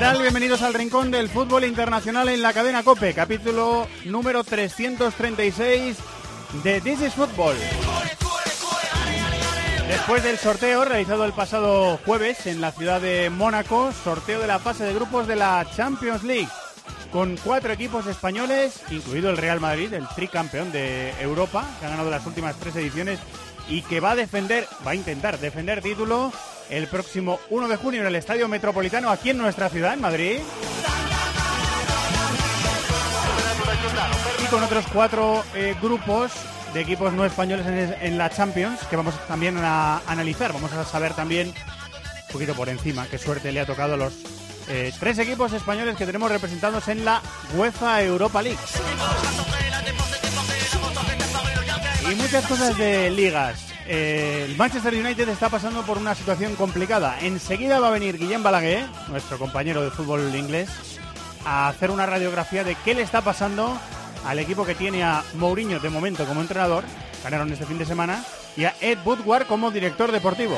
Tal? Bienvenidos al Rincón del Fútbol Internacional en la cadena COPE, capítulo número 336 de This is Football. Después del sorteo realizado el pasado jueves en la ciudad de Mónaco, sorteo de la fase de grupos de la Champions League, con cuatro equipos españoles, incluido el Real Madrid, el tricampeón de Europa, que ha ganado las últimas tres ediciones y que va a defender, va a intentar defender título el próximo 1 de junio en el Estadio Metropolitano aquí en nuestra ciudad, en Madrid. Y con otros cuatro eh, grupos de equipos no españoles en, la Champions que vamos también a analizar. Vamos a saber también un poquito por encima qué suerte le ha tocado a los eh, tres equipos españoles que tenemos representados en la UEFA Europa League. Y muchas cosas de ligas. El Manchester United está pasando por una situación complicada. Enseguida va a venir Guillem Balaguer, nuestro compañero de fútbol inglés, a hacer una radiografía de qué le está pasando al equipo que tiene a Mourinho de momento como entrenador, ganaron este fin de semana, y a Ed Woodward como director deportivo.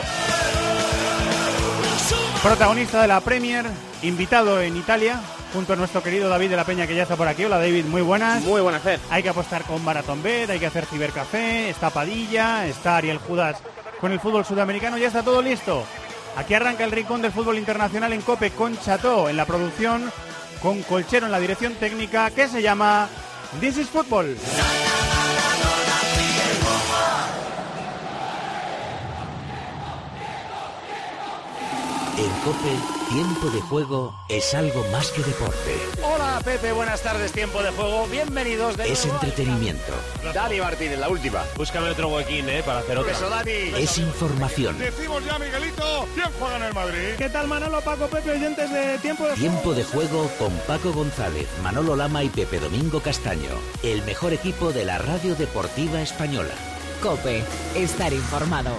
Protagonista de la Premier, invitado en Italia, junto a nuestro querido David de la Peña que ya está por aquí. Hola David, muy buenas. Muy buenas, Fer. Hay que apostar con Maratón Bet, hay que hacer cibercafé, está Padilla, está Ariel Judas con el fútbol sudamericano, ya está todo listo. Aquí arranca el rincón del fútbol internacional en Cope con Chateau en la producción, con Colchero en la dirección técnica, que se llama This is Football. En Cope, tiempo de juego es algo más que deporte. Hola, Pepe, buenas tardes, tiempo de juego. Bienvenidos de Es nuevo entretenimiento. Dani Martínez, la última. Búscame otro huequín, ¿eh? Para hacer otra. Eso, Dani. Es información. Decimos ya, Miguelito, ¿quién juega en el Madrid? ¿Qué tal Manolo, Paco, Pepe, oyentes de tiempo de Tiempo de juego con Paco González, Manolo Lama y Pepe Domingo Castaño. El mejor equipo de la radio deportiva española. Cope, estar informado.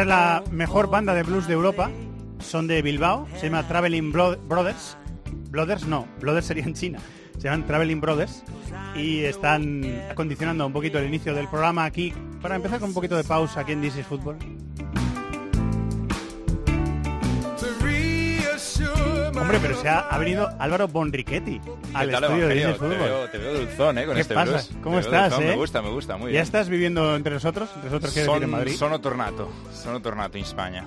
Es la mejor banda de blues de Europa. Son de Bilbao. Se llama Traveling Bro- Brothers. Brothers no, Brothers sería en China. Se llaman Traveling Brothers. Y están acondicionando un poquito el inicio del programa aquí. Para empezar con un poquito de pausa aquí en This is Football. Hombre, pero se ha, ha venido Álvaro Bonrichetti al ¿Qué tal, estudio de is te, veo, te veo dulzón, ¿eh? Con ¿Qué este pasa? blues. ¿Cómo Te estás, dulzón, eh? Me gusta, me gusta, muy ¿Ya bien. estás viviendo entre nosotros? ¿Entre nosotros quiero decir en Madrid? Son, sono tornato. Sono tornato in España.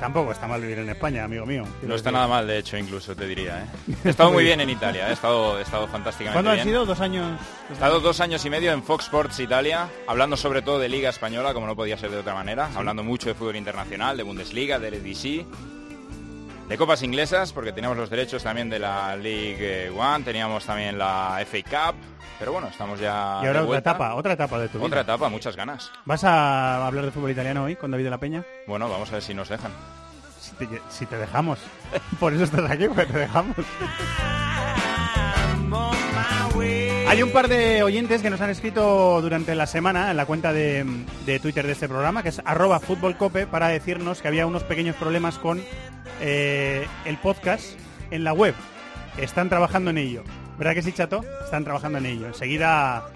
Tampoco está mal vivir en España, amigo mío. No está decir. nada mal, de hecho, incluso te diría, ¿eh? He estado muy bien en Italia, he estado, he estado fantásticamente ¿Cuándo han bien. sido? ¿Dos años? He estado dos años y medio en Fox Sports Italia, hablando sobre todo de Liga Española, como no podía ser de otra manera, hablando mucho de fútbol internacional, de Bundesliga, del EDC, de copas inglesas, porque teníamos los derechos también de la League One, teníamos también la FA Cup, pero bueno, estamos ya Y ahora de otra etapa, otra etapa de tu vida. Otra etapa, muchas ganas. ¿Vas a hablar de fútbol italiano hoy con David de la Peña? Bueno, vamos a ver si nos dejan. Si te, si te dejamos. Por eso estás aquí, porque te dejamos. Hay un par de oyentes que nos han escrito durante la semana en la cuenta de, Twitter de este programa, que es arroba futbolcope, para decirnos que había unos pequeños problemas con eh, el podcast en la web. Están trabajando en ello. ¿Verdad que sí, Chato? Están trabajando en ello. Enseguida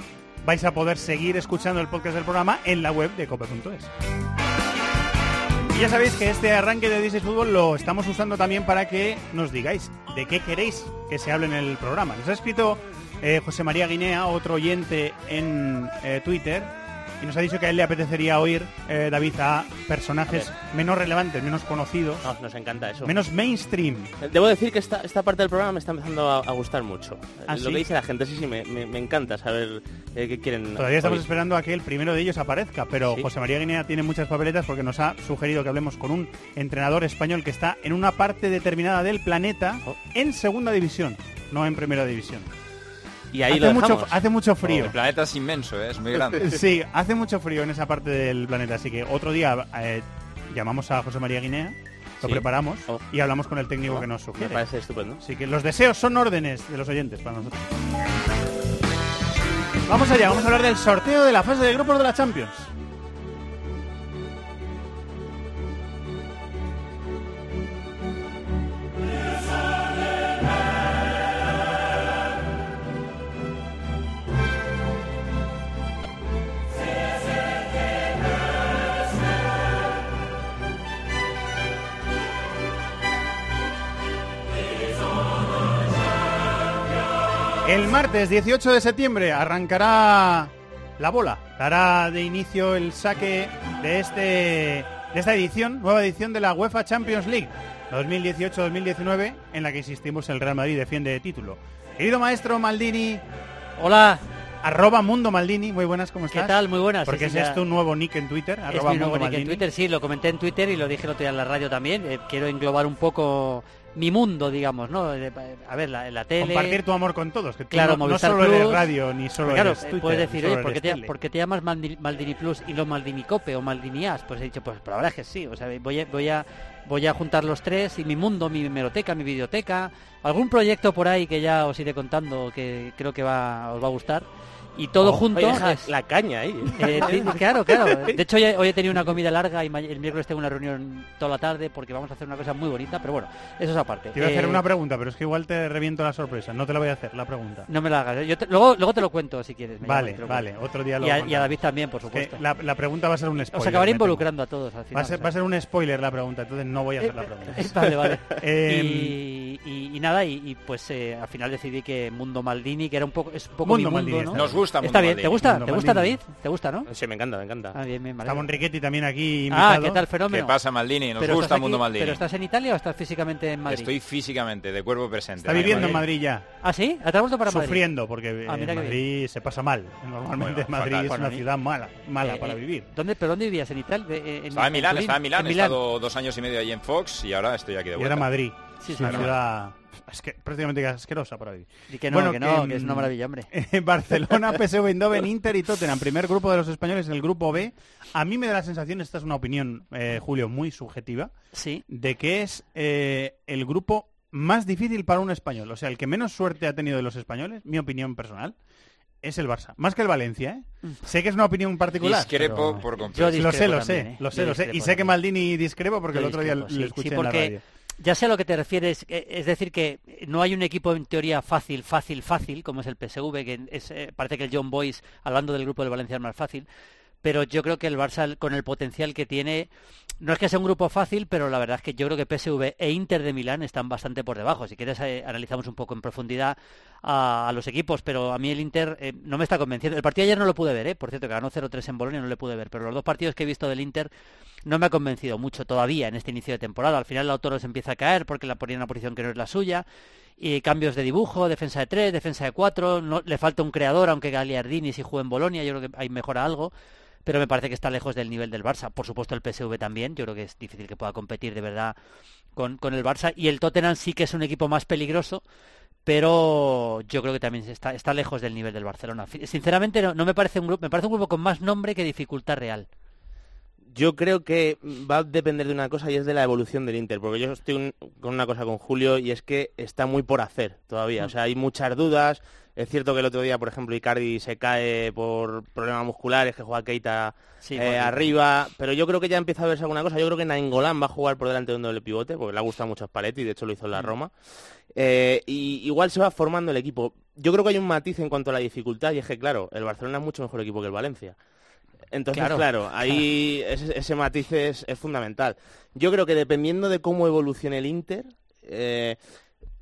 vais a poder seguir escuchando el podcast del programa en la web de cope.es. Y ya sabéis que este arranque de Dices Fútbol lo estamos usando también para que nos digáis de qué queréis que se hable en el programa. Nos ha escrito eh, José María Guinea, otro oyente en eh, Twitter, y nos ha dicho que a él le apetecería oír, eh, David, a personajes A menos relevantes, menos conocidos, No, nos encanta eso. menos mainstream. Debo decir que esta, esta parte del programa me está empezando a, a gustar mucho. ¿Ah, Lo sí? que dice la gente, sí, sí, me, me- me encanta saber eh, qué quieren. Todavía estamos oír. esperando a que el primero de ellos aparezca, pero Sí. José María Guinea tiene muchas papeletas porque nos ha sugerido que hablemos con un entrenador español que está en una parte determinada del planeta Oh. en segunda división, no en primera división. Y ahí hace, lo mucho, hace mucho frío. El planeta es inmenso, ¿eh? es muy grande. Sí, hace mucho frío en esa parte del planeta, así que otro día eh, llamamos a José María Guinea, lo Sí. preparamos Oh. y hablamos con el técnico Oh, que nos Me sugiere. parece estupendo. Así que los deseos son órdenes de los oyentes para nosotros. Vamos allá, vamos a hablar del sorteo de la fase de grupos de la Champions. El martes 18 de septiembre arrancará la bola. Dará de inicio el saque de, este, de esta edición, nueva edición de la UEFA Champions League 2018-2019, en la que insistimos el Real Madrid defiende título. Querido maestro Maldini, Hola, arroba Mundo Maldini, muy buenas, ¿cómo ¿qué estás? tal? Muy buenas. Porque Sí, es tu nuevo nick en Twitter, es mi nuevo Mundo nick en. Twitter, sí, lo comenté en Twitter y lo dije el otro día en la radio también. Eh, quiero englobar un poco mi mundo, digamos, ¿no? A ver, la, la tele... Compartir tu amor con todos, que tú Claro, no, solo eres Plus. radio ni solo claro, eres Twitter, puedes decir, oye, ¿por qué, eres te, tele". por qué te llamas Maldi- Maldini Plus y no Maldini Cope o Maldini As? Pues he dicho, pues la verdad es que sí, o sea, voy a, voy a, voy a juntar los tres y mi mundo, mi hemeroteca, mi videoteca, algún proyecto por ahí que ya os iré contando que creo que va, os va a gustar. Y todo Oh, junto Oye, deja es- la caña ahí. Eh, ti- claro, claro. De hecho, hoy he, tenido una comida larga y ma- el miércoles tengo una reunión toda la tarde porque vamos a hacer una cosa muy bonita, pero bueno, eso es aparte. Te iba a hacer Eh, una pregunta, pero es que igual te reviento la sorpresa. No te la voy a hacer, la pregunta. No me la hagas. ¿eh? Yo te- luego, luego te lo cuento si quieres. me Vale, vale. cuento. Otro día lo Y a, y a contamos. David también, por supuesto. la, la pregunta va a ser un spoiler. Os acabaré involucrando a todos al final. Va a, ser, o sea. va a ser un spoiler la pregunta, entonces no voy a hacer la pregunta. Eh, vale, vale. Y, y- y nada, y, y pues eh, al final decidí que Mundo Maldini, que era un poco, es un poco Mundo mi mundo, Maldini, ¿no? Gusta Mundo Está bien, Maldini. ¿te gusta? Mundo ¿Te gusta Maldini. David? ¿Te gusta, no? Sí, me encanta, me encanta. Ah, bien, bien, vale. Está Monriquetti también aquí Ah, invitado. ¿qué tal ¿Qué fenómeno? pasa, Maldini? Nos Pero gusta estás Mundo aquí- Maldini. ¿Pero estás en Italia o estás físicamente en Madrid? Estoy físicamente, de cuerpo presente. Está en viviendo en Madrid. Ya. ¿Ah, sí? ¿Te has vuelto para Madrid? Sufriendo, porque Ah, en mira qué Madrid se pasa mal. Normalmente Bueno, Madrid fatal. es una y- ciudad mala, mala Eh, para eh, vivir. ¿Dónde, ¿Pero dónde vivías? ¿En Italia? Eh, En, Estaba en Milán, estaba en Milán. He estado dos años y medio allí en Fox y ahora estoy aquí de Y vuelta. era Madrid. Sí, Es sí, una ciudad es que, prácticamente asquerosa para vivir. Y que no, Bueno, que no, que, que es una mm, maravilla, hombre. Barcelona, PSV Eindhoven, Inter y Tottenham. Primer grupo de los españoles, el grupo B. A mí me da la sensación, esta es una opinión, eh, Julio, muy subjetiva, Sí. de que es eh, el grupo más difícil para un español. O sea, el que menos suerte ha tenido de los españoles, mi opinión personal, es el Barça. Más que el Valencia, ¿eh? Sé que es una opinión particular. Discrepo pero- por Yo completo. discrepo Lo sé, lo también, sé, ¿eh? lo sé, Yo lo sé. Y sé que. Maldini discrepo porque Yo el otro día sí, escuché sí, en la radio. Ya sé a lo que te refieres, eh, es decir, que no hay un equipo en teoría fácil, fácil, fácil, como es el PSV, que es, eh, parece que el John Boyce, hablando del grupo del Valencia, es más fácil, pero yo creo que el Barça, con el potencial que tiene, no es que sea un grupo fácil, pero la verdad es que yo creo que PSV e Inter de Milán están bastante por debajo. Si quieres, eh, analizamos un poco en profundidad a, los equipos, pero a mí el Inter eh, no me está convenciendo. El partido ayer no lo pude ver, eh, por cierto, que ganó 0-3 en Bolonia, no le pude ver, pero los dos partidos que he visto del Inter no me ha convencido mucho todavía en este inicio de temporada. Al final Lautaro se empieza a caer porque la ponía en una posición que no es la suya. Y cambios de dibujo, defensa de tres, defensa de cuatro. No, le falta un creador, aunque Gagliardini si juega en Bolonia, yo creo que ahí mejora algo. Pero me parece que está lejos del nivel del Barça. Por supuesto el PSV también. Yo creo que es difícil que pueda competir de verdad con, con el Barça. Y el Tottenham sí que es un equipo más peligroso. Pero yo creo que también está, está lejos del nivel del Barcelona. Sinceramente no, no me parece un grupo, me parece un grupo con más nombre que dificultad real. Yo creo que va a depender de una cosa y es de la evolución del Inter, porque yo estoy un- con una cosa con Julio y es que está muy por hacer todavía. O sea, hay muchas dudas. Es cierto que el otro día, por ejemplo, Icardi se cae por problemas musculares, que juega Keita Sí, eh, arriba, pero yo creo que ya empieza a verse alguna cosa. Yo creo que Nainggolan va a jugar por delante de un doble pivote, porque le ha gustado mucho a Spalletti, de hecho lo hizo en la Roma. Eh, y igual se va formando el equipo. Yo creo que hay un matiz en cuanto a la dificultad, y es que, claro, el Barcelona es mucho mejor equipo que el Valencia. Entonces, Claro. claro, ahí ese, ese matiz es, es fundamental. Yo creo que dependiendo de cómo evolucione el Inter, eh,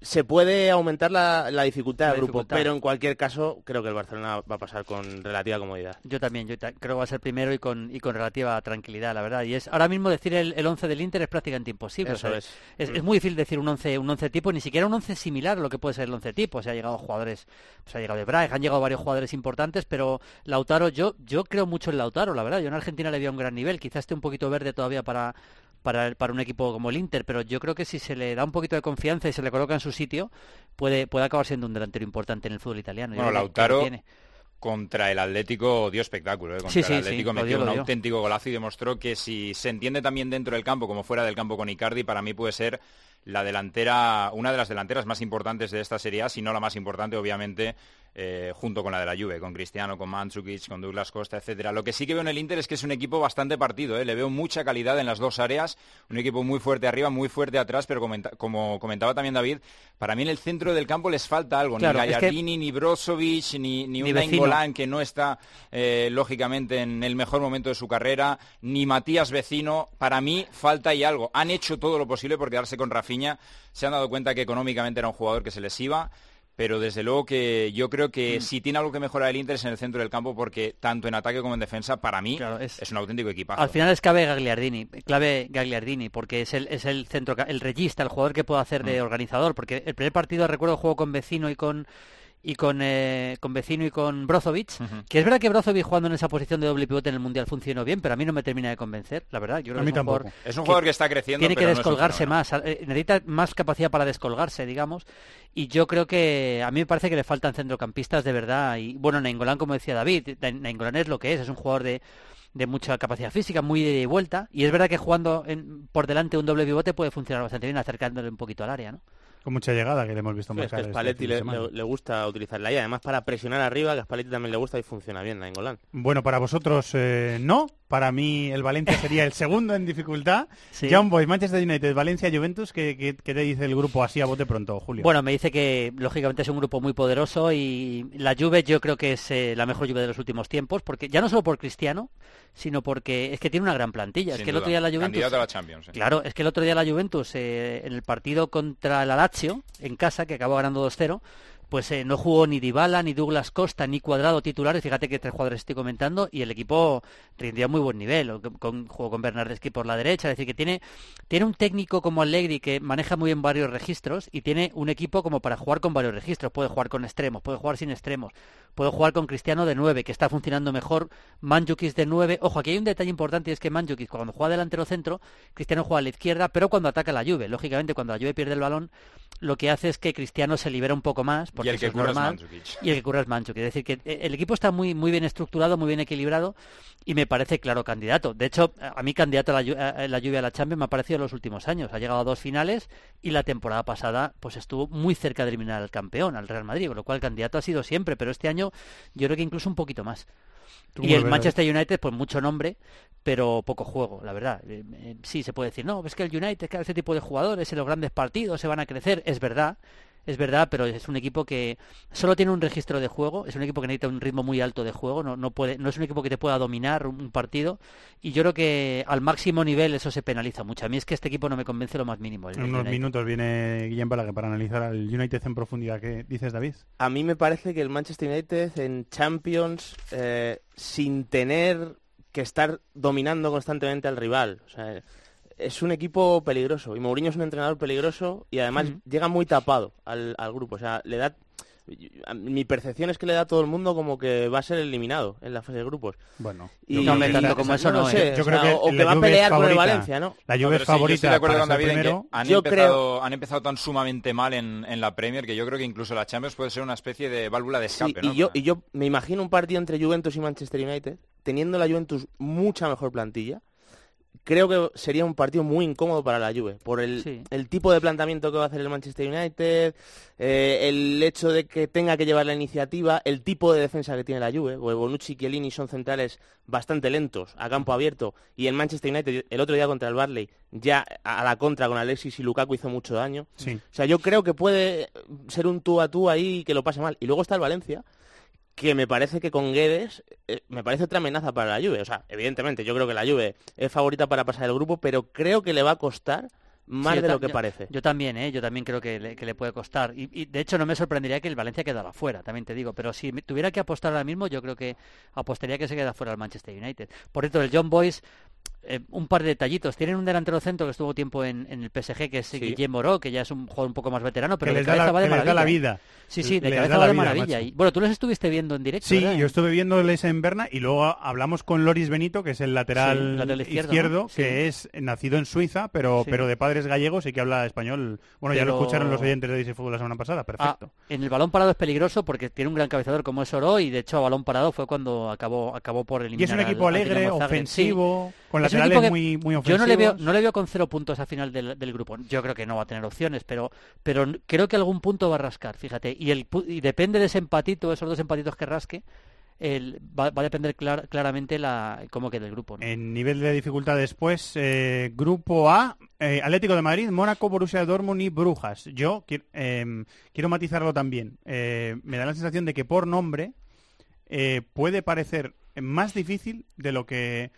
se puede aumentar la, la dificultad La del grupo, dificultad. pero en cualquier caso creo que el Barcelona va a pasar con relativa comodidad. Yo también, yo creo que va a ser primero y con, y con relativa tranquilidad, la verdad. Y es ahora mismo decir el, el 11 del Inter es prácticamente imposible. Eso o sea, es. Es, es muy difícil decir un 11, un 11 tipo, ni siquiera un 11 similar a lo que puede ser el 11 tipo. Se ha llegado jugadores, pues ha llegado de Braga, han llegado varios jugadores importantes, pero Lautaro, yo, yo creo mucho en Lautaro, la verdad. Yo en Argentina le veo un gran nivel, quizás esté un poquito verde todavía para, para, para un equipo como el Inter, pero yo creo que si se le da un poquito de confianza y se le coloca en su sitio, puede, puede acabar siendo un delantero importante en el fútbol italiano. Bueno, Lautaro tiene. contra el Atlético dio espectáculo. ¿eh? Contra Sí, sí, el sí, Atlético metió dio, un auténtico golazo y demostró que si se entiende también dentro del campo como fuera del campo con Icardi, para mí puede ser la delantera, una de las delanteras más importantes de esta Serie A, si no la más importante, obviamente, eh, junto con la de la Juve, con Cristiano, con Mandzukic, con Douglas Costa, etcétera. Lo que sí que veo en el Inter es que es un equipo bastante partido, ¿eh? le veo mucha calidad en las dos áreas, un equipo muy fuerte arriba, muy fuerte atrás, pero comenta- como comentaba también David, para mí en el centro del campo les falta algo, Claro, ni es que- Gallardini, ni Brozovic, ni, ni, Ni un. Nainggolan que no está eh, lógicamente en el mejor momento de su carrera, ni Matías Vecino, para mí falta y algo. Han hecho todo lo posible por quedarse con Rafinha, se han dado cuenta que económicamente era un jugador que se les iba, pero desde luego que yo creo que Mm. si tiene algo que mejorar el Inter es en el centro del campo porque tanto en ataque como en defensa, para mí, Claro, es, es- un auténtico equipazo. Al final es clave Gagliardini, clave Gagliardini, porque es el, es el centro, el regista, el jugador que puede hacer Mm. de organizador, porque el primer partido recuerdo juego con Vecino y con y con, eh, con Vecino y con Brozovic, que es verdad que Brozovic jugando en esa posición de doble pivote en el Mundial funcionó bien, pero a mí no me termina de convencer, la verdad. Yo creo A mí que es un tampoco. jugador Es un jugador que está creciendo, tiene que pero no es un descolgarse fenómeno. más, eh, necesita más capacidad para descolgarse, digamos, y yo creo que a mí me parece que le faltan centrocampistas de verdad, y bueno, Nainggolan, como decía David, Nainggolan es lo que es, es un jugador de, de mucha capacidad física, muy de vuelta, y es verdad que jugando en- por delante un doble pivote puede funcionar bastante bien, acercándole un poquito al área, ¿no? Con mucha llegada que le hemos visto Sí, es marcar que este Spalletti de le, le- gusta utilizarla y además para presionar arriba, que a Spalletti también le gusta y funciona bien, Nainggolan. Bueno, para vosotros eh, no. Para mí el Valencia sería el segundo en dificultad. Sí. Young Boys, Manchester United, Valencia, Juventus. ¿qué, qué, qué te dice el grupo así a bote pronto, Julio? Bueno, me dice que lógicamente es un grupo muy poderoso y la Juve yo creo que es eh, la mejor Juve de los últimos tiempos, porque ya no solo por Cristiano, sino porque es que tiene una gran plantilla. es que el otro día la Juventus Candidato a la Champions. sí. Claro, es que el otro día la Juventus, eh, en el partido contra la Lazio, en casa, que acabó ganando 2-0, pues eh, no jugó ni Dybala, ni Douglas Costa, ni Cuadrado titulares, fíjate que tres jugadores estoy comentando, y el equipo rindió muy buen nivel, con, jugó con Bernardeschi por la derecha, es decir, que tiene, tiene un técnico como Allegri que maneja muy bien varios registros, y tiene un equipo como para jugar con varios registros, puede jugar con extremos, puede jugar sin extremos, puede jugar con Cristiano de 9, que está funcionando mejor, Mandzukic de 9, ojo, aquí hay un detalle importante, y es que Mandzukic cuando juega delantero centro, Cristiano juega a la izquierda, pero cuando ataca la Juve, lógicamente cuando la Juve pierde el balón, lo que hace es que Cristiano se libera un poco más, porque el que eso es normal, Mandzukic. y el que cura es. Quiere decir que eh, el equipo está muy, muy bien estructurado, muy bien equilibrado y me parece claro candidato. De hecho, a mí candidato a la, a la lluvia a la Champions me ha parecido en los últimos años. Ha llegado a dos finales y la temporada pasada pues estuvo muy cerca de eliminar al campeón, al Real Madrid, con lo cual candidato ha sido siempre, pero este año yo creo que incluso un poquito más. ¿Tú Y el Manchester United, pues mucho nombre, pero poco juego, la verdad. Eh, eh, sí, se puede decir, no, es que el United, que ese tipo de jugadores en los grandes partidos se van a crecer, es verdad, es verdad, pero es un equipo que solo tiene un registro de juego, es un equipo que necesita un ritmo muy alto de juego, no, no, puede, no es un equipo que te pueda dominar un partido, y yo creo que al máximo nivel eso se penaliza mucho. A mí es que este equipo no me convence lo más mínimo. En unos United. minutos viene Guillem Balague para analizar al United en profundidad. ¿Qué dices, David? A mí me parece que el Manchester United en Champions, eh, sin tener que estar dominando constantemente al rival, o sea, es un equipo peligroso. Y Mourinho es un entrenador peligroso y además llega muy tapado al, al grupo. O sea, le da... Mi percepción es que le da a todo el mundo como que va a ser eliminado en la fase de grupos. Bueno, Y, No, hombre, tanto como eso no, sé, ¿eh? Yo o creo sea, que o que la va a pelear con el. Valencia, ¿no? La No, Juve es sí, yo favorita estoy de David en que han, Yo empezado, han empezado tan sumamente mal en, en la Premier que yo creo que incluso la Champions puede ser una especie de válvula de Sí, escape. ¿no? y, yo, y yo me imagino un partido entre Juventus y Manchester United, teniendo la Juventus mucha mejor plantilla. Creo que sería un partido muy incómodo para la Juve, por el, Sí. el tipo de planteamiento que va a hacer el Manchester United, eh, el hecho de que tenga que llevar la iniciativa, el tipo de defensa que tiene la Juve. porque Bonucci y Chiellini son centrales bastante lentos, a campo abierto, y el Manchester United el otro día contra el Barley, ya a la contra con Alexis y Lukaku hizo mucho daño. Sí. O sea, yo creo que puede ser un tú a tú ahí que lo pase mal. Y luego está el Valencia, que me parece que con Guedes eh, me parece otra amenaza para la Juve. O sea, evidentemente yo creo que la Juve es favorita para pasar el grupo, pero creo que le va a costar más Sí, de lo que yo- parece. Yo también, ¿eh? yo también creo que le, que le puede costar. Y, y, de hecho no me sorprendería que el Valencia quedara fuera, también te digo. Pero si me- tuviera que apostar ahora mismo, yo creo que apostaría que se queda fuera el Manchester United. Por cierto, el John Boyce, eh, un par de detallitos. Tienen un delantero centro que estuvo tiempo en, en el PSG, que es Sí. Guillem Moró, que ya es un jugador un poco más veterano, pero que de cabeza la, va de que les da maravilla. la vida. Sí, sí, de Les cabeza va de vida, maravilla. Y, bueno, tú los estuviste viendo en directo, Sí, ¿verdad? yo estuve viéndoles en Berna y luego hablamos con Loris Benito, que es el lateral, Sí, lateral izquierdo, izquierdo, ¿no? Sí. que es nacido en Suiza, pero, pero de padres gallegos y que habla español. Bueno, ya lo escucharon los oyentes de Dice Fútbol la semana pasada, Ah, perfecto. en el balón parado es peligroso porque tiene un gran cabezador como es Oro y de hecho a balón parado fue cuando acabó acabó por eliminar y es un equipo al alegre, ofensivo, con laterales que muy, muy Yo ofensivos. no le veo no le veo con cero puntos al final del, del grupo. Yo creo que no va a tener opciones, pero pero creo que algún punto va a rascar, fíjate. Y el y depende de ese empatito, esos dos empatitos que rasque, el, va, va a depender clar- claramente la cómo quede el grupo. ¿no? En nivel de dificultad después, eh, Grupo A, eh, Atlético de Madrid, Mónaco, Borussia Dortmund y Brujas. Yo em, quiero matizarlo también. Eh, me da la sensación de que por nombre eh, puede parecer más difícil de lo que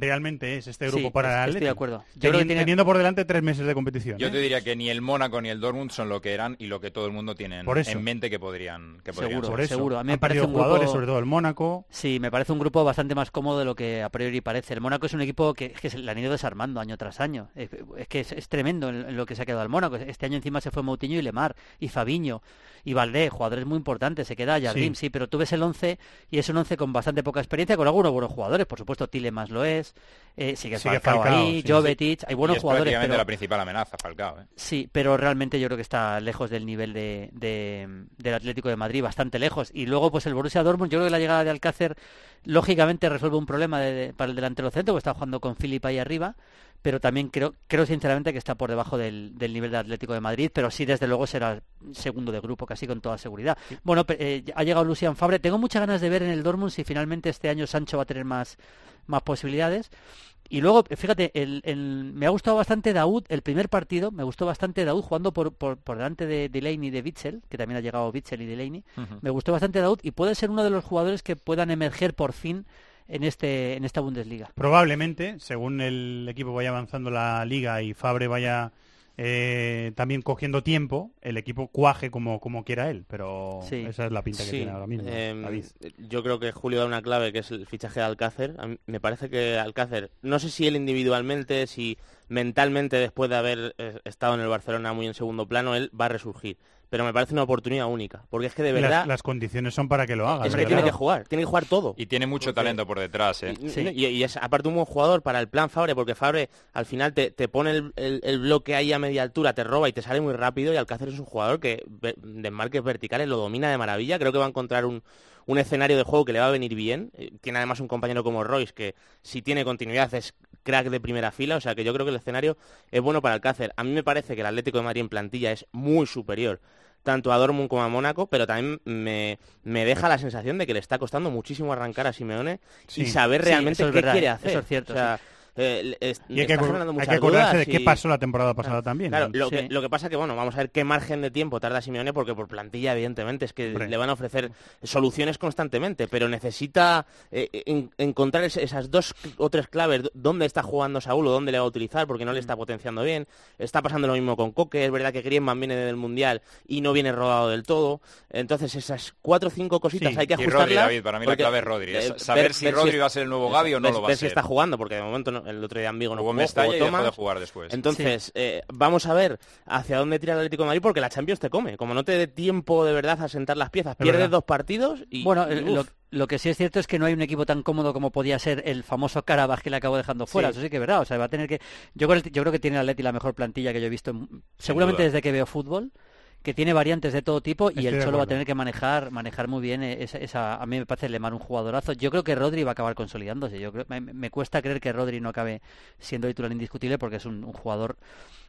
realmente es este grupo Sí, para el estoy de acuerdo. Yo creo que Teni- tiene- Teniendo por delante tres meses de competición. Yo ¿eh? te diría que ni el Mónaco ni el Dortmund son lo que eran y lo que todo el mundo tiene en, mente que podrían, que podrían Seguro, ser. Por eso. seguro. A mí me Han parece un jugadores, grupo- sobre todo el Mónaco. Sí, me parece un grupo bastante más cómodo de lo que a priori parece. El Mónaco es un equipo que, es que se le han ido desarmando año tras año. Es, es que es, es tremendo en, lo que se ha quedado el Mónaco. Este año encima se fue Moutinho y Lemar, y Fabiño, y Valdé, jugadores muy importantes. Se queda Jardim, Sí. sí. pero tú ves el 11 y es un 11 con bastante poca experiencia, con algunos buenos jugadores. Por supuesto, Tilemans lo es, eh, sigue, Sigue Falcao, Falcao, ahí, sí, Jovetic, hay Y buenos es jugadores. pero- la principal amenaza, Falcao. ¿eh? Sí, pero realmente yo creo que está lejos del nivel de, de- del Atlético de Madrid, bastante lejos. Y luego, pues el Borussia Dortmund, yo creo que la llegada de Alcácer, lógicamente resuelve un problema de- para el delantero centro, que está jugando con Philip ahí arriba, pero también creo, creo sinceramente que está por debajo del, del nivel del Atlético de Madrid, pero sí, desde luego, será segundo de grupo, casi con toda seguridad. Bueno, eh, ha llegado Lucian Fabre. Tengo muchas ganas de ver en el Dortmund si finalmente este año Sancho va a tener más, más posibilidades. Y luego, fíjate, el, el- me ha gustado bastante Daud, el primer partido, me gustó bastante Daud jugando por, por, por delante de Delaney y de Witzel, que también ha llegado Witzel y Delaney. Me gustó bastante Daud y puede ser uno de los jugadores que puedan emerger por fin en este en esta Bundesliga. Probablemente, según el equipo vaya avanzando la liga y Fabre vaya eh, también cogiendo tiempo, el equipo cuaje como, como quiera él. Pero Sí. esa es la pinta que Sí, tiene ahora mismo. David. yo creo que Julio da una clave que es el fichaje de Alcácer. A mí me parece que Alcácer, no sé si él individualmente, si mentalmente después de haber eh, estado en el Barcelona muy en segundo plano, él va a resurgir. Pero me parece una oportunidad única, porque es que de verdad las, condiciones son para que lo haga. es que tiene que jugar, tiene que jugar todo. Y tiene mucho Porque- talento por detrás. ¿eh? Y, Sí. y- y es aparte un buen jugador para el plan Fabre, porque Fabre al final te, te pone el, el- el bloque ahí a media altura, te roba y te sale muy rápido. Y Alcácer es un jugador que de marques verticales lo domina de maravilla. Creo que va a encontrar un, un escenario de juego que le va a venir bien. Eh, Tiene además un compañero como Royce que si tiene continuidad es crack de primera fila. O sea que yo creo que el escenario es bueno para Alcácer. A mí me parece que el Atlético de Madrid en plantilla es muy superior tanto a Dortmund como a Mónaco, pero también me, me deja la sensación de que le está costando muchísimo arrancar a Simeone Sí. y saber Sí, realmente eso es qué verdad, quiere eso hacer. es cierto, O sea, eh, es- Y hay que, hay acordarse dudas de qué y- pasó la temporada pasada también. Claro, lo, Sí. que, lo que pasa que, bueno, vamos a ver qué margen de tiempo tarda Simeone, porque por plantilla, evidentemente, es que Hombre. le van a ofrecer soluciones constantemente, pero necesita eh, en- encontrar es- esas dos o tres claves, dónde está jugando Saúl o dónde le va a utilizar, porque no le está potenciando bien. Está pasando lo mismo con Coque, es verdad que Griezmann viene del Mundial y no viene rodado del todo. Entonces, esas cuatro o cinco cositas Sí. hay que Y Rodri, ajustarlas. David, para mí la clave es Rodri. Es eh, saber ver- si ver Rodri es- va a ser el nuevo Gavi o no ver- lo va a si ser. está jugando, porque de momento no- el otro día en Vigo no Jugó jugó, Mestalla jugó y dejó de jugar después. Entonces, eh, vamos a ver hacia dónde tira el Atlético de Madrid porque la Champions te come. Como no te dé tiempo de verdad a sentar las piezas, Es pierdes verdad. dos partidos y... Bueno, y lo, lo que sí es cierto es que no hay un equipo tan cómodo como podía ser el famoso Carabas que le acabo dejando fuera. Sí. Eso sí que es verdad. O sea, va a tener que. Yo creo, yo creo que tiene el Atleti la mejor plantilla que yo he visto, en- seguramente desde que veo fútbol. Que tiene variantes de todo tipo y Estoy el Cholo va a tener que manejar manejar muy bien eh, esa, esa- a mí me parece Lemar un jugadorazo. Yo creo que Rodri va a acabar consolidándose. Yo creo, me, me cuesta creer que Rodri no acabe siendo titular indiscutible porque es un, un jugador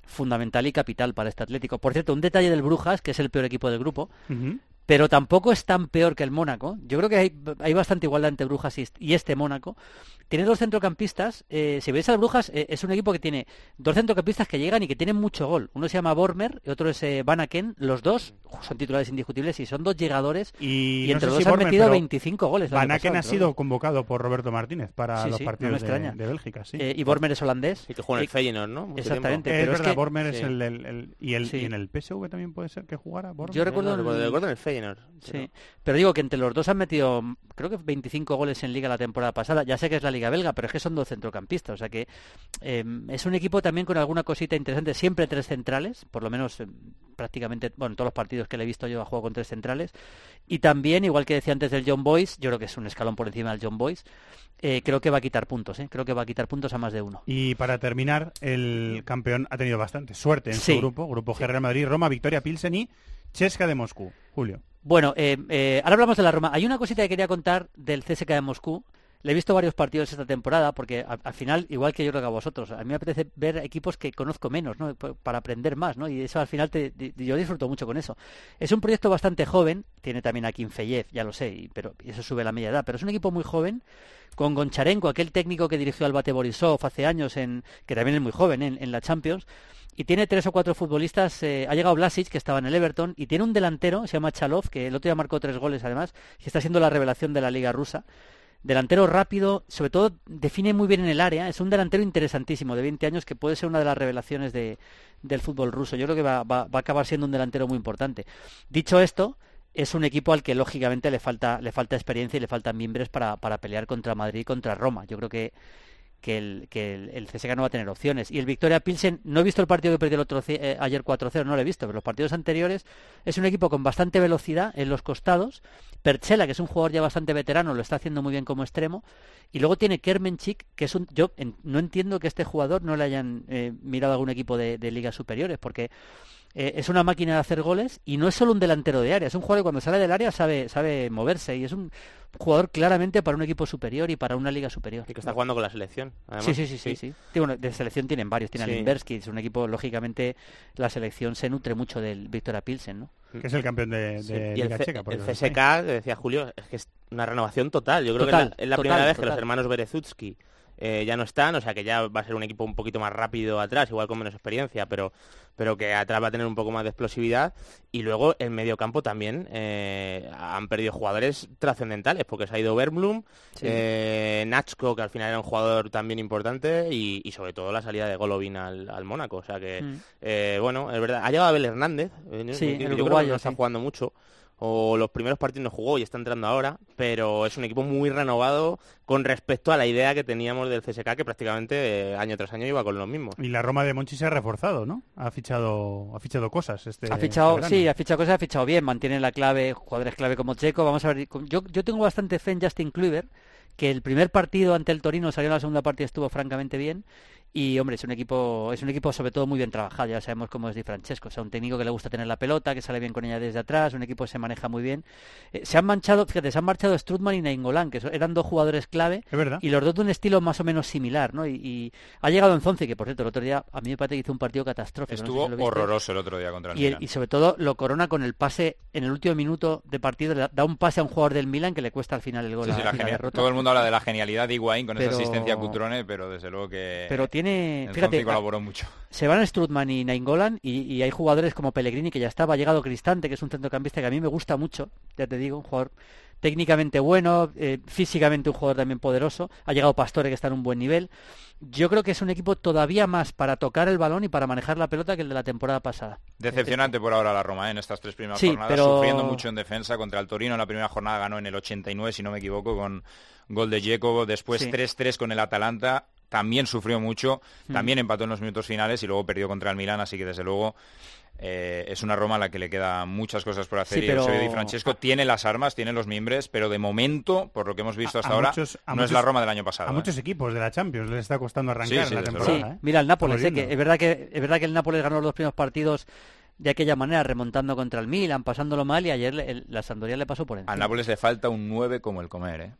fundamental y capital para este Atlético. Por cierto, un detalle del Brujas, que es el peor equipo del grupo. Pero tampoco es tan peor que el Mónaco. Yo creo que hay, hay bastante igualdad entre Brujas y, est- y este Mónaco. Tiene dos centrocampistas. eh, si veis al Brujas, eh, es un equipo que tiene dos centrocampistas que llegan y que tienen mucho gol. Uno se llama Bormer y otro es eh, Van Aken. Los dos son titulares indiscutibles y son dos llegadores Y, y no entre sé los si dos han Bormer, metido pero 25 goles. el año Van Aken pasado, ha sido convocado por Roberto Martínez para Sí, los sí, partidos de, extraña. de Bélgica, sí. Eh, y Bormer es holandés. Y que juega en el Feyenoord, ¿no? Mucho Exactamente. es pero es verdad, que- Bormer es el, el- el- y, el, Sí. y en el PSV también puede ser que jugara Bormer. Yo recuerdo No, el- recuerdo en el Feyenoord. Sí, pero digo que entre los dos han metido, mm, creo que 25 goles en Liga la temporada pasada. Ya sé que es la Liga belga, pero es que son dos centrocampistas. O sea que eh, es un equipo también con alguna cosita interesante. Siempre tres centrales, por lo menos eh, prácticamente, bueno, en todos los partidos que le he visto yo ha jugado con tres centrales. Y también, igual que decía antes del John Boyce, yo creo que es un escalón por encima del John Boyce. eh, creo que va a quitar puntos, ¿eh? creo que va a quitar puntos a más de uno. Y para terminar, el campeón ha tenido bastante suerte en Sí. su grupo, grupo G Real Madrid, Roma, Victoria Pilsen y Chesca de Moscú. Julio. Bueno, eh, eh, ahora hablamos de la Roma. Hay una cosita que quería contar del CSK de Moscú. Le he visto varios partidos esta temporada porque al, al final, igual que yo creo que a vosotros, a mí me apetece ver equipos que conozco menos, ¿no? Para aprender más, ¿no? Y eso al final te- yo disfruto mucho con eso. Es un proyecto bastante joven, tiene también a Kinfeyev, ya lo sé, pero eso sube la media edad, pero es un equipo muy joven con Goncharenko, aquel técnico que dirigió al Bate Borisov hace años, en, que también es muy joven en, en la Champions, y tiene tres o cuatro futbolistas. eh, ha llegado Blasic, que estaba en el Everton, y tiene un delantero, se llama Chalov, que el otro día marcó tres goles además, y está siendo la revelación de la Liga Rusa. Delantero rápido, sobre todo define muy bien en el área. Es un delantero interesantísimo, de 20 años, que puede ser una de las revelaciones de, del fútbol ruso. Yo creo que va, va- va a acabar siendo un delantero muy importante. Dicho esto, es un equipo al que lógicamente le falta, le falta experiencia y le faltan miembros para, para pelear contra Madrid y contra Roma. Yo creo que, que, el, que el, el CSKA no va a tener opciones. Y el Victoria Pilsen, no he visto el partido que perdió el otro, eh, ayer 4-0, no lo he visto, pero los partidos anteriores es un equipo con bastante velocidad en los costados. Perchela, que es un jugador ya bastante veterano, lo está haciendo muy bien como extremo. Y luego tiene Kermenchik, que es un... Yo en- no entiendo que este jugador no le hayan eh, mirado a algún equipo de ligas superiores, porque eh, es una máquina de hacer goles y no es solo un delantero de área, es un jugador que cuando sale del área sabe, sabe moverse y es un jugador claramente para un equipo superior y para una liga superior. Y que está jugando con la selección. además. Sí, sí, sí, sí, sí. Sí, bueno, de selección tienen varios. Tiene Sí. a Limberski, es un equipo, lógicamente, la selección se nutre mucho del Victoria Pilsen, ¿no? Que es el campeón de, Sí, de y el, Liga C- Checa. por el. CSK, que decía Julio, es que es una renovación total. Yo creo Total, que es la, es la total, primera vez que los hermanos Berezutski eh, ya no están, o sea que ya va a ser un equipo un poquito más rápido atrás, igual con menos experiencia, pero, pero que atrás va a tener un poco más de explosividad. Y luego el mediocampo también eh, han perdido jugadores trascendentales, porque se ha ido Berblum, Sí. eh, Nachko, que al final era un jugador también importante, y, y sobre todo la salida de Golovin al, al Mónaco. O sea que, Mm. eh, bueno, es verdad. Ha llegado Abel Hernández, Sí, yo creo que no está sí. jugando mucho o los primeros partidos no jugó y está entrando ahora, pero es un equipo muy renovado con respecto a la idea que teníamos del CSK, que prácticamente eh, año tras año iba con los mismos. Y la Roma de Monchi se ha reforzado, ¿no? Ha fichado, ha fichado cosas. Este, Ha fichado, este sí, ha fichado cosas, ha fichado bien, mantiene la clave, jugadores clave como Checo. Vamos a ver, yo, yo tengo bastante fe en Justin Kluivert, que el primer partido ante el Torino salió en la segunda parte y estuvo francamente bien. Y hombre, es un equipo, es un equipo sobre todo muy bien trabajado, ya sabemos cómo es Di Francesco, o sea, un técnico que le gusta tener la pelota, que sale bien con ella desde atrás, un equipo que se maneja muy bien. Eh, se han manchado, fíjate, se han marchado Strutman y Nainggolan, que eran dos jugadores clave, Es verdad. y los dos de un estilo más o menos similar, ¿no? Y, y ha llegado Enzonzi, que por cierto, el otro día a mí me parece que hizo un partido catastrófico. no sé Estuvo si horroroso el otro día contra el Y, Milan. y sobre todo lo corona con el pase en el último minuto de partido, le da- un pase a un jugador del Milan que le cuesta al final el gol. Sí, la. Todo el mundo habla de la genialidad de Higuaín con esa asistencia a Cutrone, pero desde luego que Pero tiene, fíjate, colaboró mucho. se van Strutman y Nainggolan y, y hay jugadores como Pellegrini que ya estaba, ha llegado Cristante, que es un centrocampista que a mí me gusta mucho, ya te digo, un jugador técnicamente bueno, eh, físicamente un jugador también poderoso, ha llegado Pastore que está en un buen nivel. Yo creo que es un equipo todavía más para tocar el balón y para manejar la pelota que el de la temporada pasada. Decepcionante por ahora la Roma ¿eh? en estas tres primeras Sí, jornadas, pero- sufriendo mucho en defensa contra el Torino. En la primera jornada ganó en el 89, si no me equivoco, con gol de Dzeko. Después Sí. 3-3 con el Atalanta. También sufrió mucho, también empató en los minutos finales y luego perdió contra el Milán. Así que desde luego eh, es una Roma a la que le queda muchas cosas por hacer. Sí, y pero- Eusebio Di Francesco tiene las armas, tiene los mimbres, pero de momento, por lo que hemos visto hasta a ahora, muchos- no es muchos- la Roma del año pasado. A ¿eh? muchos equipos de la Champions les está costando arrancar Sí, sí, la temporada. Sí, ¿eh? mira el Nápoles, eh, que es verdad que es verdad que el Nápoles ganó los dos primeros partidos de aquella manera, remontando contra el Milan, pasándolo mal y ayer el- la Sampdoria le pasó por encima. Al Nápoles le falta un 9 como el comer, ¿eh?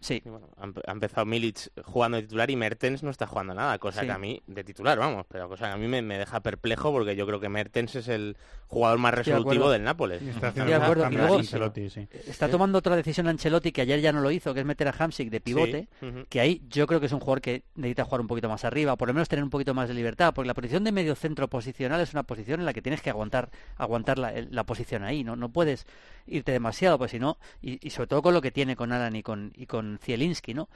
Sí. Y bueno, ha, empe- ha empezado Milic jugando de titular y Mertens no está jugando nada, cosa Sí. que a mí, de titular, vamos, pero cosa que a mí me, me deja perplejo porque yo creo que Mertens es el jugador más de resolutivo del Nápoles. Y está haciendo de acuerdo. cambios Y luego- Ancelotti, sí. Está tomando otra decisión Ancelotti que ayer ya no lo hizo, que es meter a Hamsik de pivote, Sí, que ahí yo creo que es un jugador que necesita jugar un poquito más arriba, por lo menos tener un poquito más de libertad, porque la posición de medio centro posicional es una posición en la que tienes que aguantar aguantar la, la posición ahí, no no puedes irte demasiado, pues si no, y, y sobre todo con lo que tiene con Alan y con, y con Zielinski, ¿no?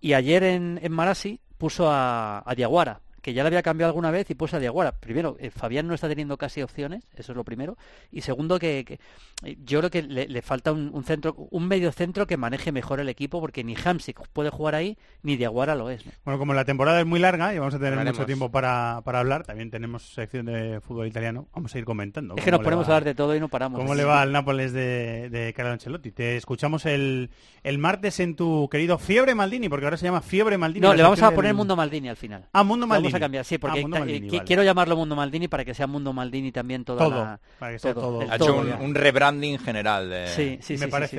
Y ayer en, en Marasi puso a, a Diaguara, que ya le había cambiado alguna vez y puso a Diaguara. Primero, eh, Fabián no está teniendo casi opciones, eso es lo primero. Y segundo, que, que, eh, yo creo que le, le falta un, un centro, un medio centro que maneje mejor el equipo, porque ni Hamsik puede jugar ahí, ni Diaguara lo es. ¿no? Bueno, como la temporada es muy larga y vamos a tener Hablaremos. mucho tiempo para, para hablar, también tenemos sección de fútbol italiano, vamos a ir comentando. Es que nos ponemos va- a hablar de todo y no paramos. ¿Cómo le va al Nápoles de, de Carlo Ancelotti? Te escuchamos el, el martes en tu querido Fiebre Maldini, porque ahora se llama Fiebre Maldini. No, la le vamos a poner del- Mundo Maldini al final. Ah, Mundo Lo Vamos a cambiar, sí, porque Ah, Mundo ta- Maldini, qui- vale. quiero llamarlo Mundo Maldini para que sea Mundo Maldini también toda Todo, la... para que sea todo. el Ha hecho todo un, un rebranding general de... Sí, sí, me sí, parece,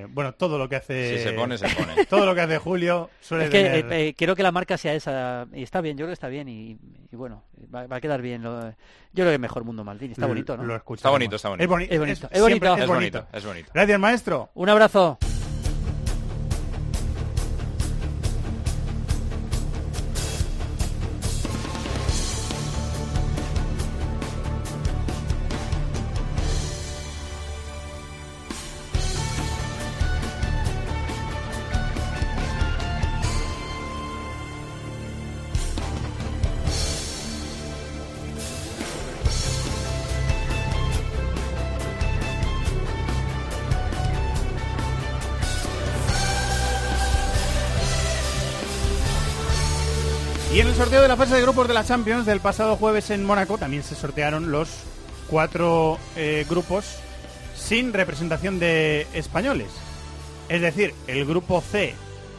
sí, sí. bueno, todo lo que hace... Si se pone, se pone. Todo lo que hace Julio suele Es que tener- eh, eh, quiero que la marca sea esa y está bien, yo creo que está bien y, y bueno, va, va a quedar bien. lo- yo creo que mejor Mundo Maldini, está bonito, ¿no? Lo. Está bonito, está bonito. Es, boni- Es bonito, es- es bonito. Es bonito, es bonito. Gracias, maestro. Un abrazo. Fase de grupos de la Champions del pasado jueves en Mónaco también se sortearon los cuatro eh, grupos sin representación de españoles. Es decir, el grupo C,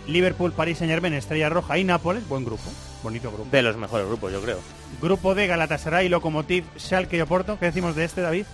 Liverpool, París, Saint Germain, Estrella Roja y Nápoles, buen grupo, bonito grupo. De los mejores grupos, yo creo. Grupo D, Galatasaray, Lokomotiv, Schalke y Oporto. ¿Qué decimos de este, David?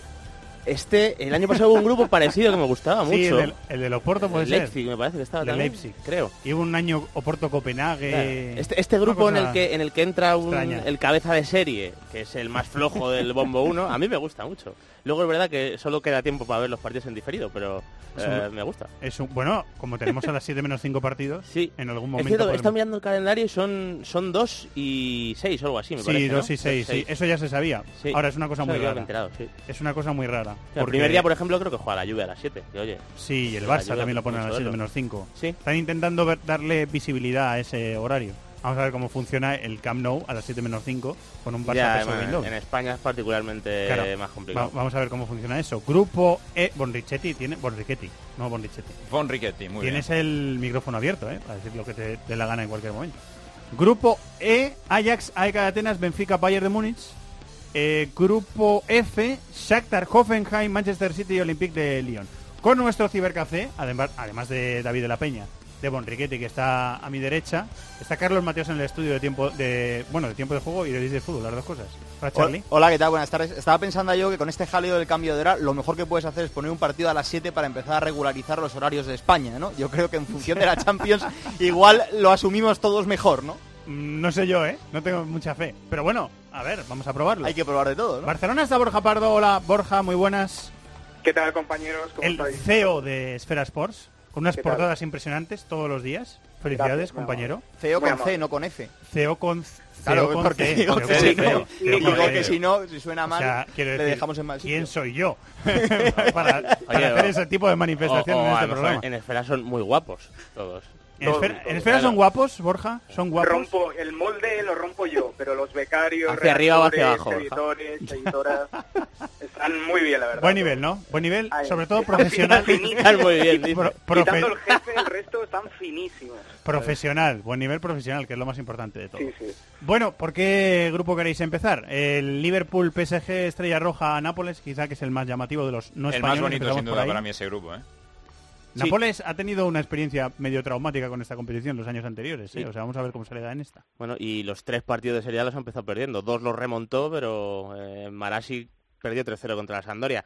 Este, el año pasado hubo un grupo parecido que me gustaba Sí, el, mucho. del- el del Oporto puede El ser. Leipzig, me parece que estaba El de también, Leipzig. creo. Y hubo un año Oporto-Copenhague. Claro. Este, este grupo en el que en el que entra un- el cabeza de serie, que es el más flojo del bombo 1, a mí me gusta mucho. Luego es verdad que solo queda tiempo para ver los partidos en diferido, pero Es un- eh, me gusta. Es un- bueno, como tenemos a las 7 menos 5 partidos, Sí. en algún Es momento... cierto, he podremos- estado mirando el calendario y son, son 2 y 6 o algo así, me Sí, parece. 2 ¿no? y 6, sí. Eso ya se sabía. Sí. Ahora es una cosa Eso muy rara. enterado, sí. Es una cosa muy rara. El porque- primer día, por ejemplo, creo que juega la lluvia a las 7. Que, oye, Sí, y el Barça también lo hace pone a las mucho 7 verlo. menos 5. Sí. Están intentando ver- darle visibilidad a ese horario. Vamos a ver cómo funciona el Camp Nou a las 7 menos 5 con un Barça ya, en, España es particularmente Claro. más Va- complicado. vamos a ver cómo funciona eso. Grupo E, Bonrichetti tiene... Bonrichetti, no Bonrichetti. Muy Tienes bien. el micrófono abierto, ¿eh? Para decir lo que te dé la gana en cualquier momento. Grupo E, Ajax, AEK de Atenas, Benfica, Bayern de Múnich. Eh, grupo F, Shakhtar, Hoffenheim, Manchester City y Olympique de Lyon. Con nuestro cibercafé, además, además de David de la Peña, de Bonriquetti, que está a mi derecha, está Carlos Mateos en el estudio de tiempo de bueno de tiempo de juego y de Disney Fútbol, las dos cosas. Hola, Charlie. Hola, ¿qué tal? Buenas tardes. Estaba pensando yo que con este jaleo del cambio de hora, lo mejor que puedes hacer es poner un partido a las 7 para empezar a regularizar los horarios de España, ¿no? Yo creo que en función de la Champions, igual lo asumimos todos mejor, ¿no? Mm, No sé yo, ¿eh? No tengo mucha fe. Pero bueno, a ver, vamos a probarlo. Hay que probar de todo, ¿no? Barcelona está Borja Pardo. Hola, Borja, muy buenas. ¿Qué tal, compañeros? ¿Cómo El estáis? CEO de Esfera Sports, con unas portadas impresionantes todos los días. Felicidades, Gracias, compañero. CEO con C, no con F. CEO con Claro, CEO con porque C, digo CEO que con si C, digo que C. si no, si suena O mal, sea, quiero le decir, dejamos en mal sitio. ¿Quién soy yo para, para Oye, hacer o- ese tipo de manifestación O- o en este programa? En esfera son muy guapos todos. ¿En Esfera, Todo, en Esfera claro. son guapos, Borja? ¿Son guapos? Rompo el molde, lo rompo yo, pero los becarios, ¿Hacia arriba o hacia abajo, editores, editoras, están muy bien, la verdad. Buen nivel, ¿no? Buen nivel, sobre todo profesional. Están muy bien. Pro- profe- Quitando el jefe, el resto están finísimos. profesional, buen nivel profesional, que es lo más importante de todo. Sí, sí. Bueno, ¿por qué grupo queréis empezar? El Liverpool, PSG, Estrella Roja, Nápoles, quizá que es el más llamativo de los no el españoles. más bonito, sin duda, para mí ese grupo, ¿eh? Nápoles ha tenido una experiencia medio traumática con esta competición los años anteriores, ¿eh? Sí. o sea, vamos a ver cómo se le da en esta. Bueno, y los tres partidos de Serie A los ha empezado perdiendo. Dos los remontó, pero eh, Marasi perdió 3-0 contra la Sampdoria.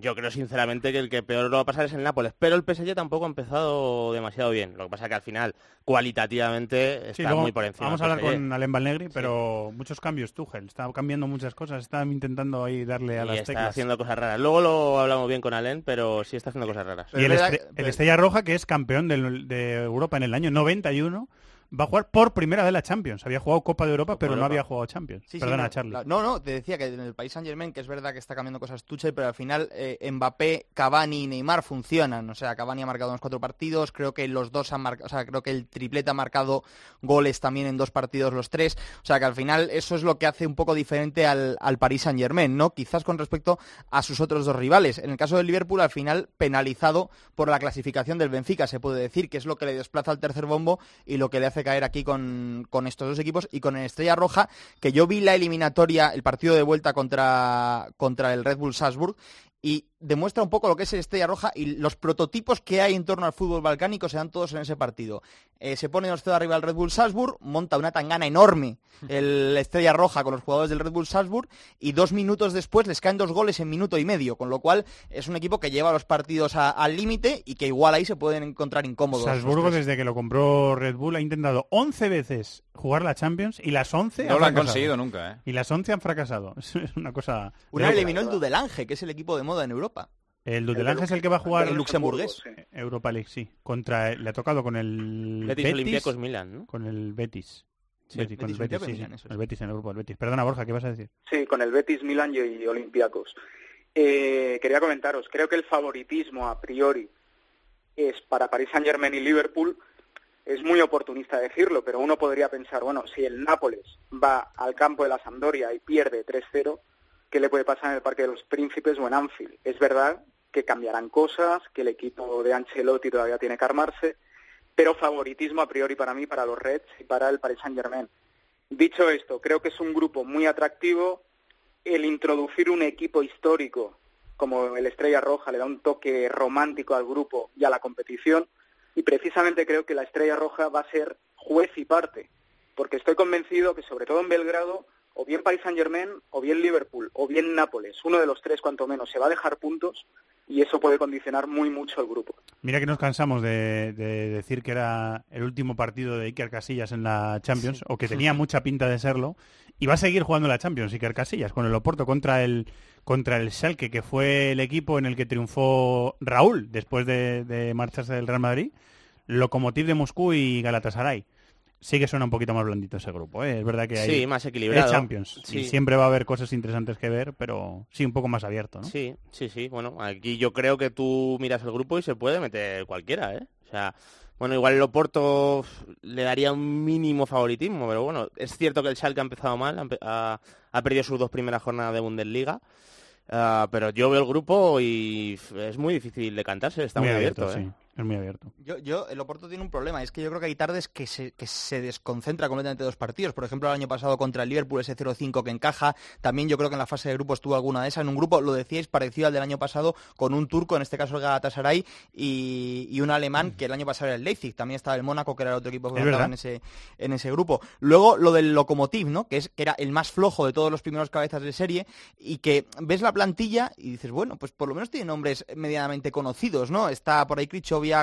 Yo creo sinceramente que el que peor lo va a pasar es el Nápoles, pero el PSG tampoco ha empezado demasiado bien. Lo que pasa es que al final, cualitativamente, Sí, está luego muy por encima. Vamos a hablar con Alem Valnegri, pero muchos cambios Tuchel. Está cambiando muchas cosas. Está intentando ahí darle a Y las está teclas. haciendo cosas raras. Luego lo hablamos bien con Alen, pero sí está haciendo cosas raras. Y el, Estre- el Estrella Roja, que es campeón del- de Europa en el año 91, va a jugar por primera vez la Champions. Había jugado Copa de Europa, pero no Europa. había jugado Champions. Sí, sí, Perdona, no, Charlie. No, no, te decía que en el país Saint Germain, que es verdad que está cambiando cosas Tuchel, pero al final eh, Mbappé, Cavani y Neymar funcionan. O sea, Cavani ha marcado unos cuatro partidos, creo que los dos han marcado, o sea, creo que el triplete ha marcado goles también en dos partidos los tres. O sea, que al final eso es lo que hace un poco diferente al, al Paris Saint Germain, ¿no? Quizás con respecto a sus otros dos rivales. En el caso del Liverpool, al final penalizado por la clasificación del Benfica, se puede decir, que es lo que le desplaza al tercer bombo y lo que le hace caer aquí con, con estos dos equipos y con el Estrella Roja, que yo vi la eliminatoria, el partido de vuelta contra, contra el Red Bull Salzburg y demuestra un poco lo que es el Estrella Roja y los prototipos que hay en torno al fútbol balcánico se dan todos en ese partido. Eh, se pone 2 arriba el Red Bull Salzburg, monta una tangana enorme el Estrella Roja con los jugadores del Red Bull Salzburg y dos minutos después les caen dos goles en minuto y medio, con lo cual es un equipo que lleva los partidos a- al límite y que igual ahí se pueden encontrar incómodos. Salzburgo, desde que lo compró Red Bull, ha intentado 11 veces jugar la Champions y las 11 No han lo han fracasado. conseguido nunca, ¿eh? Y las 11 han fracasado. Es una cosa... Una eliminó el Dudelange, que es el equipo de moda en Europa. El Dudelange es el que va a jugar El luxemburgués. Europa League, sí. Contra, le ha tocado con el Betis, Betis, Olympiacos, Milan, ¿no? Con el Betis. Sí, Betis, con el Betis, sí, El Betis en el grupo, el Betis. Perdona, Borja, ¿qué vas a decir? Sí, con el Betis, Milan y Olympiacos. Eh, quería comentaros, creo que el favoritismo a priori es para Paris Saint Germain y Liverpool. Es muy oportunista decirlo, pero uno podría pensar, bueno, si el Nápoles va al campo de la Sampdoria y pierde 3-0, ¿qué le puede pasar en el Parque de los Príncipes o en Anfield? Es verdad que cambiarán cosas, que el equipo de Ancelotti todavía tiene que armarse, pero favoritismo a priori para mí, para los Reds y para el Paris Saint Germain. Dicho esto, creo que es un grupo muy atractivo. El introducir un equipo histórico como el Estrella Roja le da un toque romántico al grupo y a la competición. Y precisamente creo que la Estrella Roja va a ser juez y parte, porque estoy convencido que sobre todo en Belgrado, o bien Paris Saint Germain, o bien Liverpool, o bien Nápoles, uno de los tres cuanto menos, se va a dejar puntos y eso puede condicionar muy mucho al grupo. Mira que nos cansamos de, de decir que era el último partido de Iker Casillas en la Champions, o que tenía mucha pinta de serlo, y va a seguir jugando la Champions Iker Casillas con el Oporto contra el contra el Schalke, que fue el equipo en el que triunfó Raúl después de, de marcharse del Real Madrid, Lokomotiv de Moscú y Galatasaray. Sí que suena un poquito más blandito ese grupo, ¿eh? es verdad que hay Sí, más equilibrado. es Champions Sí. y siempre va a haber cosas interesantes que ver, pero sí un poco más abierto, ¿no? Sí, sí, sí. Bueno, aquí yo creo que tú miras el grupo y se puede meter cualquiera, ¿eh? O sea, bueno, igual el Oporto le daría un mínimo favoritismo, pero bueno, es cierto que el Schalke ha empezado mal, ha, perdido sus dos primeras jornadas de Bundesliga, ah, pero yo veo el grupo y es muy difícil de cantarse, está muy, abierto, ¿eh? Es muy abierto. Yo, yo, el Oporto tiene un problema, es que yo creo que hay tardes que se, que se desconcentra completamente dos partidos. Por ejemplo, el año pasado contra el Liverpool ese 0-5 que encaja. También yo creo que en la fase de grupos tuvo alguna de esas. En un grupo, lo decíais, parecido al del año pasado, con un turco, en este caso el Galatasaray, y, y un alemán, que el año pasado era el Leipzig. También estaba el Mónaco, que era el otro equipo que Es estaba en ese, en ese grupo. Luego, lo del Lokomotiv, ¿no? Que, es, que era el más flojo de todos los primeros cabezas de serie, y que ves la plantilla y dices, bueno, pues por lo menos tiene nombres medianamente conocidos, ¿no? Está por ahí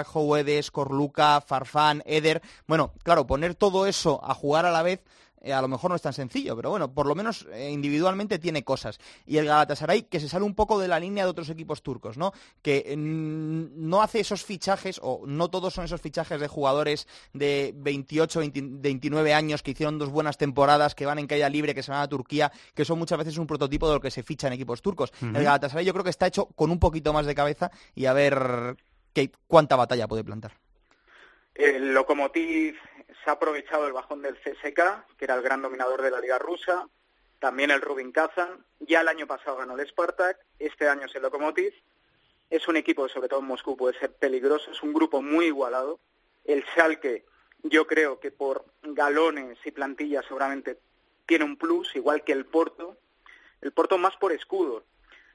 Jouedes, Corluca, Farfán, Eder. Bueno, claro, poner todo eso a jugar a la vez eh, a lo mejor no es tan sencillo, pero bueno, por lo menos eh, individualmente tiene cosas. Y el Galatasaray que se sale un poco de la línea de otros equipos turcos, ¿no? Que mm, no hace esos fichajes, o no todos son esos fichajes de jugadores de 28, 20 29 años que hicieron dos buenas temporadas, que van en caída libre, que se van a Turquía, que son muchas veces un prototipo de lo que se ficha en equipos turcos. El Galatasaray yo creo que está hecho con un poquito más de cabeza y a ver qué, cuánta batalla puede plantar. El Lokomotiv se ha aprovechado el bajón del CSK, que era el gran dominador de la liga rusa, también el Rubin Kazan, ya el año pasado ganó el Spartak, este año es el Lokomotiv, es un equipo, sobre todo en Moscú, puede ser peligroso, es un grupo muy igualado, el Schalke yo creo que por galones y plantillas seguramente tiene un plus, igual que el Porto, el Porto más por escudo.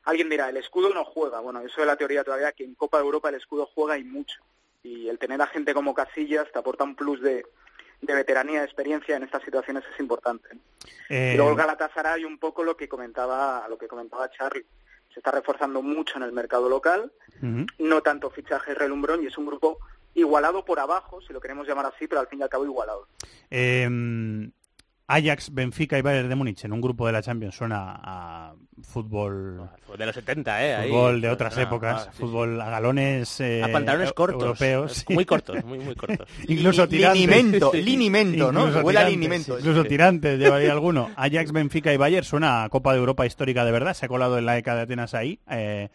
Alguien dirá, el escudo no juega. Bueno, eso es la teoría todavía, que en Copa de Europa el escudo juega y mucho. Y el tener a gente como Casillas te aporta un plus de, de veteranía, de experiencia en estas situaciones es importante. Eh, Y luego el Galatasaray un poco lo que comentaba, lo que comentaba Charlie. se está reforzando mucho en el mercado local, no tanto fichaje relumbrón y es un grupo igualado por abajo, si lo queremos llamar así, pero al fin y al cabo igualado. Eh, Ajax, Benfica y Bayern de Múnich en un grupo de la Champions suena a fútbol De los 70, ¿eh? Ahí, fútbol de otras épocas, ah, sí, fútbol a galones eh, A pantalones cortos, europeos, muy cortos, muy, muy cortos. incluso tirantes, linimento, linimento, ¿no? Incluso Huele a tirantes, linimento, incluso tirantes llevaría alguno. Ajax, Benfica y Bayern suena a Copa de Europa histórica de verdad, se ha colado en la ECA de Atenas ahí. eh,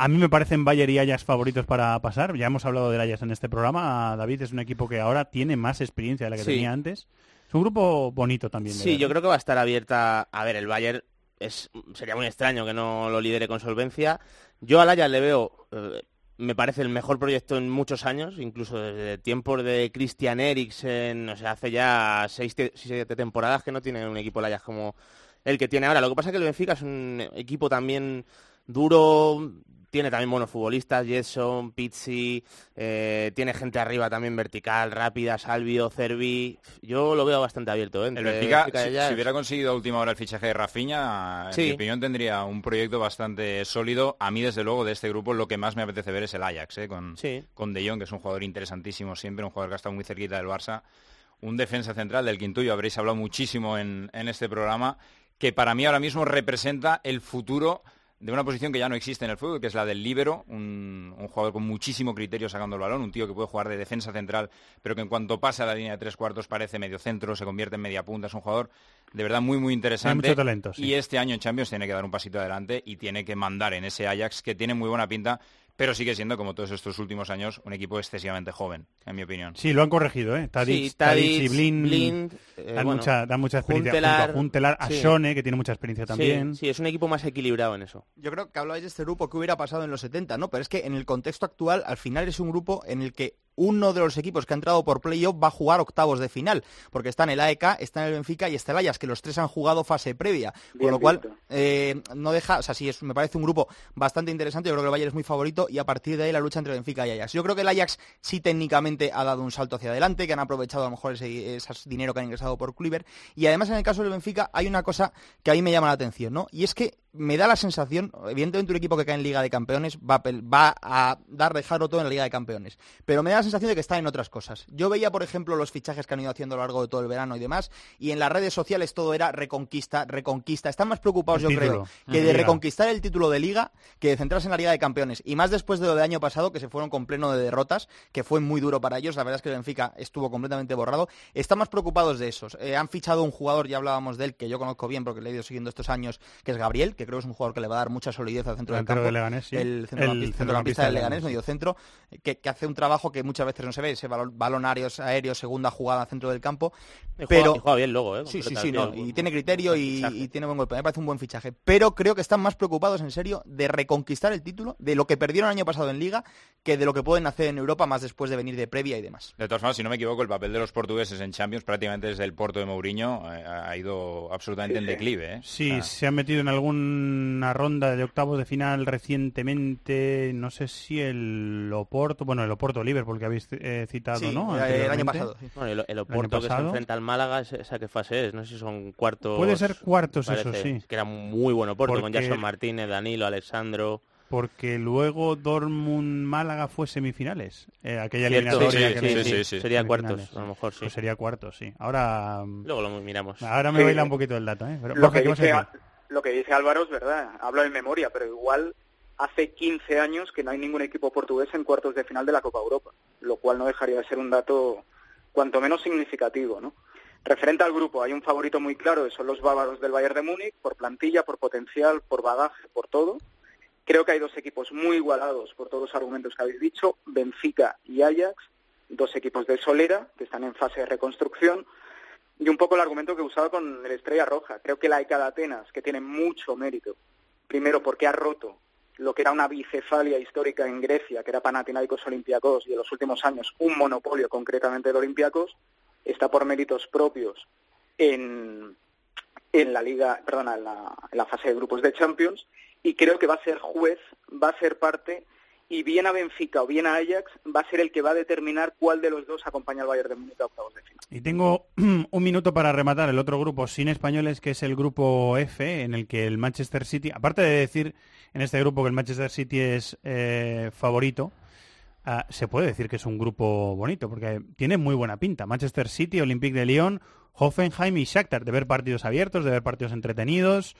a mí me parecen Bayern y Ajax favoritos para pasar. Ya hemos hablado del Ajax en este programa. David es un equipo que ahora tiene más experiencia de la que Sí. tenía antes. Es un grupo bonito también. Sí, yo creo que va a estar abierta. A ver, el Bayern es sería muy extraño que no lo lidere con solvencia. Yo al Ajax le veo, eh, me parece el mejor proyecto en muchos años, incluso desde tiempos de Christian Eriksen, o sea, hace ya seis, te- siete temporadas que no tiene un equipo el Ajax como el que tiene ahora. Lo que pasa es que el Benfica es un equipo también duro, tiene también buenos futbolistas, Jetson, Pizzi, eh, tiene gente arriba también vertical, rápida, Salvio, Cervi. Yo lo veo bastante abierto. ¿eh? El Benfica, si, hubiera conseguido a última hora el fichaje de Rafinha, en Sí. mi opinión tendría un proyecto bastante sólido. A mí, desde luego, de este grupo lo que más me apetece ver es el Ajax, ¿eh? con, Sí. con De Jong, que es un jugador interesantísimo siempre, un jugador que ha estado muy cerquita del Barça. Un defensa central del Quintuyo, habréis hablado muchísimo en, en este programa, que para mí ahora mismo representa el futuro de una posición que ya no existe en el fútbol, que es la del líbero, un, un jugador con muchísimo criterio sacando el balón, un tío que puede jugar de defensa central, pero que en cuanto pasa a la línea de tres cuartos parece medio centro, se convierte en media punta, es un jugador de verdad muy muy interesante. mucho talento, sí. Y este año en Champions tiene que dar un pasito adelante y tiene que mandar en ese Ajax que tiene muy buena pinta, pero sigue siendo, como todos estos últimos años, un equipo excesivamente joven, en mi opinión. Sí, lo han corregido, ¿eh? Tadic, Sí, Tadic Tadic, y Blind, Blind, eh, dan, bueno, mucha, dan mucha experiencia. Huntelaar, junto a a sí. Shone, que tiene mucha experiencia también. Sí, sí, es un equipo más equilibrado en eso. Yo creo que hablabais de este grupo que hubiera pasado en los 70, ¿no? Pero es que en el contexto actual, al final es un grupo en el que uno de los equipos que ha entrado por playoff va a jugar octavos de final, porque está en el AEK, está en el Benfica y está el Ajax, que los tres han jugado fase previa, con lo cual eh, no deja, o sea, sí, es, me parece un grupo bastante interesante, yo creo que el Bayern es muy favorito y a partir de ahí la lucha entre Benfica y Ajax. Yo creo que el Ajax sí técnicamente ha dado un salto hacia adelante, que han aprovechado a lo mejor ese, ese dinero que han ingresado por Kluivert y además en el caso del Benfica hay una cosa que a mí me llama la atención, ¿no? Y es que me da la sensación, evidentemente un equipo que cae en Liga de Campeones va a, pel- va a dar de jarro todo en la Liga de Campeones, pero me da la sensación de que está en otras cosas. Yo veía, por ejemplo, los fichajes que han ido haciendo a lo largo de todo el verano y demás, y en las redes sociales todo era reconquista, reconquista. Están más preocupados, El yo título, creo, que de reconquistar el título de Liga que de centrarse en la Liga de Campeones. Y más después de lo del año pasado, que se fueron con pleno de derrotas, que fue muy duro para ellos. La verdad es que el Benfica estuvo completamente borrado. Están más preocupados de esos. Eh, han fichado un jugador, ya hablábamos de él, que yo conozco bien porque le he ido siguiendo estos años, que es Gabriel, que creo que es un jugador que le va a dar mucha solidez al centro del campo. de Leganés, sí. El centrocampista, El centrocampista del Leganés, medio centro, que, que hace un trabajo que muchas veces no se ve, ese balón, balón aéreos, aéreo, segunda jugada al centro del campo. Y juega- Pero, y juega bien luego, ¿eh? Sí, sí, sí, no, y tiene criterio y, tiene buen golpe. Me parece un buen fichaje. Pero creo que están más preocupados, en serio, de reconquistar el título, de lo que perdieron el año pasado en Liga, que de lo que pueden hacer en Europa más después de venir de previa y demás. De todas formas, si no me equivoco, el papel de los portugueses en Champions prácticamente desde el Porto de Mourinho eh, ha ido absolutamente en declive. ¿eh? Sí, O sea, se han metido en alguna ronda de octavos de final recientemente, no sé si el Oporto, bueno, el Oporto Liverpool que habéis eh, citado, Sí, ¿no? el año pasado. sí. Bueno, el, el Oporto que se enfrenta al Málaga, ¿esa qué fase es? No sé si son cuartos... Puede ser cuartos, eso sí. Que era muy buen Oporto, con Porque- Jason Martínez, Danilo, Alexandro... Porque luego Dortmund-Málaga fue semifinales. Eh, aquella Cierto, eliminatoria sí, que sí, le- sí, sí, sí. Sería cuartos, a lo mejor sí. Pues sería cuartos, sí. Ahora, Luego lo miramos. ahora me Sí. baila un poquito el dato, ¿eh? Pero, Lo que, ¿qué vas a dice? Lo que dice Álvaro es verdad, hablo de memoria, pero igual hace 15 años que no hay ningún equipo portugués en cuartos de final de la Copa Europa, lo cual no dejaría de ser un dato cuanto menos significativo, ¿no? Referente al grupo, hay un favorito muy claro, son los bávaros del Bayern de Múnich, por plantilla, por potencial, por bagaje, por todo. Creo que hay dos equipos muy igualados por todos los argumentos que habéis dicho, Benfica y Ajax, dos equipos de solera que están en fase de reconstrucción, y un poco el argumento que he usado con el Estrella Roja. Creo que la ECA de Atenas, que tiene mucho mérito, primero porque ha roto lo que era una bicefalia histórica en Grecia, que era Panathinaikos Olympiacos, y en los últimos años un monopolio concretamente de Olympiacos, está por méritos propios en, en la liga, perdona, en la, en la fase de grupos de Champions, y creo que va a ser juez, va a ser parte y bien a Benfica o bien a Ajax va a ser el que va a determinar cuál de los dos acompaña al Bayern de Múnich a octavos de final. Y tengo un minuto para rematar el otro grupo sin españoles, que es el grupo F, en el que el Manchester City, aparte de decir en este grupo que el Manchester City es eh, favorito, ah, se puede decir que es un grupo bonito, porque tiene muy buena pinta. Manchester City, Olympique de Lyon, Hoffenheim y Shakhtar, de ver partidos abiertos, de ver partidos entretenidos.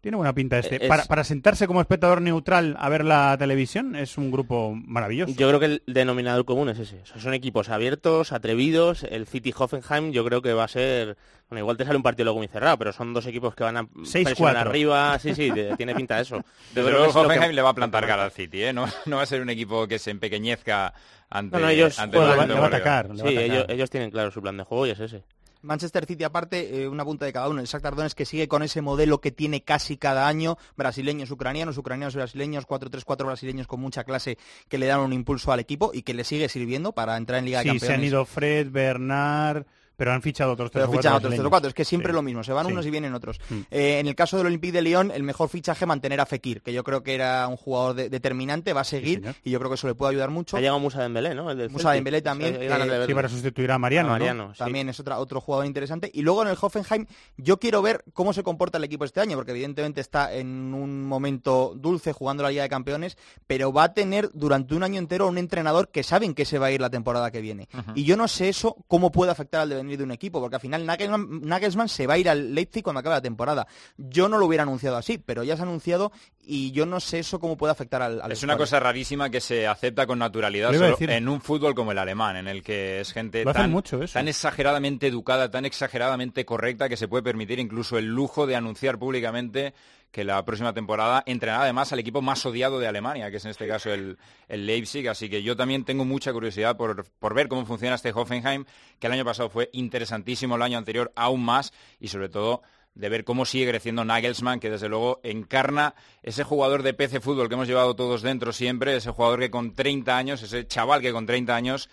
Tiene buena pinta este. Es- Para, para sentarse como espectador neutral a ver la televisión, es un grupo maravilloso. Yo creo que el denominador común es ese. O sea, son equipos abiertos, atrevidos. El City Hoffenheim yo creo que va a ser... Bueno, igual te sale un partido luego muy cerrado, pero son dos equipos que van a 6-4. presionar arriba. Sí, sí, tiene pinta de eso. Yo Desde creo que que- Hoffenheim le va a plantar cara al City, ¿eh? No, no va a ser un equipo que se empequeñezca ante, No, no, ellos ante juegan- el le va a atacar, le va a Sí, atacar. ellos, ellos tienen claro su plan de juego y es ese. Manchester City aparte, eh, una punta de cada uno. El Shakhtar Donetsk que sigue con ese modelo que tiene casi cada año, brasileños, ucranianos, ucranianos brasileños, 4-3-4 brasileños con mucha clase que le dan un impulso al equipo y que le sigue sirviendo para entrar en Liga de Sí, Campeones. se han ido Fred, Bernard, pero han fichado otros tres Pero o fichan cuatro otros tres o brasileños. cuatro, es que siempre Sí. lo mismo, se van Sí. unos y vienen otros. Mm. Eh, en el caso del Olympique de Lyon, el mejor fichaje mantener a Fekir, que yo creo que era un jugador de- determinante, va a seguir y yo creo que eso le puede ayudar mucho. Ha llegado Musa Dembélé, ¿no? El Musa. Dembélé también, eh, de Sí, para sustituir a Mariano, A ¿no? Mariano, sí. También es otra, otro jugador interesante. Y luego en el Hoffenheim, yo quiero ver cómo se comporta el equipo este año, porque evidentemente está en un momento dulce jugando la Liga de Campeones, pero va a tener durante un año entero un entrenador que saben que se va a ir la temporada que viene. Y yo no sé eso cómo puede afectar al devenir de un equipo, porque al final Nagelsmann, Nagelsmann se va a ir al Leipzig cuando acabe la temporada. Yo no lo hubiera anunciado así, pero ya se ha anunciado y yo no sé eso cómo puede afectar al, al Es una cosa rarísima que se acepta con naturalidad solo en un fútbol como el alemán, en el que es gente tan, mucho eso. tan exageradamente educada, tan exageradamente correcta que se puede permitir incluso el lujo de anunciar públicamente que la próxima temporada entrenará además al equipo más odiado de Alemania, que es en este caso el, el Leipzig. Así que yo también tengo mucha curiosidad por, por ver cómo funciona este Hoffenheim, que el año pasado fue interesantísimo, el año anterior aún más, y sobre todo de ver cómo sigue creciendo Nagelsmann, que desde luego encarna ese jugador de PC fútbol que hemos llevado todos dentro siempre, ese jugador que con 30 años, ese chaval que con 30 años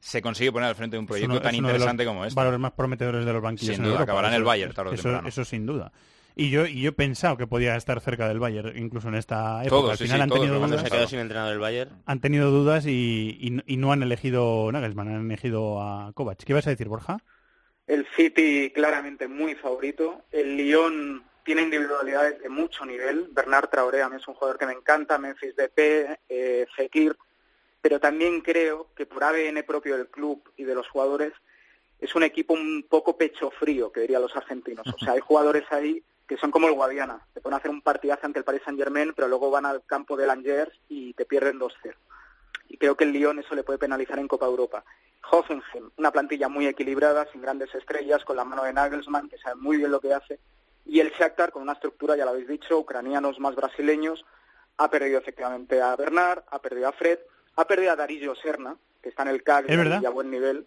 se consigue poner al frente de un proyecto uno- tan interesante como este. valores más prometedores de los banquillos Sin en duda, Europa. acabará en el Bayern tarde o eso, temprano. eso sin duda. Y yo, y yo he pensado que podía estar cerca del Bayern, incluso en esta época. Todos, Al final sí, han, tenido dudas, se quedó sin entrenador el Bayern. han tenido dudas y, y- y no han elegido Nagelsmann, han elegido a Kovac. ¿Qué ibas a decir, Borja? El City claramente muy favorito. El Lyon tiene individualidades de mucho nivel. Bernard Traoré a mí es un jugador que me encanta. Memphis Depay, eh, Fekir. Pero también creo que por ADN propio del club y de los jugadores es un equipo un poco pecho frío, que dirían los argentinos. O sea, hay jugadores ahí que son como el Guadiana. Te pueden hacer un partidazo ante el Paris Saint-Germain, pero luego van al campo del Angers y te pierden 2-0 y creo que el Lyon eso le puede penalizar en Copa Europa. Hoffenheim, una plantilla muy equilibrada, sin grandes estrellas, con la mano de Nagelsmann, que sabe muy bien lo que hace, y el Shakhtar con una estructura, ya lo habéis dicho, ucranianos más brasileños, ha perdido efectivamente a Bernard, ha perdido a Fred, ha perdido a Darillo Serna, que está en el verdad. y a buen nivel,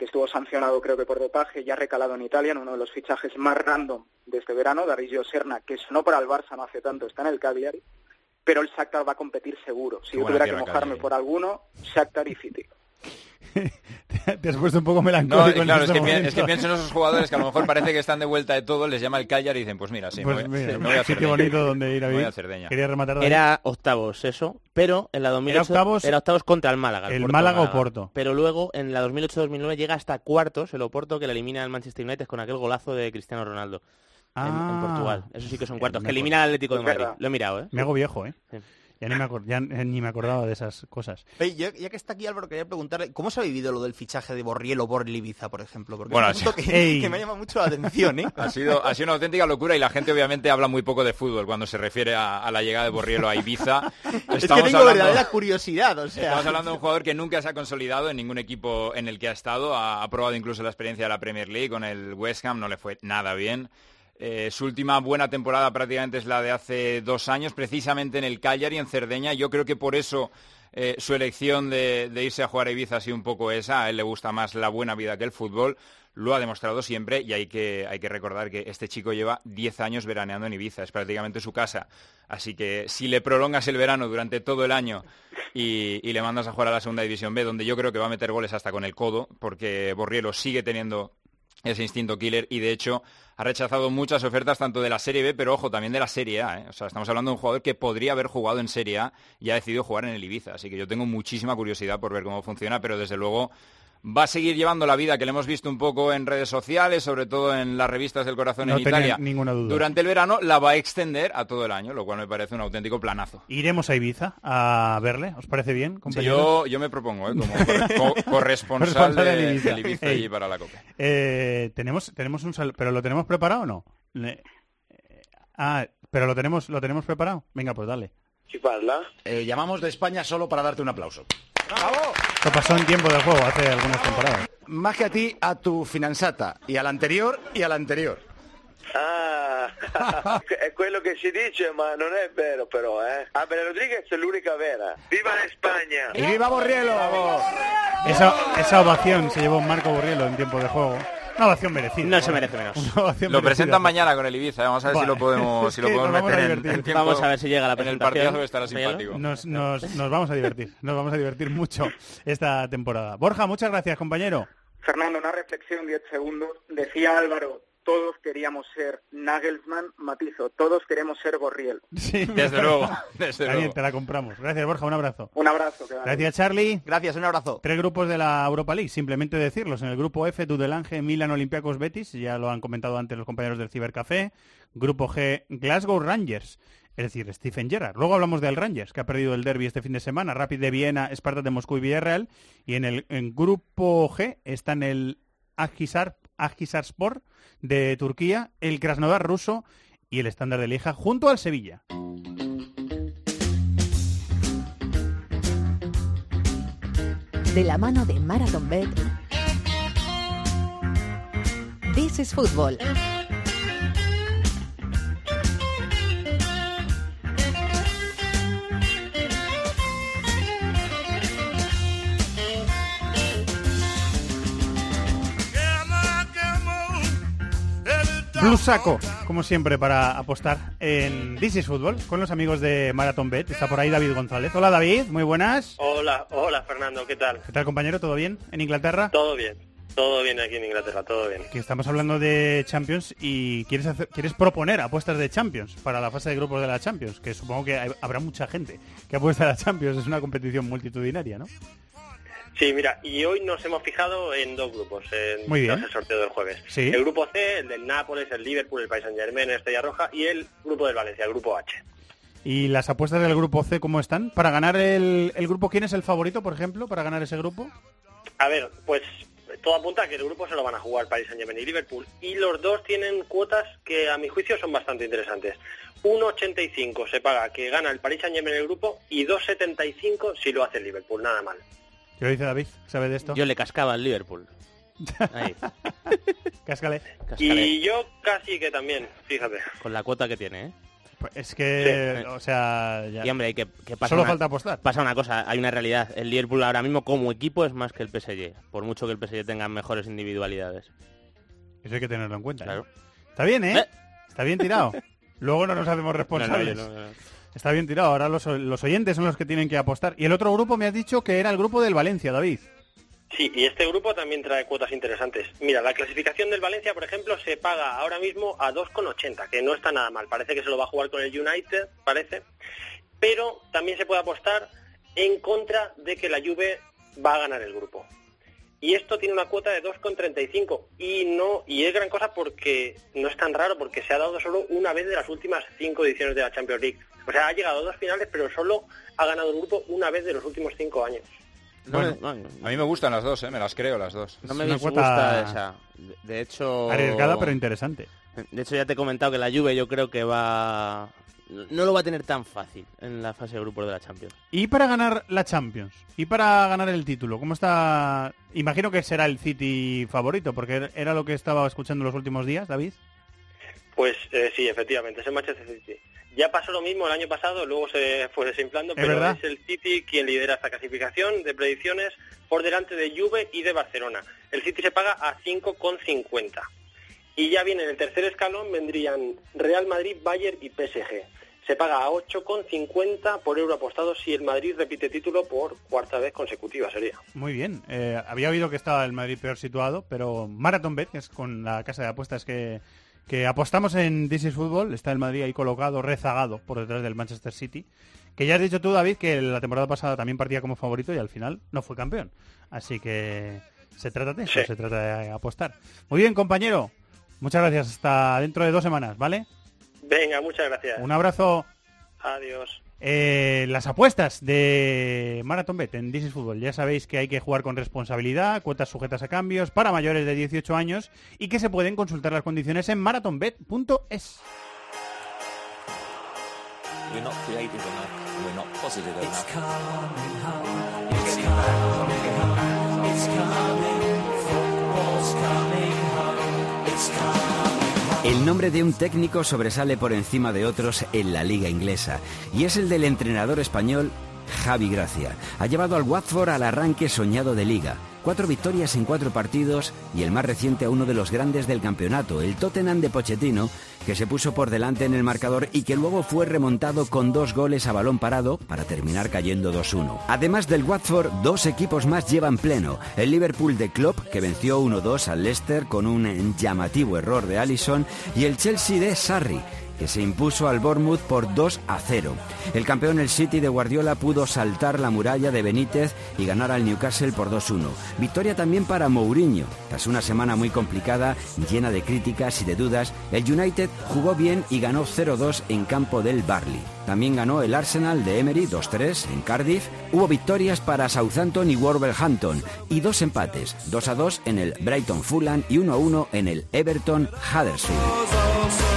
que estuvo sancionado creo que por dopaje y ha recalado en Italia en uno de los fichajes más random de este verano, Darillo Serna, que sonó para el Barça no hace tanto, está en el Cagliari, pero el Shakhtar va a competir seguro. Si Qué yo tuviera que mojarme Cagliari. por alguno, Shakhtar y City. Te has puesto un poco No, melancólico en claro, es este que, pi- momento. es que pienso en esos jugadores que a lo mejor parece que están de vuelta de todo, les llama el Cagliari y dicen, pues mira, sí, Pues me voy, mira, me voy a Cerdeña. bonito donde ir a vivir. Quería rematar David. Era octavos eso, pero en la 2008 Era octavos- era octavos contra el Málaga. el Porto Málaga o Porto. Pero luego en la 2008-2009 llega hasta cuartos el Oporto que le elimina al Manchester United con aquel golazo de Cristiano Ronaldo en, en Ah. Portugal. Eso sí que son cuartos. Que elimina al Atlético de Es Madrid. Lo he mirado, ¿eh? Me hago viejo, ¿eh? Sí. Ya ni me, acor- ya ni me acordaba de esas cosas. Ya, ya que está aquí Álvaro, quería preguntarle, ¿cómo se ha vivido lo del fichaje de Borrielo por Ibiza, por ejemplo? Porque Bueno, es un punto que, que me llama mucho la atención, ¿eh? Ha sido, ha sido una auténtica locura y la gente obviamente habla muy poco de fútbol cuando se refiere a, a la llegada de Borrielo a Ibiza. es que tengo hablando- verdadera curiosidad, o sea... Estamos hablando de un jugador que nunca se ha consolidado en ningún equipo en el que ha estado. Ha, ha probado incluso la experiencia de la Premier League con el West Ham, no le fue nada bien. Eh, su última buena temporada prácticamente es la de hace dos años, precisamente en el Cagliari, en Cerdeña. Yo creo que por eso eh, su elección de, irse a jugar a Ibiza ha sido un poco esa. A él le gusta más la buena vida que el fútbol. Lo ha demostrado siempre y hay que, hay que recordar que este chico lleva 10 años veraneando en Ibiza, es prácticamente su casa. Así que si le prolongas el verano durante todo el año y, y le mandas a jugar a la Segunda División B, donde yo creo que va a meter goles hasta con el codo, porque Borrielo sigue teniendo ese instinto killer y de hecho ha rechazado muchas ofertas tanto de la Serie B, pero ojo, también de la Serie A. ¿eh? O sea, estamos hablando de un jugador que podría haber jugado en Serie A y ha decidido jugar en el Ibiza. Así que yo tengo muchísima curiosidad por ver cómo funciona, pero desde luego va a seguir llevando la vida que le hemos visto un poco en redes sociales, sobre todo en las revistas del corazón No en Italia. ninguna duda. Durante el verano la va a extender a todo el año, lo cual me parece un auténtico planazo. Iremos a Ibiza a verle, ¿os parece bien, compañeros? Yo, yo me propongo, ¿eh? como corre- co- corresponsal de, Ibiza. del Ibiza Ey. allí para la COPE. Eh, tenemos, tenemos un sal- pero lo tenemos preparado o no? Le- eh, ah, pero lo tenemos, lo tenemos preparado. Venga, pues dale. Si parla. Eh, llamamos de España solo para darte un aplauso. Esto pasó en tiempo del juego hace algunas temporadas. Más que a ti, a tu finanzata. Y al anterior y al anterior. Ah, è quello che si dice, ma non è vero però, eh. Abel Rodriguez è l'unica vera. Viva la Spagna! ¡Y viva Borrielo! Esa, esa ovación se llevó Marco Burrielo en tiempo de juego. Una ovación merecida. No se merece menos. Una ovación Lo merecida. presentan mañana con el Ibiza, ¿eh? vamos a ver si lo podemos, si lo podemos a meter en, divertir. en tiempo. Vamos a ver si llega la En el presentación. estará Síguelo. simpático. Nos, nos, nos vamos a divertir. Nos vamos a divertir mucho esta temporada. Borja, muchas gracias, compañero. Fernando, una reflexión, 10 segundos. Decía Álvaro, todos queríamos ser Nagelsmann, matizo, todos queremos ser Borriel. Sí, Desde luego, desde Está bien, luego. te la compramos. Gracias, Borja. Un abrazo. Un abrazo. Gracias, Charlie. Gracias, un abrazo. Tres grupos de la Europa League, simplemente decirlos. En el grupo F, Dudelange, Milan, Olympiacos, Betis, ya lo han comentado antes los compañeros del Cibercafé. Grupo G, Glasgow Rangers, es decir, Stephen Gerrard. Luego hablamos del Rangers, que ha perdido el derby este fin de semana. Rapid de Viena, Esparta de Moscú y Villarreal. Y en el en grupo G están el Akhisar, Akhisarspor de Turquía, el Krasnodar ruso y el Estándar de Lieja junto al Sevilla. De la mano de Marathon Bet. This is Football. Blue Saco, como siempre, para apostar en This is Football con los amigos de Marathon Bet. Está por ahí David González. Hola David, muy buenas. Hola, hola Fernando, ¿qué tal? ¿Qué tal compañero? ¿Todo bien en Inglaterra? Todo bien, todo bien aquí en Inglaterra, todo bien. Que estamos hablando de Champions y quieres hacer, quieres proponer apuestas de Champions para la fase de grupos de la Champions, que supongo que hay- habrá mucha gente que apuesta a la Champions. Es una competición multitudinaria, ¿no? Sí, mira, y hoy nos hemos fijado en dos grupos, en Muy bien. tras el sorteo del jueves. Sí. El grupo C, el del Nápoles, el Liverpool, el Paris Saint Germain, el Estrella Roja, y el grupo del Valencia, el grupo H. ¿Y las apuestas del grupo C cómo están? Para ganar el, el grupo, ¿quién es el favorito, por ejemplo, para ganar ese grupo? A ver, pues todo apunta a que el grupo se lo van a jugar Paris Saint Germain y Liverpool, y los dos tienen cuotas que a mi juicio son bastante interesantes. 1.85 se paga que gana el Paris Saint Germain el grupo y 2.75 si lo hace el Liverpool, nada mal. ¿Qué lo dice David? ¿Sabe de esto? Yo le cascaba al Liverpool. Ahí, Cáscale. Y yo casi que también, fíjate. Con la cuota que tiene, ¿eh? Pues es que, Sí. o sea, ya- Y hombre, hay que, que pasa solo una- falta apostar. Pasa una cosa, hay una realidad. El Liverpool ahora mismo como equipo es más que el PSG. Por mucho que el PSG tenga mejores individualidades. Eso hay que tenerlo en cuenta. ¿eh? Claro. Está bien, ¿eh? ¿Eh? Está bien tirado. Luego no nos hacemos responsables. No, no, no, no. Está bien tirado. Ahora los, los oyentes son los que tienen que apostar. Y el otro grupo me has dicho que era el grupo del Valencia, David. Sí, y este grupo también trae cuotas interesantes. Mira, la clasificación del Valencia, por ejemplo, se paga ahora mismo a 2,80, que no está nada mal. Parece que se lo va a jugar con el United, parece. Pero también se puede apostar en contra de que la Juve va a ganar el grupo. Y esto tiene una cuota de 2,35 y no y es gran cosa porque no es tan raro porque se ha dado solo una vez de las últimas cinco ediciones de la Champions League. O sea, ha llegado a dos finales, pero solo ha ganado el grupo una vez de los últimos cinco años. No, Bueno, me- no, A mí me gustan las dos, ¿eh? me las creo las dos. no me disgusta esa. De- De hecho... Arriesgada, pero interesante. De hecho, ya te he comentado que la Juve yo creo que va... No lo va a tener tan fácil en la fase de grupos de la Champions. Y para ganar la Champions, y para ganar el título, ¿cómo está? Imagino que será el City favorito, porque era lo que estaba escuchando los últimos días, David. Pues eh, sí, efectivamente, es el Manchester City. Ya pasó lo mismo el año pasado, luego se fue desinflando, ¿Es pero verdad? es el City quien lidera esta clasificación de predicciones por delante de Juve y de Barcelona. El City se paga a 5,50. Y ya viene en el tercer escalón vendrían Real Madrid, Bayern y PSG. se paga a 8,50 por euro apostado si el Madrid repite título por cuarta vez consecutiva sería. Muy bien. Eh, había oído que estaba el Madrid peor situado, pero Marathon Bet, que es con la casa de apuestas que, que apostamos en This is Football, está el Madrid ahí colocado, rezagado por detrás del Manchester City. Que ya has dicho tú, David, que la temporada pasada también partía como favorito y al final no fue campeón. Así que se trata de eso, se trata de apostar. Muy bien, compañero. Muchas gracias. Hasta dentro de dos semanas, ¿vale? Venga, muchas gracias. Un abrazo. Adiós. Eh, las apuestas de Marathon Bet en This is Football. Ya sabéis que hay que jugar con responsabilidad, cuotas sujetas a cambios para mayores de 18 años y que se pueden consultar las condiciones en marathonbet.es. We're El nombre de un técnico sobresale por encima de otros en la liga inglesa y es el del entrenador español Javi Gracia. Ha llevado al Watford al arranque soñado de liga. Cuatro victorias en cuatro partidos y el más reciente a uno de los grandes del campeonato, el Tottenham de Pochettino, que se puso por delante en el marcador y que luego fue remontado con dos goles a balón parado para terminar cayendo 2-1. Además del Watford, dos equipos más llevan pleno. El Liverpool de Klopp, que venció 1-2 al Leicester con un llamativo error de Allison, y el Chelsea de Sarri, que se impuso al Bournemouth por 2 a 0. El campeón el City de Guardiola pudo saltar la muralla de Benítez y ganar al Newcastle por 2-1. Victoria también para Mourinho. Tras una semana muy complicada, llena de críticas y de dudas, el United jugó bien y ganó 0-2 en campo del Barley. También ganó el Arsenal de Emery 2-3 en Cardiff. Hubo victorias para Southampton y Wolverhampton y dos empates, 2-2 en el Brighton Fulham y 1-1 en el Everton Huddersfield.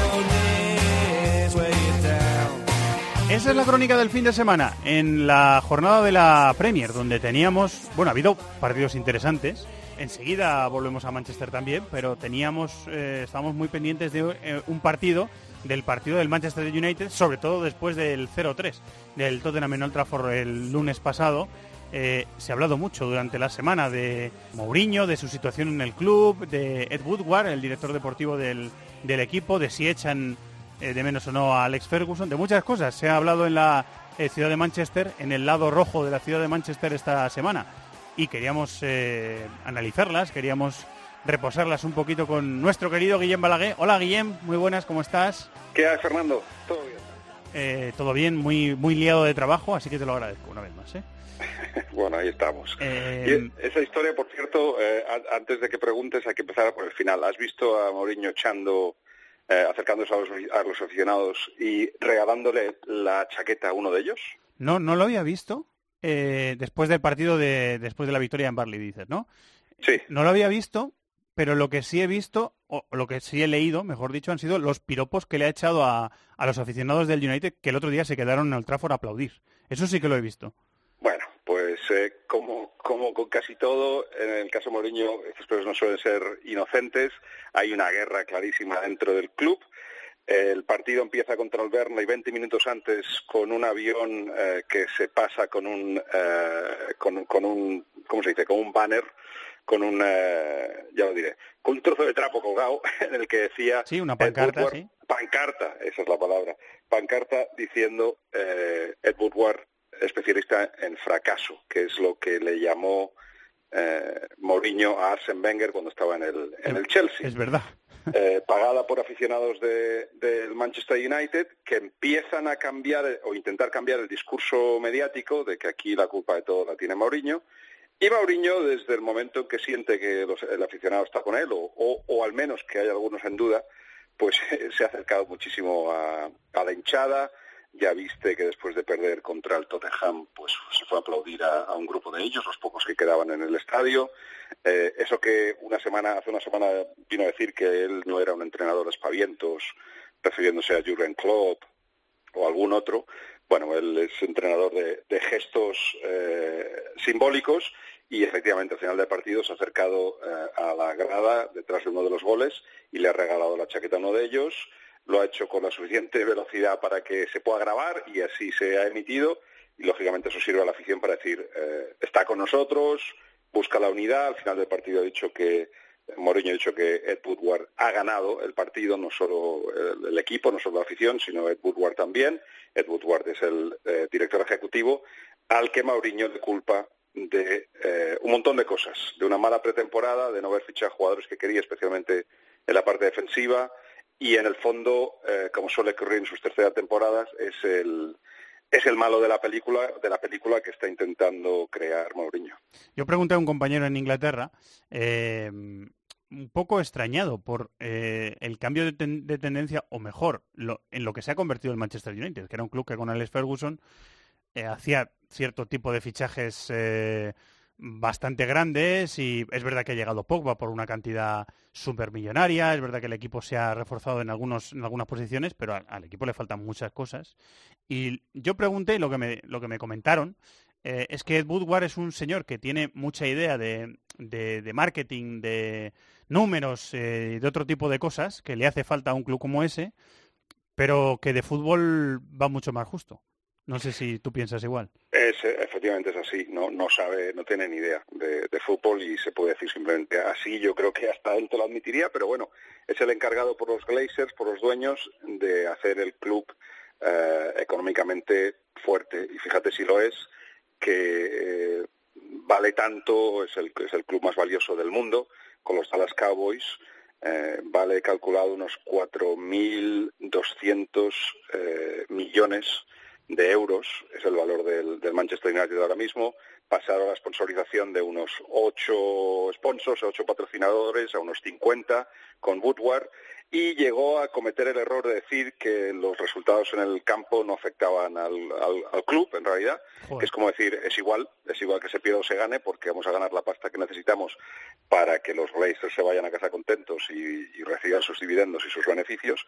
Esa es la crónica del fin de semana. En la jornada de la Premier, donde teníamos, bueno, ha habido partidos interesantes. Enseguida volvemos a Manchester también, pero teníamos, eh, estábamos muy pendientes de eh, un partido, del partido del Manchester United, sobre todo después del 0-3 del Tottenham en Old Trafford el lunes pasado. Eh, se ha hablado mucho durante la semana de Mourinho, de su situación en el club, de Ed Woodward, el director deportivo del, del equipo, de si echan eh, de menos o no a Alex Ferguson, de muchas cosas. Se ha hablado en la eh, ciudad de Manchester, en el lado rojo de la ciudad de Manchester esta semana. Y queríamos eh, analizarlas, queríamos reposarlas un poquito con nuestro querido Guillem Balaguer. Hola Guillem, muy buenas, ¿cómo estás? ¿Qué hay, Fernando? ¿Todo bien? Todo bien, muy, muy liado de trabajo, así que te lo agradezco una vez más. ¿eh? bueno, ahí estamos. Eh, Y esa historia, por cierto, eh, antes de que preguntes, hay que empezar por el final. ¿Has visto a Mourinho echando, eh, acercándose a los, a los aficionados y regalándole la chaqueta a uno de ellos? No, no lo había visto eh, después del partido de después de la victoria en Barley, dices, ¿no? Sí. No lo había visto, pero lo que sí he visto, o lo que sí he leído, mejor dicho, han sido los piropos que le ha echado a, a los aficionados del United que el otro día se quedaron en el Trafford a aplaudir. Eso sí que lo he visto. Bueno, pues eh, como, como con casi todo, en el caso Mourinho, estos cosas no suelen ser inocentes. Hay una guerra clarísima dentro del club. El partido empieza contra el Burnley 20 minutos antes con un avión eh, que se pasa con un, eh, con, con un, ¿cómo se dice? Con un banner, con un, eh, ya lo diré, con un trozo de trapo colgado en el que decía Sí, una pancarta, sí. pancarta, esa es la palabra, pancarta diciendo eh, Ed Woodward, especialista en fracaso, que es lo que le llamó eh, Mourinho a Arsene Wenger cuando estaba en el, en el Chelsea. Es verdad. Eh, pagada por aficionados de- del Manchester United que empiezan a cambiar o intentar cambiar el discurso mediático de que aquí la culpa de todo la tiene Mourinho y Mourinho desde el momento en que siente que los- el aficionado está con él o, o- o al menos que hay algunos en duda pues se ha acercado muchísimo a, a la hinchada ya viste que después de perder contra el Tottenham pues se fue a aplaudir a, un grupo de ellos los pocos que quedaban en el estadio. Eh, eso que una semana, hace una semana vino a decir que él no era un entrenador de espavientos, refiriéndose a Jurgen Klopp o algún otro, bueno, él es entrenador de, de gestos eh, simbólicos y efectivamente al final del partido se ha acercado eh, a la grada detrás de uno de los goles y le ha regalado la chaqueta a uno de ellos, lo ha hecho con la suficiente velocidad para que se pueda grabar y así se ha emitido y lógicamente eso sirve a la afición para decir eh, está con nosotros, busca la unidad, al final del partido ha dicho que Mourinho ha dicho que Ed Woodward ha ganado el partido, no solo el, equipo, no solo la afición, sino Ed Woodward también. Ed Woodward es el eh, director ejecutivo al que Mourinho le culpa de eh, un montón de cosas, de una mala pretemporada, de no haber fichado jugadores que quería, especialmente en la parte defensiva, y en el fondo, eh, como suele ocurrir en sus terceras temporadas, es el es el malo de la película de la película que está intentando crear Mourinho. Yo pregunté a un compañero en Inglaterra, eh, un poco extrañado por eh, el cambio de, ten- de tendencia, o mejor, lo- en lo que se ha convertido el Manchester United, que era un club que con Alex Ferguson eh, hacía cierto tipo de fichajes bastante grandes y es verdad que ha llegado Pogba por una cantidad supermillonaria, es verdad que el equipo se ha reforzado en, algunos, en algunas posiciones, pero al, equipo le faltan muchas cosas. Y yo pregunté, lo que me, lo que me comentaron, eh, es que Ed Woodward es un señor que tiene mucha idea de, de- marketing, de números eh, de otro tipo de cosas que le hace falta a un club como ese, pero que de fútbol va mucho más justo. No sé si tú piensas igual. Eh, efectivamente es así, no, no sabe, no tiene ni idea de, fútbol y se puede decir simplemente así. Yo creo que hasta él lo admitiría, pero bueno, es el encargado por los Glazers, por los dueños, de hacer el club eh, económicamente fuerte. Y fíjate si lo es, que eh, vale tanto, es el, es el club más valioso del mundo, con los Dallas Cowboys. vale calculado unos 4.200 eh, millones de euros, es el valor del, del Manchester United ahora mismo, pasaron a la sponsorización de unos ocho sponsors, ocho patrocinadores, a unos 50 con Woodward, y llegó a cometer el error de decir que los resultados en el campo no afectaban al, al- al club, en realidad, que es como decir, es igual, es igual que se pierda o se gane, porque vamos a ganar la pasta que necesitamos para que los Blazers se vayan a casa contentos y, y reciban sus dividendos y sus beneficios,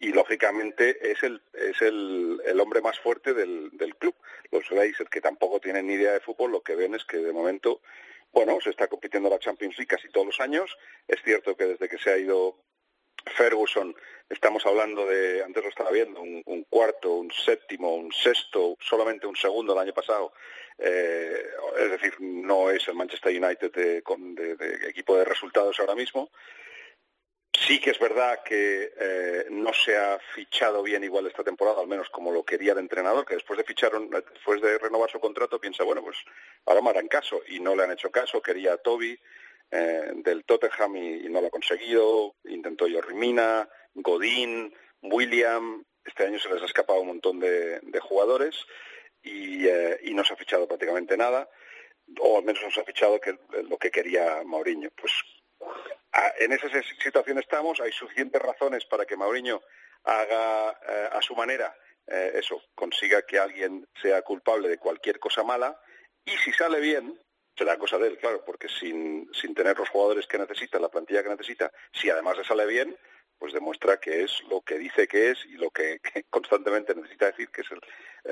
y lógicamente es el, es el, el hombre más fuerte del, del club. Los Blazers, que tampoco tienen ni idea de fútbol, lo que ven es que de momento, bueno, se está compitiendo la Champions League casi todos los años. Es cierto que desde que se ha ido Ferguson, estamos hablando de, antes lo estaba viendo, un, cuarto, un séptimo, un sexto, solamente un segundo el año pasado. Eh, es decir, no es el Manchester United de, de- equipo de resultados ahora mismo. Sí que es verdad que eh, no se ha fichado bien igual esta temporada, al menos como lo quería el entrenador, que después de fichar, después de renovar su contrato piensa, bueno, pues ahora me harán caso. Y no le han hecho caso, quería a Toby eh, del Tottenham y, no lo ha conseguido. Intentó Jorrimina, Godín, William. Este año se les ha escapado un montón de, de jugadores y, eh, y no se ha fichado prácticamente nada, o al menos no se ha fichado que, lo que quería Mourinho. Pues en esa si- situación estamos, hay suficientes razones para que Mourinho haga eh, a su manera eh, eso, consiga que alguien sea culpable de cualquier cosa mala y si sale bien, será cosa de él, claro, porque sin, sin tener los jugadores que necesita, la plantilla que necesita, si además le sale bien, pues demuestra que es lo que dice que es y lo que, que constantemente necesita decir que es el,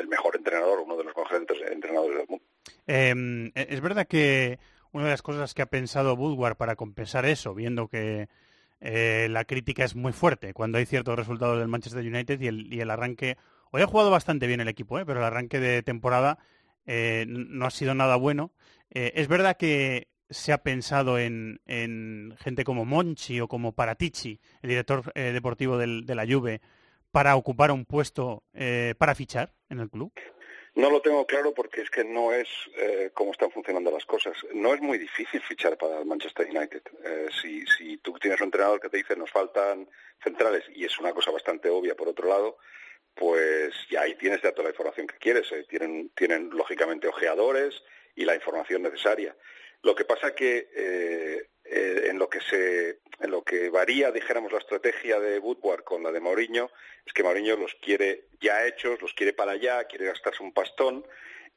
el mejor entrenador, uno de los mejores entre- entrenadores del mundo. Eh, es verdad que una de las cosas que ha pensado Woodward para compensar eso, viendo que eh, la crítica es muy fuerte cuando hay ciertos resultados del Manchester United y el, y el arranque, hoy ha jugado bastante bien el equipo, ¿eh? pero el arranque de temporada eh, no ha sido nada bueno. Eh, es verdad que se ha pensado en, en gente como Monchi o como Paratici, el director eh, deportivo del- de la Juve, para ocupar un puesto eh, para fichar en el club. No lo tengo claro porque es que no es eh, cómo están funcionando las cosas. No es muy difícil fichar para el Manchester United. Eh, si, si tú tienes un entrenador que te dice nos faltan centrales y es una cosa bastante obvia por otro lado, pues ya ahí tienes ya toda la información que quieres. eh. Tienen, tienen lógicamente ojeadores y la información necesaria. Lo que pasa que eh, eh, en lo que se en lo que varía, dijéramos, la estrategia de Woodward con la de Mourinho, es que Mourinho los quiere ya hechos, los quiere para allá, quiere gastarse un pastón,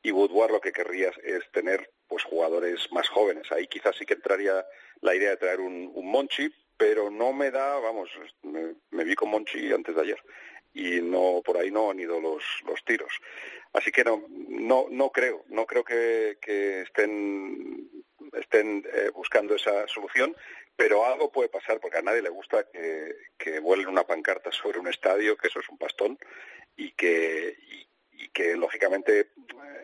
y Woodward lo que querría es tener pues jugadores más jóvenes. Ahí quizás sí que entraría la idea de traer un, Monchi, pero no me da, vamos, me vi con Monchi antes de ayer y no por ahí no han ido los, los tiros. Así que no, no, no creo, no creo que, estén, estén eh, buscando esa solución, pero algo puede pasar porque a nadie le gusta que, que vuelen una pancarta sobre un estadio, que eso es un pastón, y que, y, y que lógicamente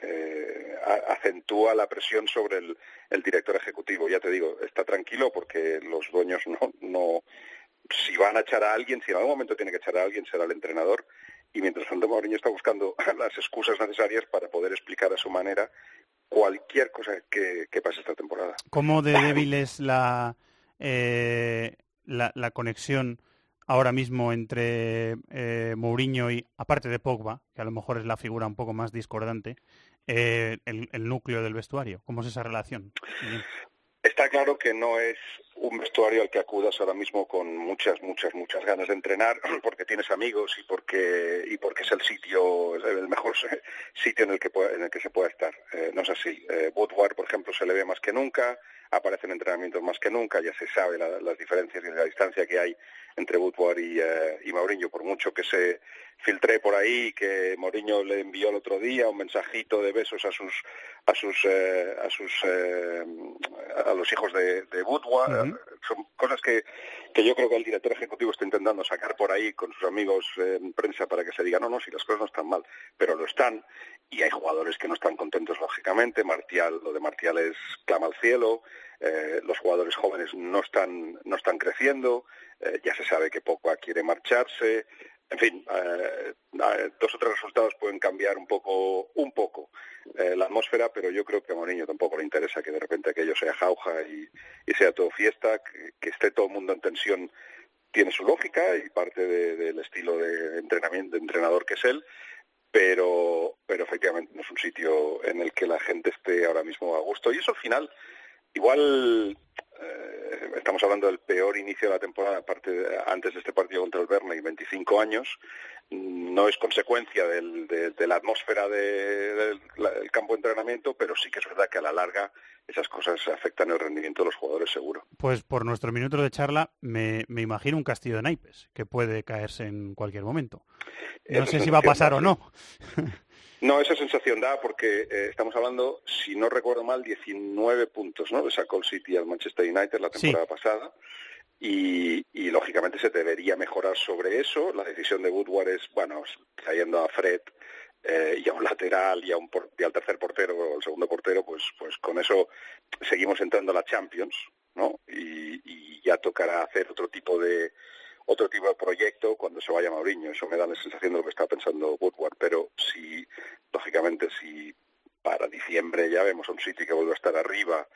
eh, acentúa la presión sobre el, el director ejecutivo. Ya te digo, está tranquilo porque los dueños no, no, si van a echar a alguien, si en algún momento tiene que echar a alguien, será el entrenador. Y mientras tanto, Mourinho está buscando las excusas necesarias para poder explicar a su manera cualquier cosa que, que pase esta temporada. ¿Cómo de débil es la, eh, la, la conexión ahora mismo entre eh, Mourinho y, aparte de Pogba, que a lo mejor es la figura un poco más discordante, eh, el, el núcleo del vestuario? ¿Cómo es esa relación? Está claro que no es un vestuario al que acudas ahora mismo con muchas, muchas, muchas ganas de entrenar, porque tienes amigos y porque y porque es el sitio, el mejor sitio en el que en el que se pueda estar. Eh, no es así. Eh, Woodward, por ejemplo, se le ve más que nunca, aparece en entrenamientos más que nunca, ya se sabe la- las diferencias y la distancia que hay entre Woodward y, eh, y Mourinho, por mucho que se filtré por ahí que Mourinho le envió el otro día un mensajito de besos a sus a sus eh, a sus eh, a los hijos de, de Woodward. Son cosas que, que yo creo que el director ejecutivo está intentando sacar por ahí con sus amigos en prensa para que se diga no no si las cosas no están mal pero lo están y hay jugadores que no están contentos lógicamente. Martial lo de Martial es clama al cielo. Eh, los jugadores jóvenes no están no están creciendo eh, ya se sabe que Pogba quiere marcharse en fin, eh, dos o tres resultados pueden cambiar un poco, un poco eh, la atmósfera, pero yo creo que a Mourinho tampoco le interesa que de repente aquello sea jauja y, sea todo fiesta, que, esté todo el mundo en tensión tiene su lógica y parte de- del estilo de entrenamiento, de entrenador que es él, pero, pero efectivamente no es un sitio en el que la gente esté ahora mismo a gusto. Y eso al final, igual eh, estamos hablando del peor inicio de la temporada, aparte de- antes de este partido contra el Burnley, 25 años, mm, no es consecuencia del- de, de la atmósfera de- del la- del campo de entrenamiento, pero sí que es verdad que a la larga esas cosas afectan el rendimiento de los jugadores seguro. Pues por nuestros minutos de charla me, me imagino un castillo de naipes que puede caerse en cualquier momento. No Esa sé si va a pasar o no. No, esa sensación da porque eh, estamos hablando, si no recuerdo mal, 19 puntos, ¿no? Le sacó el City al Manchester United la temporada pasada y, y, lógicamente se debería mejorar sobre eso. La decisión de Woodward es, bueno, trayendo a Fred eh, y a un lateral y, a un por- y al tercer portero o al segundo portero, pues, pues con eso seguimos entrando a la Champions, ¿no? Y, y ya tocará hacer otro tipo de otro tipo de proyecto cuando se vaya Mourinho. Eso me da la sensación de lo que está pensando Woodward. Pero si, lógicamente, si para diciembre ya vemos a un City que vuelve a estar arriba,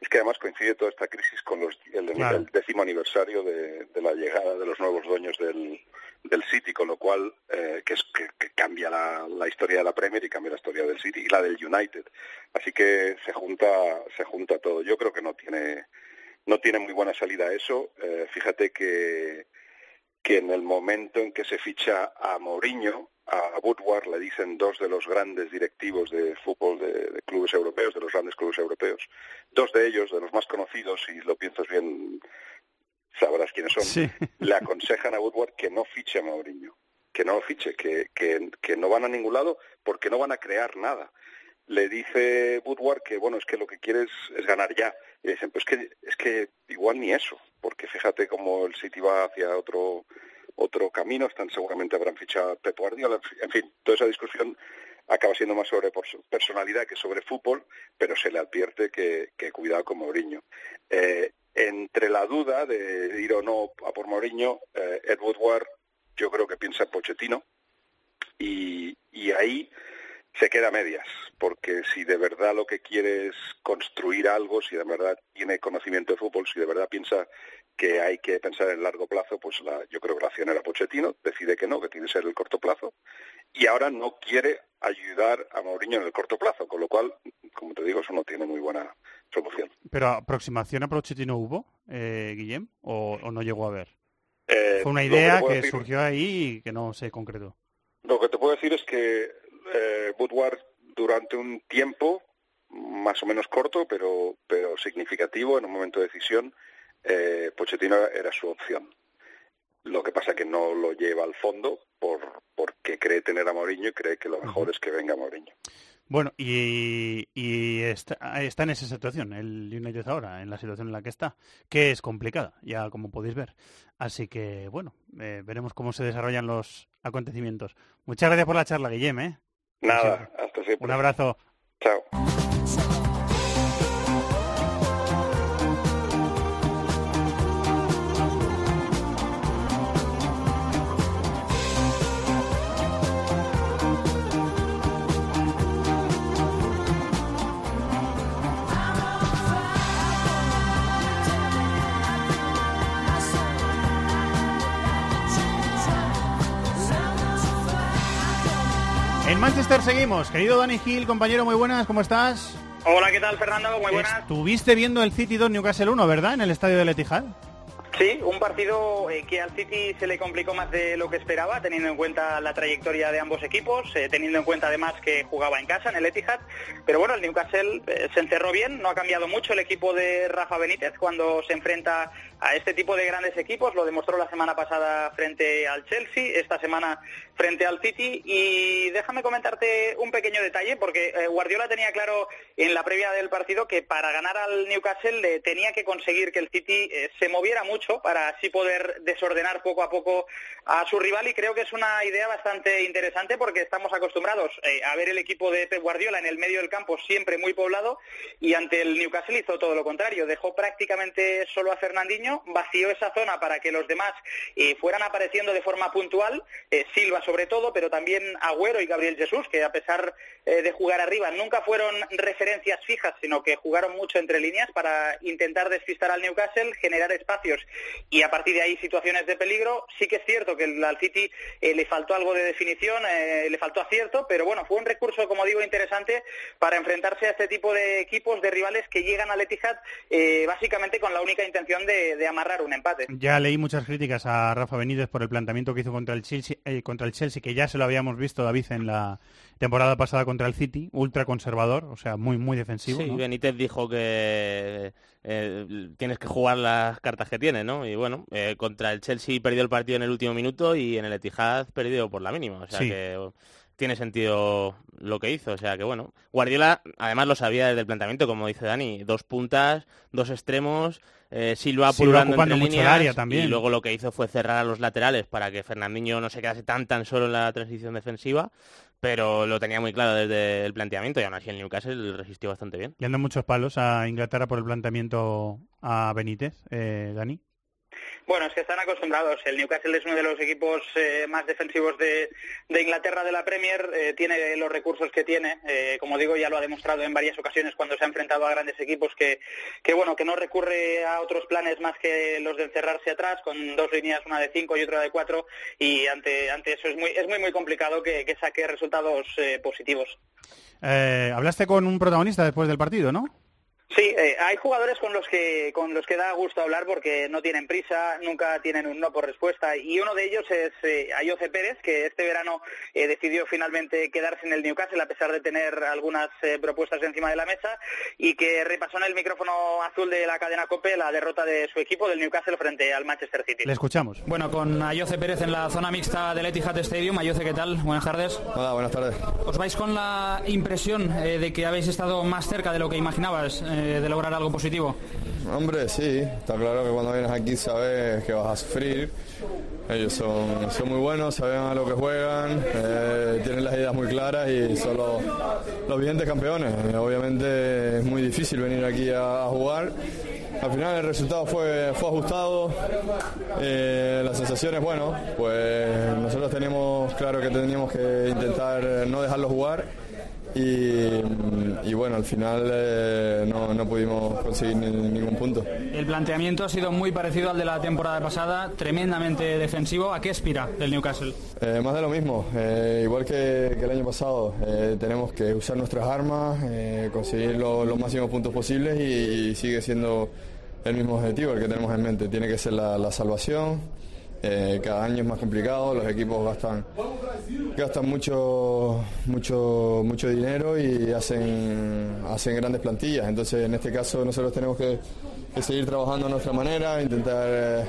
es que además coincide toda esta crisis con los, el, Claro. el décimo aniversario de, de la llegada de los nuevos dueños del, del City, con lo cual eh, que, es, que, que cambia la, la historia de la Premier y cambia la historia del City y la del United. Así que se junta, se junta todo. Yo creo que no tiene, no tiene muy buena salida eso. Eh, fíjate que que en el momento en que se ficha a Mourinho, a Woodward le dicen dos de los grandes directivos de fútbol de, de clubes europeos, de los grandes clubes europeos, dos de ellos, de los más conocidos, si lo piensas bien, sabrás quiénes son, Sí. le aconsejan a Woodward que no fiche a Mourinho, que no lo fiche, que, que, que no van a ningún lado porque no van a crear nada. Le dice Woodward que bueno es que lo que quiere es, es ganar ya. Y dicen, pues que es que igual ni eso, porque fíjate cómo el City va hacia otro otro camino, están seguramente habrán fichado a Pep Guardiola, en fin, toda esa discusión acaba siendo más sobre pers- personalidad que sobre fútbol, pero se le advierte que, que cuidado con Mourinho. Eh, entre la duda de ir o no a por Mourinho, eh, Ed Woodward yo creo que piensa en Pochettino y, y ahí se queda a medias, porque si de verdad lo que quiere es construir algo, si de verdad tiene conocimiento de fútbol, si de verdad piensa que hay que pensar en largo plazo, pues la, yo creo que la acción era Pochettino, decide que no, que tiene que ser el corto plazo, y ahora no quiere ayudar a Mourinho en el corto plazo, con lo cual, como te digo, eso no tiene muy buena solución. ¿Pero aproximación a Pochettino hubo, eh, Guillem, o, o no llegó a ver? Eh, Fue una que idea que decir- surgió ahí y que no se concretó. Lo que te puedo decir es que eh, Woodward durante un tiempo más o menos corto, pero pero significativo en un momento de decisión, eh, Pochettino era su opción. Lo que pasa que no lo lleva al fondo por porque cree tener a Mourinho y cree que lo mejor es que venga Mourinho. Bueno, y, y está, está en esa situación el United ahora, en la situación en la que está, que es complicada, ya como podéis ver. Así que, bueno, eh, veremos cómo se desarrollan los acontecimientos. Muchas gracias por la charla, Guillem, ¿eh? Nada, hasta siempre. Un abrazo. Chao. Seguimos. Querido Dani Gil, compañero, muy buenas, ¿cómo estás? Hola, ¿qué tal, Fernando? Muy buenas. Estuviste viendo el City 2 Newcastle 1, ¿verdad? En el estadio del Etihad. Sí, un partido eh, que al City se le complicó más de lo que esperaba, teniendo en cuenta la trayectoria de ambos equipos, eh, teniendo en cuenta además que jugaba en casa, en el Etihad. Pero bueno, el Newcastle eh, se encerró bien, no ha cambiado mucho el equipo de Rafa Benítez cuando se enfrenta a este tipo de grandes equipos. Lo demostró la semana pasada frente al Chelsea, esta semana frente al City. Y déjame comentarte un pequeño detalle, porque eh, Guardiola tenía claro en la previa del partido que para ganar al Newcastle eh, tenía que conseguir que el City eh, se moviera mucho para así poder desordenar poco a poco a su rival. Y creo que es una idea bastante interesante porque estamos acostumbrados a ver el equipo de Pep Guardiola en el medio del campo siempre muy poblado y ante el Newcastle hizo todo lo contrario. Dejó prácticamente solo a Fernandinho, vació esa zona para que los demás eh, fueran apareciendo de forma puntual, eh, Silva sobre todo, pero también Agüero y Gabriel Jesús, que a pesar eh, de jugar arriba nunca fueron referencias fijas, sino que jugaron mucho entre líneas para intentar despistar al Newcastle, generar espacios y a partir de ahí situaciones de peligro. Sí que es cierto que al City le faltó algo de definición, le faltó acierto, pero bueno, fue un recurso, como digo, interesante para enfrentarse a este tipo de equipos, de rivales que llegan al Etihad básicamente con la única intención de, de amarrar un empate. Ya leí muchas críticas a Rafa Benítez por el planteamiento que hizo contra el Chelsea, eh, contra el Chelsea que ya se lo habíamos visto, David, en la temporada pasada contra el City, ultra conservador, o sea, muy, muy defensivo. Sí, ¿no? Benítez dijo que eh, tienes que jugar las cartas que tienes, ¿no? Y bueno, eh, contra el Chelsea perdió el partido en el último minuto y en el Etihad perdió por la mínima. O sea Sí. que tiene sentido lo que hizo. O sea que bueno, Guardiola además lo sabía desde el planteamiento, como dice Dani, dos puntas, dos extremos, eh, Silva pululando entre mucho líneas área también. y luego lo que hizo fue cerrar a los laterales para que Fernandinho no se quedase tan tan solo en la transición defensiva. Pero lo tenía muy claro desde el planteamiento y aún así el Newcastle resistió bastante bien. Le han dado muchos palos a Inglaterra por el planteamiento a Benítez, eh, Dani. Bueno, es que están acostumbrados. El Newcastle es uno de los equipos eh, más defensivos de, Inglaterra de la Premier. eh, tiene los recursos que tiene. Eh, como digo, ya lo ha demostrado en varias ocasiones cuando se ha enfrentado a grandes equipos que, bueno, que no recurre a otros planes más que los de encerrarse atrás con dos líneas, una de cinco y otra de cuatro. Y ante, eso es muy, es muy, muy complicado que, que saque resultados positivos. Hablaste con un protagonista después del partido, ¿no? Sí, eh, hay jugadores con los que con los que da gusto hablar porque no tienen prisa, nunca tienen un no por respuesta y uno de ellos es eh, Ayoce Pérez que este verano eh, decidió finalmente quedarse en el Newcastle a pesar de tener algunas eh, propuestas encima de la mesa y que repasó en el micrófono azul de la cadena Cope la derrota de su equipo del Newcastle frente al Manchester City. Le escuchamos. Bueno, con Ayoce Pérez en la zona mixta del Etihad Stadium. Ayoce, ¿qué tal? Buenas tardes. Hola, buenas tardes. ¿Os vais con la impresión eh, de que habéis estado más cerca de lo que imaginabas de lograr algo positivo? Hombre, sí, está claro que cuando vienes aquí sabes que vas a sufrir. Ellos son, son muy buenos, saben a lo que juegan, eh, tienen las ideas muy claras y son los, los vigentes campeones. Obviamente es muy difícil venir aquí a, jugar. Al final el resultado fue, fue ajustado. Eh, las sensaciones, bueno, pues nosotros teníamos claro que teníamos que intentar no dejarlo jugar. Y, y bueno, al final eh, no, no pudimos conseguir ni- ningún punto. El planteamiento ha sido muy parecido al de la temporada pasada, tremendamente defensivo. ¿A qué aspira del Newcastle? Eh, más de lo mismo, eh, igual que, que el año pasado, tenemos que usar nuestras armas, conseguir lo- los máximos puntos posibles y, y sigue siendo el mismo objetivo, el que tenemos en mente. Tiene que ser la, la salvación, eh, cada año es más complicado, los equipos gastan, gastan mucho, mucho, mucho dinero y hacen, hacen grandes plantillas. Entonces, en este caso, nosotros tenemos que, seguir trabajando a nuestra manera, intentar eh,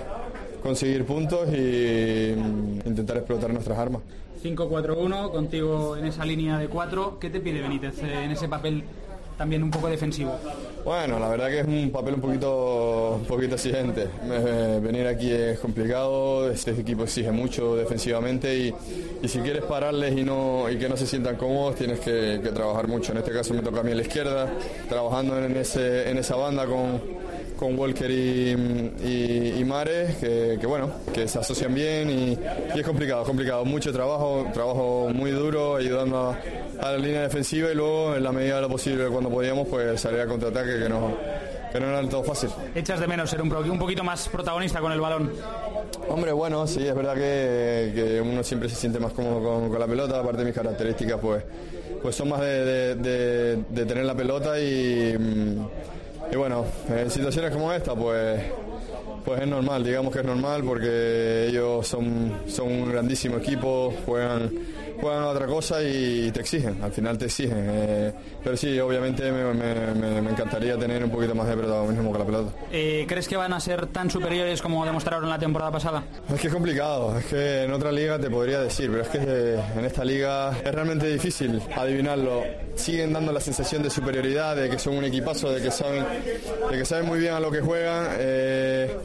conseguir puntos y mm, intentar explotar nuestras armas. 5-4-1, contigo en esa línea de 4. ¿Qué te pide Benítez eh, en ese papel también un poco defensivo? Bueno, la verdad que es un papel un poquito, un poquito exigente. Venir aquí es complicado, este equipo exige mucho defensivamente y, y si quieres pararles y, no, y que no se sientan cómodos tienes que, que trabajar mucho. En este caso me toca a mí a la izquierda, trabajando en, ese, en esa banda con, con Walker y, y, y Mares, que, que bueno, que se asocian bien y, y es complicado, complicado. Mucho trabajo, trabajo muy duro, ayudando a, a la línea defensiva y luego en la medida de lo posible cuando podíamos pues salir a contraataque que nos, que no era del todo fácil. ¿Echas de menos ser un, un poquito más protagonista con el balón? Hombre, bueno, sí, es verdad que, que uno siempre se siente más cómodo con, con la pelota, aparte de mis características, pues, pues son más de, de- de- de tener la pelota y, y bueno, en situaciones como esta, pues, pues es normal, digamos que es normal porque ellos son, son un grandísimo equipo, juegan, juegan otra cosa y te exigen, al final te exigen. eh, pero sí, obviamente me, me- encantaría tener un poquito más de protagonismo con la pelota. Eh, ¿Crees que van a ser tan superiores como demostraron la temporada pasada? Es que es complicado, es que en otra liga te podría decir, pero es que eh, en esta liga es realmente difícil adivinarlo. Siguen dando la sensación de superioridad, de que son un equipazo, de que saben, de que saben muy bien a lo que juegan. eh,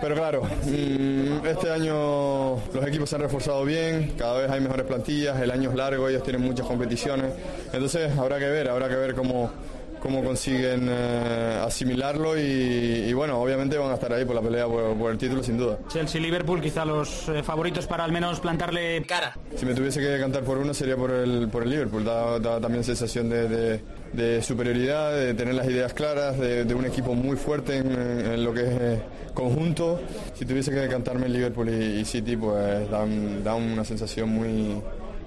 pero claro, mm, este año los equipos se han reforzado bien, cada vez hay mejores plantillas, el año es largo, ellos tienen muchas competiciones. Entonces habrá que ver, habrá que ver cómo cómo consiguen eh, asimilarlo y, y bueno, obviamente van a estar ahí por la pelea por, por el título sin duda. Chelsea-Liverpool, quizá los eh, favoritos para al menos plantarle cara. Si me tuviese que cantar por uno sería por el, por el Liverpool, da, da también sensación de, de- de superioridad, de tener las ideas claras, de, de un equipo muy fuerte en, en lo que es eh, conjunto. Si tuviese que cantarme el Liverpool y, y City, pues dan, da una sensación muy,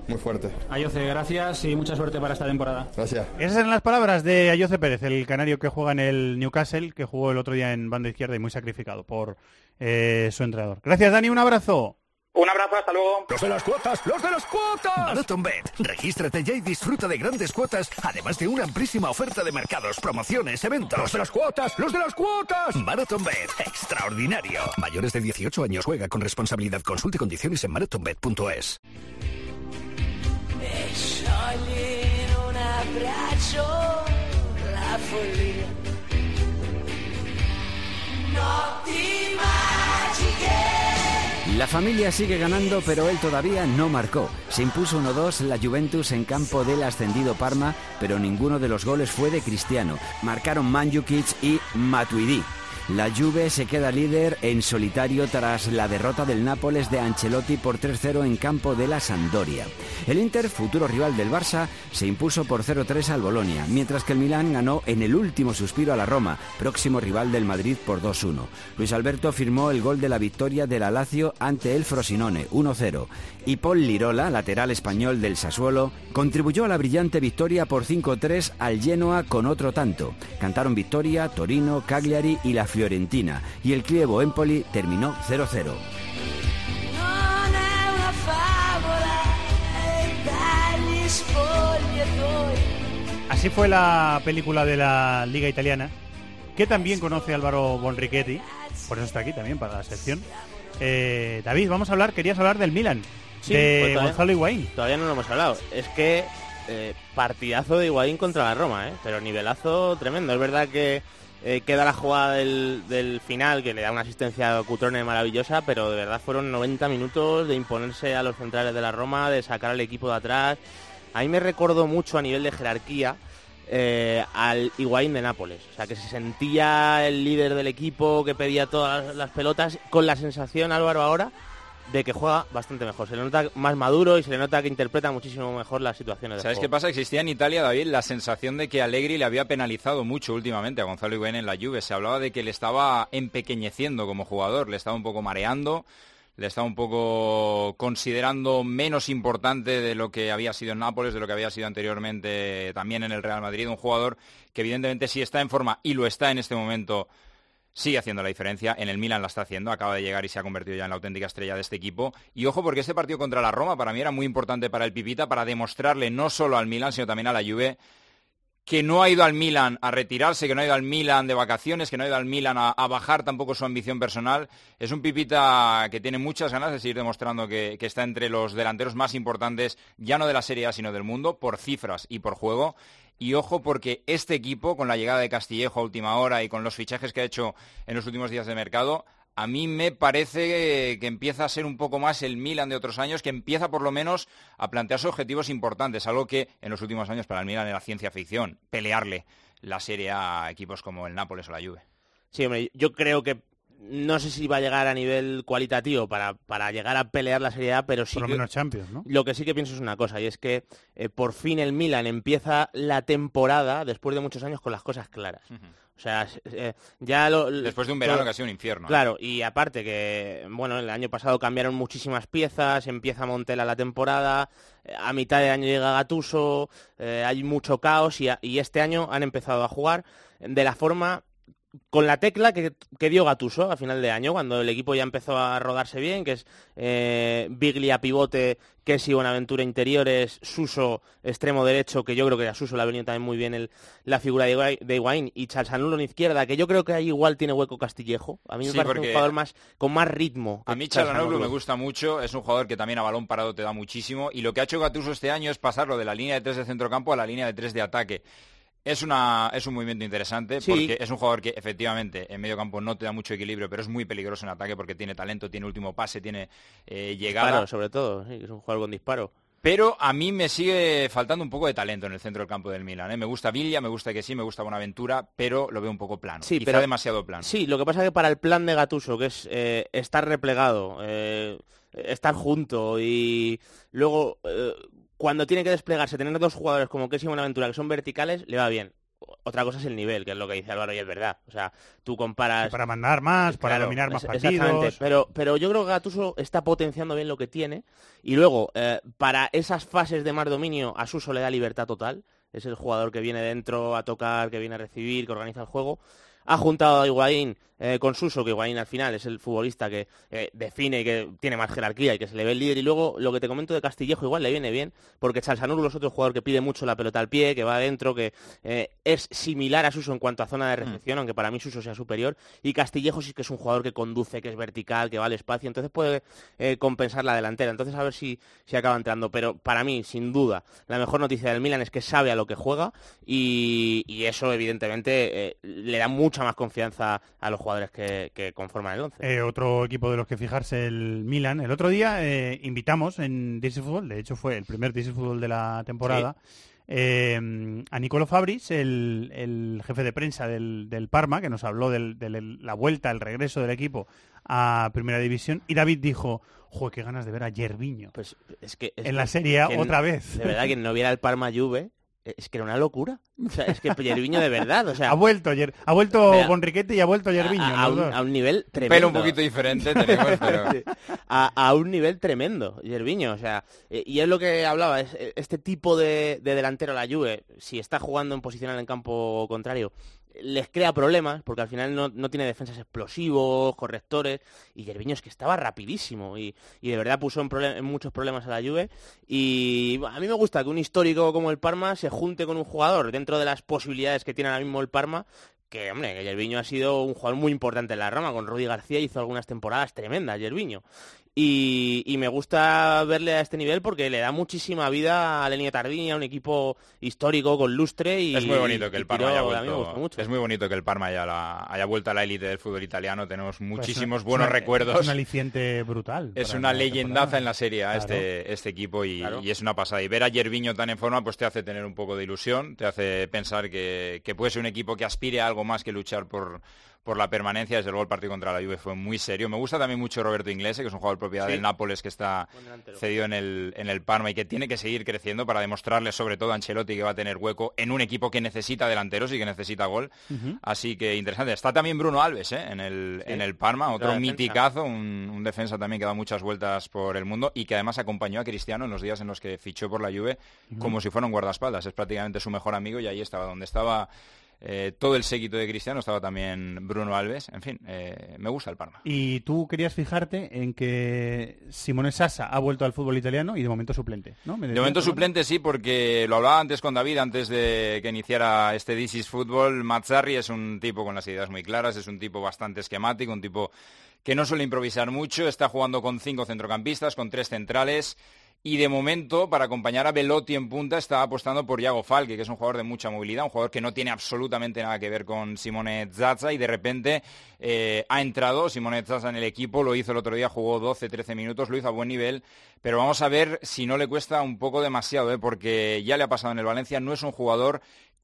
muy fuerte. Ayoce, gracias y mucha suerte para esta temporada. Gracias. Esas eran las palabras de Ayoce Pérez, el canario que juega en el Newcastle, que jugó el otro día en banda izquierda y muy sacrificado por eh, su entrenador. Gracias, Dani, un abrazo. Un abrazo, hasta luego. ¡Los de las cuotas! ¡Los de las cuotas! Marathon Bet. Regístrate ya y disfruta de grandes cuotas, además de una amplísima oferta de mercados, promociones, eventos. ¡Los de las cuotas! ¡Los de las cuotas! Marathon Bet. Extraordinario. Mayores de 18 años juega con responsabilidad. Consulte condiciones en marathonbet.es. Un la follia. La familia sigue ganando, pero él todavía no marcó. Se impuso 1-2 la Juventus en campo del ascendido Parma, pero ninguno de los goles fue de Cristiano. Marcaron Mandzukic y Matuidi. La Juve se queda líder en solitario tras la derrota del Nápoles de Ancelotti por 3-0 en campo de la Sampdoria. El Inter, futuro rival del Barça, se impuso por 0-3 al Bolonia, mientras que el Milán ganó en el último suspiro a la Roma, próximo rival del Madrid por 2-1. Luis Alberto firmó el gol de la victoria del la Lazio ante el Frosinone, 1-0, y Paul Lirola, lateral español del Sassuolo, contribuyó a la brillante victoria por 5-3 al Genoa con otro tanto. Cantaron victoria Torino, Cagliari y la Fiorentina, y el Chievo Empoli terminó 0-0. Non è una favola e dagli spogliatoi. Así fue la película de la Liga Italiana, que también conoce Álvaro Bonrichetti, por eso está aquí también para la sección. Eh, David, vamos a hablar, querías hablar del Milan, Sí, de pues todavía- Gonzalo Higuaín. Todavía no lo hemos hablado. Es que eh, partidazo de Higuaín contra la Roma, ¿eh? pero nivelazo tremendo. Es verdad que eh, queda la jugada del, del final que le da una asistencia a Cutrone maravillosa, pero de verdad fueron 90 minutos de imponerse a los centrales de la Roma, de sacar al equipo de atrás. A mí me recordó mucho a nivel de jerarquía eh, al Higuaín de Nápoles. O sea, que se sentía el líder del equipo, que pedía todas las, las pelotas, con la sensación, Álvaro, ahora de que juega bastante mejor. Se le nota más maduro y se le nota que interpreta muchísimo mejor las situaciones de ¿Sabes juego. qué pasa? Existía en Italia, David, la sensación de que Allegri le había penalizado mucho últimamente a Gonzalo Higuaín en la Juve. Se hablaba de que le estaba empequeñeciendo como jugador, le estaba un poco mareando, le estaba un poco considerando menos importante de lo que había sido en Nápoles, de lo que había sido anteriormente también en el Real Madrid. Un jugador que evidentemente sí está en forma y lo está en este momento sigue haciendo la diferencia. En el Milan la está haciendo, acaba de llegar y se ha convertido ya en la auténtica estrella de este equipo. Y ojo, porque este partido contra la Roma para mí era muy importante para el Pipita, para demostrarle no solo al Milan, sino también a la Juve que no ha ido al Milan a retirarse, que no ha ido al Milan de vacaciones, que no ha ido al Milan a, bajar tampoco su ambición personal. Es un Pipita que tiene muchas ganas de seguir demostrando que está entre los delanteros más importantes, ya no de la Serie A, sino del mundo, por cifras y por juego. Y ojo porque este equipo, con la llegada de Castillejo a última hora y con los fichajes que ha hecho en los últimos días de mercado, a mí me parece que empieza a ser un poco más el Milan de otros años, que empieza por lo menos a plantearse objetivos importantes, algo que en los últimos años para el Milan era ciencia ficción, pelearle la Serie A a equipos como el Nápoles o la Juve. Sí, hombre, yo creo que no sé si va a llegar a nivel cualitativo para, para llegar a pelear la Serie A, pero sí Por lo que, menos Champions, ¿no? lo que sí que pienso es una cosa, y es que eh, por fin el Milan empieza la temporada, después de muchos años, con las cosas claras. O sea, eh, ya lo... Después de un verano todo- que ha sido un infierno. ¿eh? Claro, y aparte que, bueno, el año pasado cambiaron muchísimas piezas, empieza Montela la temporada, a mitad de año llega Gatuso, eh, hay mucho caos y, a- y este año han empezado a jugar de la forma con la tecla que, que dio Gatuso a final de año, cuando el equipo ya empezó a rodarse bien, que es eh, Biglia pivote, Kessi Bonaventura interiores, Suso extremo derecho, que yo creo que a Suso le ha venido también muy bien el- la figura de Higuaín- y Chalsanulu en izquierda, que yo creo que ahí igual tiene hueco Castillejo. A mí me Sí, parece un jugador más con más ritmo. A mí. Chalanoglu me gusta mucho, es un jugador que también a balón parado te da muchísimo y lo que ha hecho Gattuso este año es pasarlo de la línea de tres de centrocampo a la línea de tres de ataque. Es, una, es un movimiento interesante Sí. porque es un jugador que efectivamente en medio campo no te da mucho equilibrio, pero es muy peligroso en ataque porque tiene talento, tiene último pase, tiene eh, llegada. Disparo, sobre todo, sí, es un jugador con disparo. Pero a mí me sigue faltando un poco de talento en el centro del campo del Milan. ¿eh? Me gusta Villa, me gusta que sí, me gusta Buenaventura, pero lo veo un poco plano. Sí, Quizá pero- demasiado plano. Sí, lo que pasa es que para el plan de Gatuso, que es eh, estar replegado, eh, estar junto y luego cuando tiene que desplegarse, tener dos jugadores como Kessi y Buenaventura que son verticales, le va bien. Otra cosa es el nivel, que es lo que dice Álvaro y es verdad. O sea, tú comparas... Para mandar más, para Claro, dominar más es- partidos. Exactamente, pero, pero yo creo que Gattuso está potenciando bien lo que tiene y luego, eh, para esas fases de más dominio, a Suso le da libertad total. Es el jugador que viene dentro a tocar, que viene a recibir, que organiza el juego. Ha juntado a Higuaín eh, con Suso, que Higuaín al final es el futbolista que eh, define y que tiene más jerarquía y que se le ve el líder. Y luego lo que te comento de Castillejo igual le viene bien, porque Chalsanurlo es otro jugador que pide mucho la pelota al pie, que va adentro, que eh, es similar a Suso en cuanto a zona de recepción, aunque para mí Suso sea superior. Y Castillejo sí que es un jugador que conduce, que es vertical, que va al espacio, entonces puede compensar la delantera. Entonces a ver si, si acaba entrando. Pero para mí, sin duda, la mejor noticia del Milan es que sabe a lo que juega y, y eso evidentemente le da mucha más confianza a los jugadores que, que conforman el once. Eh, otro equipo de los que fijarse el Milan. El otro día eh, invitamos en DC Fútbol, de hecho fue el primer DC Fútbol de la temporada, eh, a Nicolo Fabris, el, el jefe de prensa del, del Parma, que nos habló del- de la vuelta, el regreso del equipo a Primera División, y David dijo, joder, qué ganas de ver a Yerviño. Pues es que es en la Serie A otra vez. De verdad, que no viera el Parma Juve, eh, es que era una locura. O sea, es que Yerviño de verdad, o sea... ha vuelto, Yer- ha vuelto Bonriquete y ha vuelto Yerviño. a, un, dos. a un nivel tremendo. Pelo un poquito diferente tenemos, pero... Sí. a, a un nivel tremendo, Yerviño. O sea, eh, y es lo que hablaba, es, eh, este tipo de, de delantero a la Juve, si está jugando en posición en campo contrario, les crea problemas, porque al final no, no tiene defensas explosivos, correctores, y Yerviño es que estaba rapidísimo, y, y de verdad puso en, muchos problemas a la Juve, y a mí me gusta que un histórico como el Parma se junte con un jugador dentro de las posibilidades que tiene ahora mismo el Parma, que, hombre, que Yerviño ha sido un jugador muy importante en la rama, con Rudy García hizo algunas temporadas tremendas, Yerviño. Y, y me gusta verle a este nivel porque le da muchísima vida a Lenio Tardini, a un equipo histórico con lustre y Es muy bonito que el Parma haya vuelto. Es muy bonito que el Parma haya, la- haya vuelto a la élite del fútbol italiano. Tenemos Pues muchísimos es buenos una- recuerdos. Es un aliciente brutal. Es una leyendaza temporada. en la serie Claro. este, este equipo y, Claro. y es una pasada. Y ver a Yerviño tan en forma pues te hace tener un poco de ilusión, te hace pensar que, que puede ser un equipo que aspire a algo más que luchar por, por la permanencia. Desde luego el partido contra la Juve fue muy serio. Me gusta también mucho Roberto Inglese, que es un jugador propiedad Sí. del Nápoles que está cedido en el, en el Parma y que tiene que seguir creciendo para demostrarle sobre todo a Ancelotti que va a tener hueco en un equipo que necesita delanteros y que necesita gol. Así que interesante. Está también Bruno Alves ¿eh? en, el, Sí. en el Parma, otro miticazo, un, un defensa también que da muchas vueltas por el mundo y que además acompañó a Cristiano en los días en los que fichó por la Juve como si fuera un guardaespaldas. Es prácticamente su mejor amigo y ahí estaba donde estaba eh, todo el séquito de Cristiano, estaba también Bruno Alves. En fin, eh, me gusta el Parma. Y tú querías fijarte en que Simone Sassa ha vuelto al fútbol italiano y de momento suplente, ¿no? Me De momento suplente sí, porque lo hablaba antes con David, antes de que iniciara este This is Football. Mazzarri es un tipo con las ideas muy claras, es un tipo bastante esquemático, un tipo que no suele improvisar mucho, está jugando con cinco centrocampistas, con tres centrales. Y de momento, para acompañar a Velotti en punta, está apostando por Iago Falque, que es un jugador de mucha movilidad, un jugador que no tiene absolutamente nada que ver con Simone Zaza y de repente eh, ha entrado Simone Zaza en el equipo, lo hizo el otro día, jugó 12-13 minutos, lo hizo a buen nivel, pero vamos a ver si no le cuesta un poco demasiado, ¿eh? porque ya le ha pasado en el Valencia, no es un jugador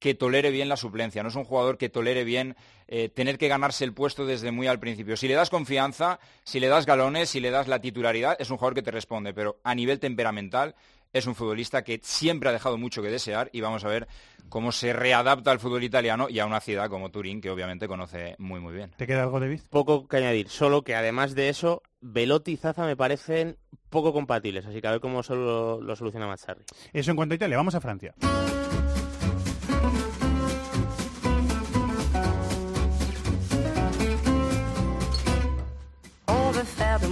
que tolere bien la suplencia, no es un jugador que tolere bien eh, tener que ganarse el puesto desde muy al principio. Si le das confianza, si le das galones, si le das la titularidad, es un jugador que te responde, pero a nivel temperamental es un futbolista que siempre ha dejado mucho que desear y vamos a ver cómo se readapta al fútbol italiano y a una ciudad como Turín, que obviamente conoce muy muy bien. ¿Te queda algo, David? Poco que añadir, solo que además de eso, Velotti y Zaza me parecen poco compatibles, así que a ver cómo solo lo soluciona Mazzarri. Eso en cuanto a Italia, vamos a Francia.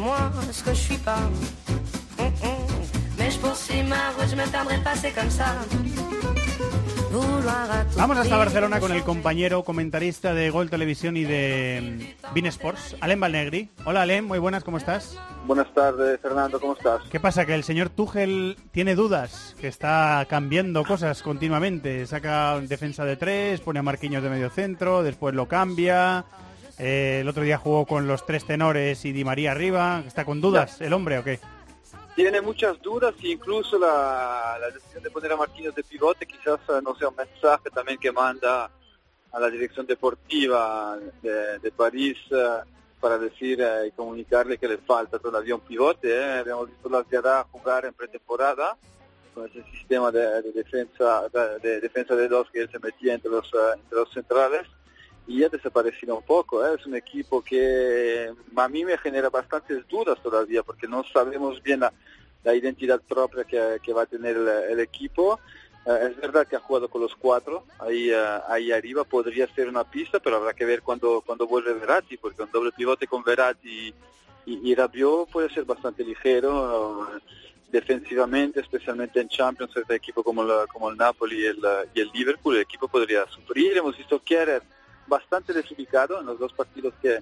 Moi ce que je suis pas. Hum, hum. Mais je poursuis ma route, je me perdrai pas, c'est comme ça. Vouloir à tout Vamos hasta. Barcelona con el compañero comentarista de Gol Televisión y de mm, Bein Sports, Alem Valnegri. Hola Alem, muy buenas, ¿cómo estás? Buenas tardes, Fernando, ¿cómo estás? ¿Qué pasa? Que el señor Tuchel tiene dudas, que está cambiando cosas continuamente. Saca defensa de tres, pone a Marquinhos de medio centro, después lo cambia. Eh, el otro día jugó con los tres tenores y Di María arriba. ¿Está con dudas el hombre o qué? Tiene muchas dudas e incluso la, la decisión de poner a Marquinhos de pivote quizás eh, no sea un mensaje también que manda a la dirección deportiva de, de París eh, para decir eh, y comunicarle que le falta todavía un pivote. eh. Habíamos visto la Ziadá jugar en pretemporada con ese sistema de, de defensa de, de defensa de dos que él se metía entre los, entre los centrales y ya desaparecido un poco. ¿eh? Es un equipo que a mí me genera bastantes dudas todavía porque no sabemos bien la, la identidad propia que, que va a tener el, equipo. Eh, es verdad que ha jugado con los cuatro ahí, eh, ahí arriba, podría ser una pista, pero habrá que ver cuando, cuando vuelve Verratti, porque un doble pivote con Verratti y, y Rabiot puede ser bastante ligero eh, defensivamente, especialmente en Champions, este equipo como, la- como el Napoli y el, y el Liverpool, el equipo podría sufrir. Hemos visto Kehrer bastante desubicado en los dos partidos que,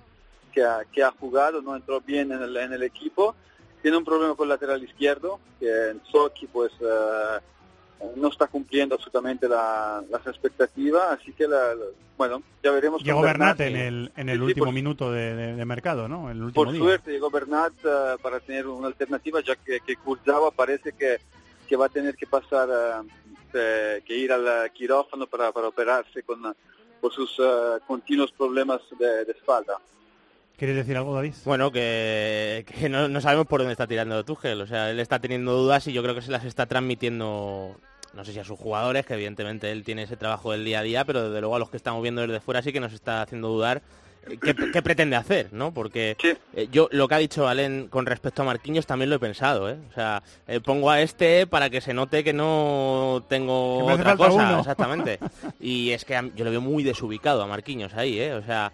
que, ha, que ha jugado, no entró bien en el, en el equipo. Tiene un problema con el lateral izquierdo, que en Sochi pues eh, no está cumpliendo absolutamente la- las expectativas, así que la- la- bueno, ya veremos. Llegó Bernat en el, en el Sí, último por- minuto de, de- de mercado, ¿no? El último por día. suerte llegó Bernat eh, para tener una alternativa, ya que, que Kurzawa parece que, que va a tener que pasar, eh, que ir al quirófano para, para operarse con, por sus eh, continuos problemas de, de espalda. ¿Quieres decir algo, David? Bueno, que, que no, no sabemos por dónde está tirando Tuchel. O sea, él está teniendo dudas y yo creo que se las está transmitiendo, no sé si a sus jugadores, que evidentemente él tiene ese trabajo del día a día, pero desde luego a los que estamos viendo desde fuera sí que nos está haciendo dudar qué, qué pretende hacer, ¿no? Porque eh, yo lo que ha dicho Alén con respecto a Marquinhos también lo he pensado, ¿eh? O sea, eh, pongo a este para que se note que no tengo Que otra cosa, uno. exactamente. Y es que yo lo veo muy desubicado a Marquinhos ahí, ¿eh? O sea,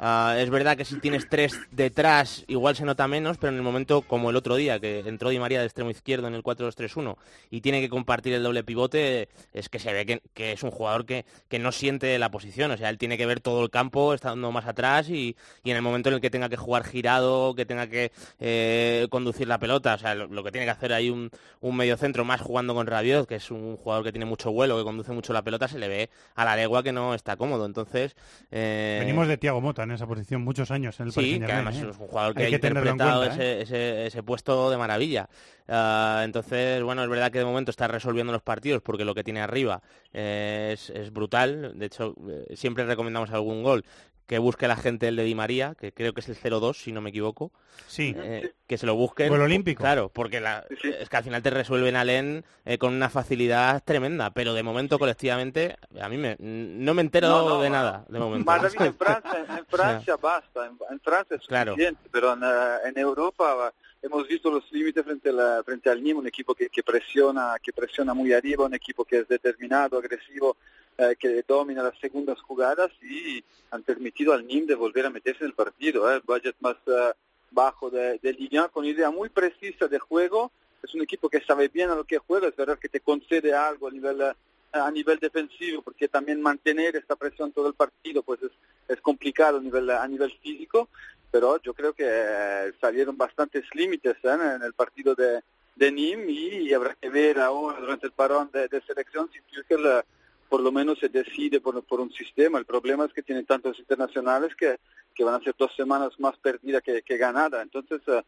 ah, es verdad que si tienes tres detrás igual se nota menos, pero en el momento como el otro día, que entró Di María de extremo izquierdo en el 4-2-3-1 y tiene que compartir el doble pivote, es que se ve que, que es un jugador que, que no siente la posición. O sea, él tiene que ver todo el campo estando más atrás y, y en el momento en el que tenga que jugar girado, que tenga que eh, conducir la pelota, o sea, lo, que tiene que hacer ahí un, un mediocentro más jugando con Rabiot, que es un jugador que tiene mucho vuelo, que conduce mucho la pelota, se le ve a la legua que no está cómodo. Entonces, eh, Venimos de Thiago Mota en esa posición muchos años en el Paris Sí, que además ¿eh? es un jugador que Hay ha interpretado cuenta, ¿eh? ese, ese- ese puesto de maravilla. Ah, entonces, bueno, es verdad que de momento está resolviendo los partidos porque lo que tiene arriba eh, es, es brutal. De hecho, siempre recomendamos algún gol que busque la gente el de Di María, que creo que es el 0-2, si no me equivoco. Sí. Eh, que se lo busquen. Gol olímpico. Claro, porque la- es que al final te resuelven a Len eh, con una facilidad tremenda, pero de momento colectivamente a mí me, no me entero No, no, de nada, de momento. David, en Francia, en Francia basta, en, en Francia es Claro. suficiente, pero en, eh, en Europa hemos visto los límites frente, a la- frente al Nîmes, un equipo que, que presiona, que presiona muy arriba, un equipo que es determinado, agresivo, eh, que domina las segundas jugadas y han permitido al Nîmes de volver a meterse en el partido. eh, el budget más eh, bajo de, de Ligue 1, con idea muy precisa de juego. Es un equipo que sabe bien a lo que juega, es verdad que te concede algo a nivel eh, a nivel defensivo, porque también mantener esta presión todo el partido pues es, complicado a nivel, a nivel físico, pero yo creo que eh, salieron bastantes límites ¿eh? en el partido de, de Nîmes y habrá que ver ahora durante el parón de, selección si Tuchel por lo menos se decide por, por un sistema. El problema es que tienen tantos internacionales que, que van a ser dos semanas más perdidas que, que ganada. Entonces, eh,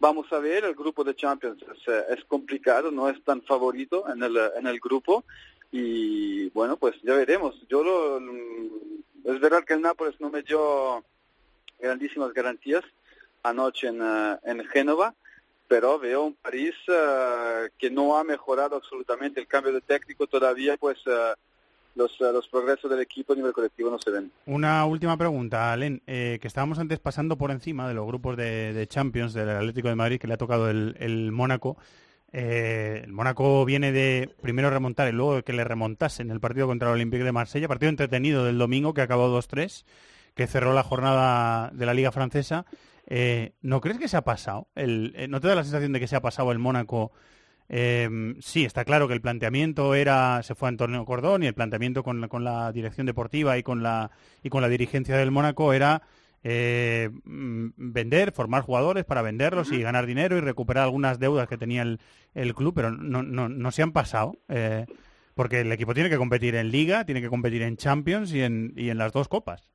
vamos a ver, el grupo de Champions es, eh, es complicado, no es tan favorito en el, en el grupo, y bueno, pues ya veremos. Yo lo, es verdad que el Nápoles no me dio grandísimas garantías anoche en, eh, en Génova, pero veo un París eh, que no ha mejorado absolutamente el cambio de técnico todavía, pues eh, los, eh, los progresos del equipo a nivel colectivo no se ven. Una última pregunta, Len, eh, que estábamos antes pasando por encima de los grupos de, de Champions del Atlético de Madrid que le ha tocado el, el Mónaco. Eh, el Mónaco viene de primero remontar y luego de que le remontasen el partido contra el Olympique de Marsella, partido entretenido del domingo que acabó 2-3, que cerró la jornada de la Liga Francesa. Eh, ¿No crees que se ha pasado? El, eh, ¿No te da la sensación de que se ha pasado el Mónaco? Eh, sí, está claro que el planteamiento era, se fue a Antonio Cordón y el planteamiento con, la- con la dirección deportiva y con la, y con la dirigencia del Mónaco era eh, mm, vender, formar jugadores para venderlos y ganar dinero y recuperar algunas deudas que tenía el, el club, pero no, no, no se han pasado. eh, porque el equipo tiene que competir en Liga, tiene que competir en Champions y en, y en las dos copas.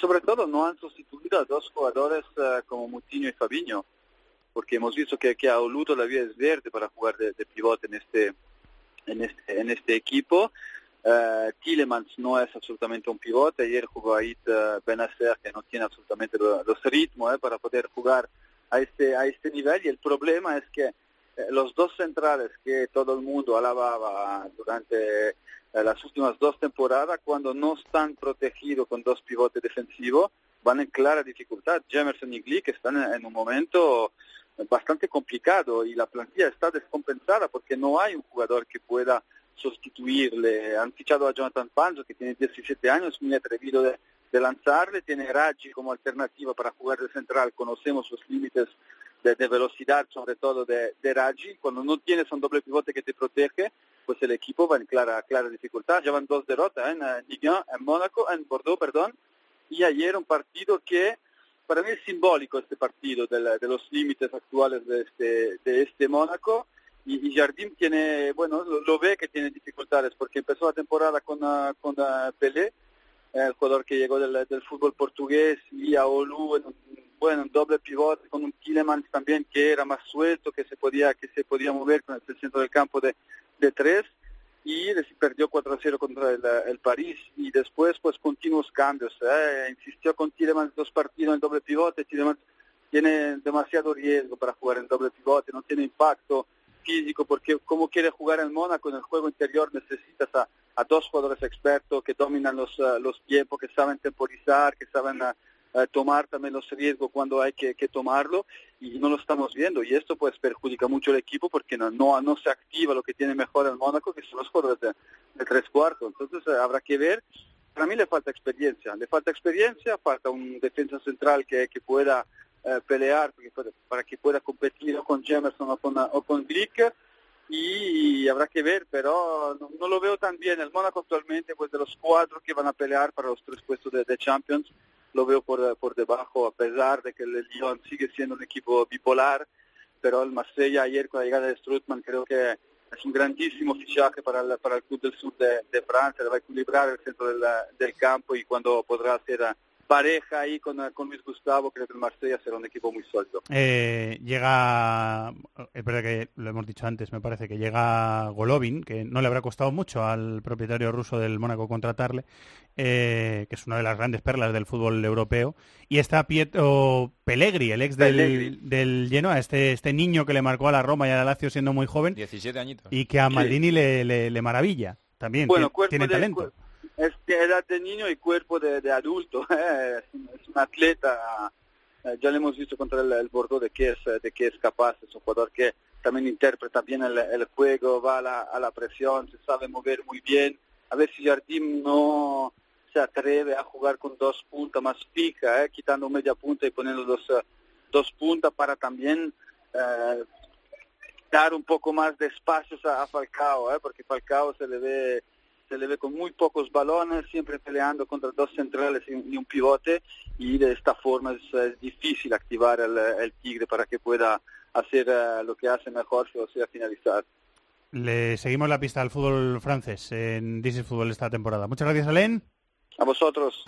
Sobre todo no han sustituido a dos jugadores eh, como Moutinho y Fabinho, porque hemos visto que, que a Olu todavía es verde para jugar de, pivote en este, en este, en este equipo. Eh, Tillemans no es absolutamente un pivote, ayer jugó ahí eh, Benacer que no tiene absolutamente lo- los ritmos eh, para poder jugar a este, a este nivel y el problema es que los dos centrales que todo el mundo alababa durante las últimas dos temporadas, cuando no están protegidos con dos pivotes defensivos, van en clara dificultad. Jamerson y Glick están en, un momento bastante complicado y la plantilla está descompensada porque no hay un jugador que pueda sustituirle. Han fichado a Jonathan Panzo, que tiene 17 años, muy atrevido de, lanzarle. Tiene Raggi como alternativa para jugar de central. Conocemos los límites de, de velocidad, sobre todo de, de Raggi. Cuando no tienes un doble pivote que te protege, pues el equipo va en clara, clara dificultad. Llevan dos derrotas ¿eh? en Ligue 1, en Mónaco, en Bordeaux, perdón. Y ayer un partido que para mí es simbólico este partido de, de los límites actuales de este, de este Mónaco. Y, y Jardim tiene, bueno, lo, ve que tiene dificultades porque empezó la temporada con, ah, con Pelé, el jugador que llegó del, del fútbol portugués, y a Olu en bueno, un doble pivote con un Tillemans también que era más suelto, que se podía, que se podía mover con el centro del campo de, de tres y perdió 4-0 contra el, París y después pues continuos cambios. ¿eh? Insistió con Tillemans dos partidos en doble pivote, Tillemans tiene demasiado riesgo para jugar en doble pivote, no tiene impacto físico porque como quiere jugar el Mónaco en el juego interior necesitas a, dos jugadores expertos que dominan los, eh, los tiempos, que saben temporizar, que saben eh, tomar también los riesgos cuando hay que, que tomarlo y no lo estamos viendo. Y esto pues perjudica mucho el equipo porque no, no, no se activa lo que tiene mejor el Mónaco que son los jugadores de, de tres cuartos. Entonces eh, habrá que ver. Para mí le falta experiencia le falta experiencia falta un defensa central que, que pueda eh, pelear para que pueda competir con Jamerson o con, o con Glick y habrá que ver, pero no, lo veo tan bien. El Mónaco actualmente, pues de los cuatro que van a pelear para los tres puestos de Champions, lo veo por, por debajo, a pesar de que el Lyon sigue siendo un equipo bipolar, pero el Marsella ayer con la llegada de Strutman creo que es un grandísimo fichaje para el, para el club del sur de, de Francia, le va a equilibrar el centro del, del campo y cuando podrá hacer pareja ahí con, eh, con Luis Gustavo, creo que el Marsella será un equipo muy sólido. Eh, llega, es verdad que lo hemos dicho antes, me parece que llega Golovin, que no le habrá costado mucho al propietario ruso del Mónaco contratarle, eh, que es una de las grandes perlas del fútbol europeo, y está Pietro Pellegri, el ex del, Pellegri. del Genoa, este, este niño que le marcó a la Roma y a la Lazio siendo muy joven, 17 añitos. y que a Sí. Maldini le, le- le maravilla, también, Bueno, tiene- cuerpo tiene de- talento. Es de edad de niño y cuerpo de, de adulto. ¿eh? Es, un, atleta. eh, ya lo hemos visto contra el, el Bordeaux de que es eh, de que es capaz. Es un jugador que también interpreta bien el, el juego, va a la, a la presión, se sabe mover muy bien. A ver si Jardim no se atreve a jugar con dos puntas más fijas, ¿eh? quitando media punta y poniendo dos, eh, dos puntas para también eh, dar un poco más de espacios a, a Falcao, porque Falcao se le ve se le ve con muy pocos balones, siempre peleando contra dos centrales y, un pivote, y de esta forma es, es difícil activar el, el Tigre para que pueda hacer eh, lo que hace mejor, o sea, finalizar. Le seguimos la pista al fútbol francés en is Fútbol esta temporada. Muchas gracias, Alen. A vosotros.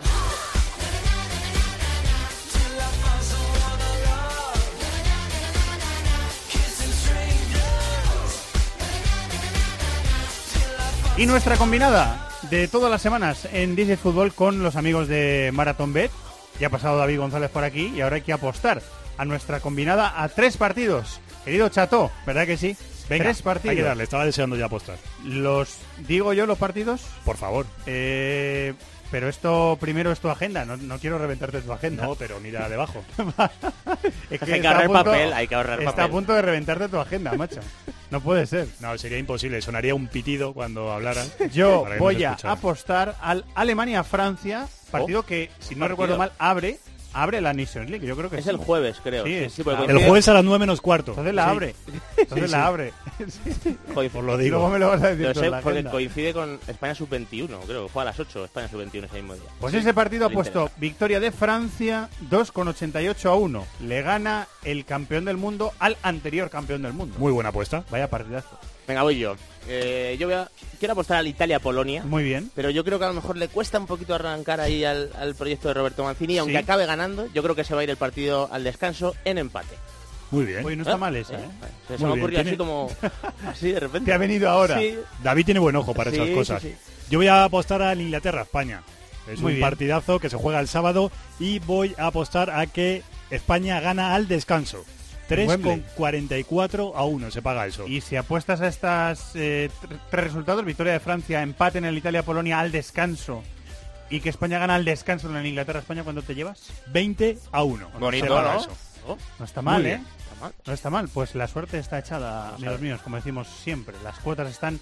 Y nuestra combinada de todas las semanas en Disney Fútbol con los amigos de Marathon Bet. Ya ha pasado David González por aquí y ahora hay que apostar a nuestra combinada a tres partidos. Querido Chato, ¿verdad que sí? Venga, tres partidos. hay que darle, estaba deseando ya apostar. ¿Los digo yo los partidos? Por favor. Eh, pero esto primero es tu agenda, no, no quiero reventarte tu agenda. No, pero mira debajo. Es Hay que está ahorrar punto- papel, hay que ahorrar Está papel. a punto de reventarte tu agenda, macho. No puede ser. No, sería imposible. Sonaría un pitido cuando hablaran. Yo voy a apostar al Alemania-Francia, partido que, si no partido. recuerdo mal, abre abre la Nations League. Yo creo que Es sí. el jueves, creo. Sí, Sí, es- sí, porque El jueves a las 9 menos cuarto. Entonces la Sí. abre. Entonces Sí, la abre. Joder, Os lo Y digo. luego me lo vas a decir Lo tú sé en la porque agenda. coincide con España sub-21, creo que juega a las 8 España sub-21 ese mismo día. Pues Sí, ese partido ha puesto interesa. victoria de Francia 2,88 a 1. Le gana el campeón del mundo al anterior campeón del mundo. Muy buena apuesta. Vaya partidazo. Venga, voy yo. Eh, yo voy a- quiero apostar al Italia-Polonia. Muy bien. Pero yo creo que a lo mejor le cuesta un poquito arrancar ahí al, al proyecto de Roberto Mancini. Aunque Sí. acabe ganando, yo creo que se va a ir el partido al descanso en empate. Muy bien. Oye, no está ¿Eh? mal esa, ¿Eh? ¿eh? Se, se me ha bien, ocurrido así tiene- como... Así de repente. Te ha venido ahora. Sí. David tiene buen ojo para Sí, esas cosas. sí. Yo voy a apostar al Inglaterra-España. Es Muy un bien. partidazo que se juega el sábado y voy a apostar a que España gana al descanso. Wembley. 3,44 a 1 se paga eso. Y si apuestas a estas eh, tr- tres resultados, victoria de Francia, empate en el Italia-Polonia al descanso y que España gana al descanso en el Inglaterra-España, ¿cuánto te llevas? 20 a 1. Bonito, ¿no? eso. No está mal, Muy No está mal. Pues la suerte está echada, amigos míos, como decimos siempre. Las cuotas están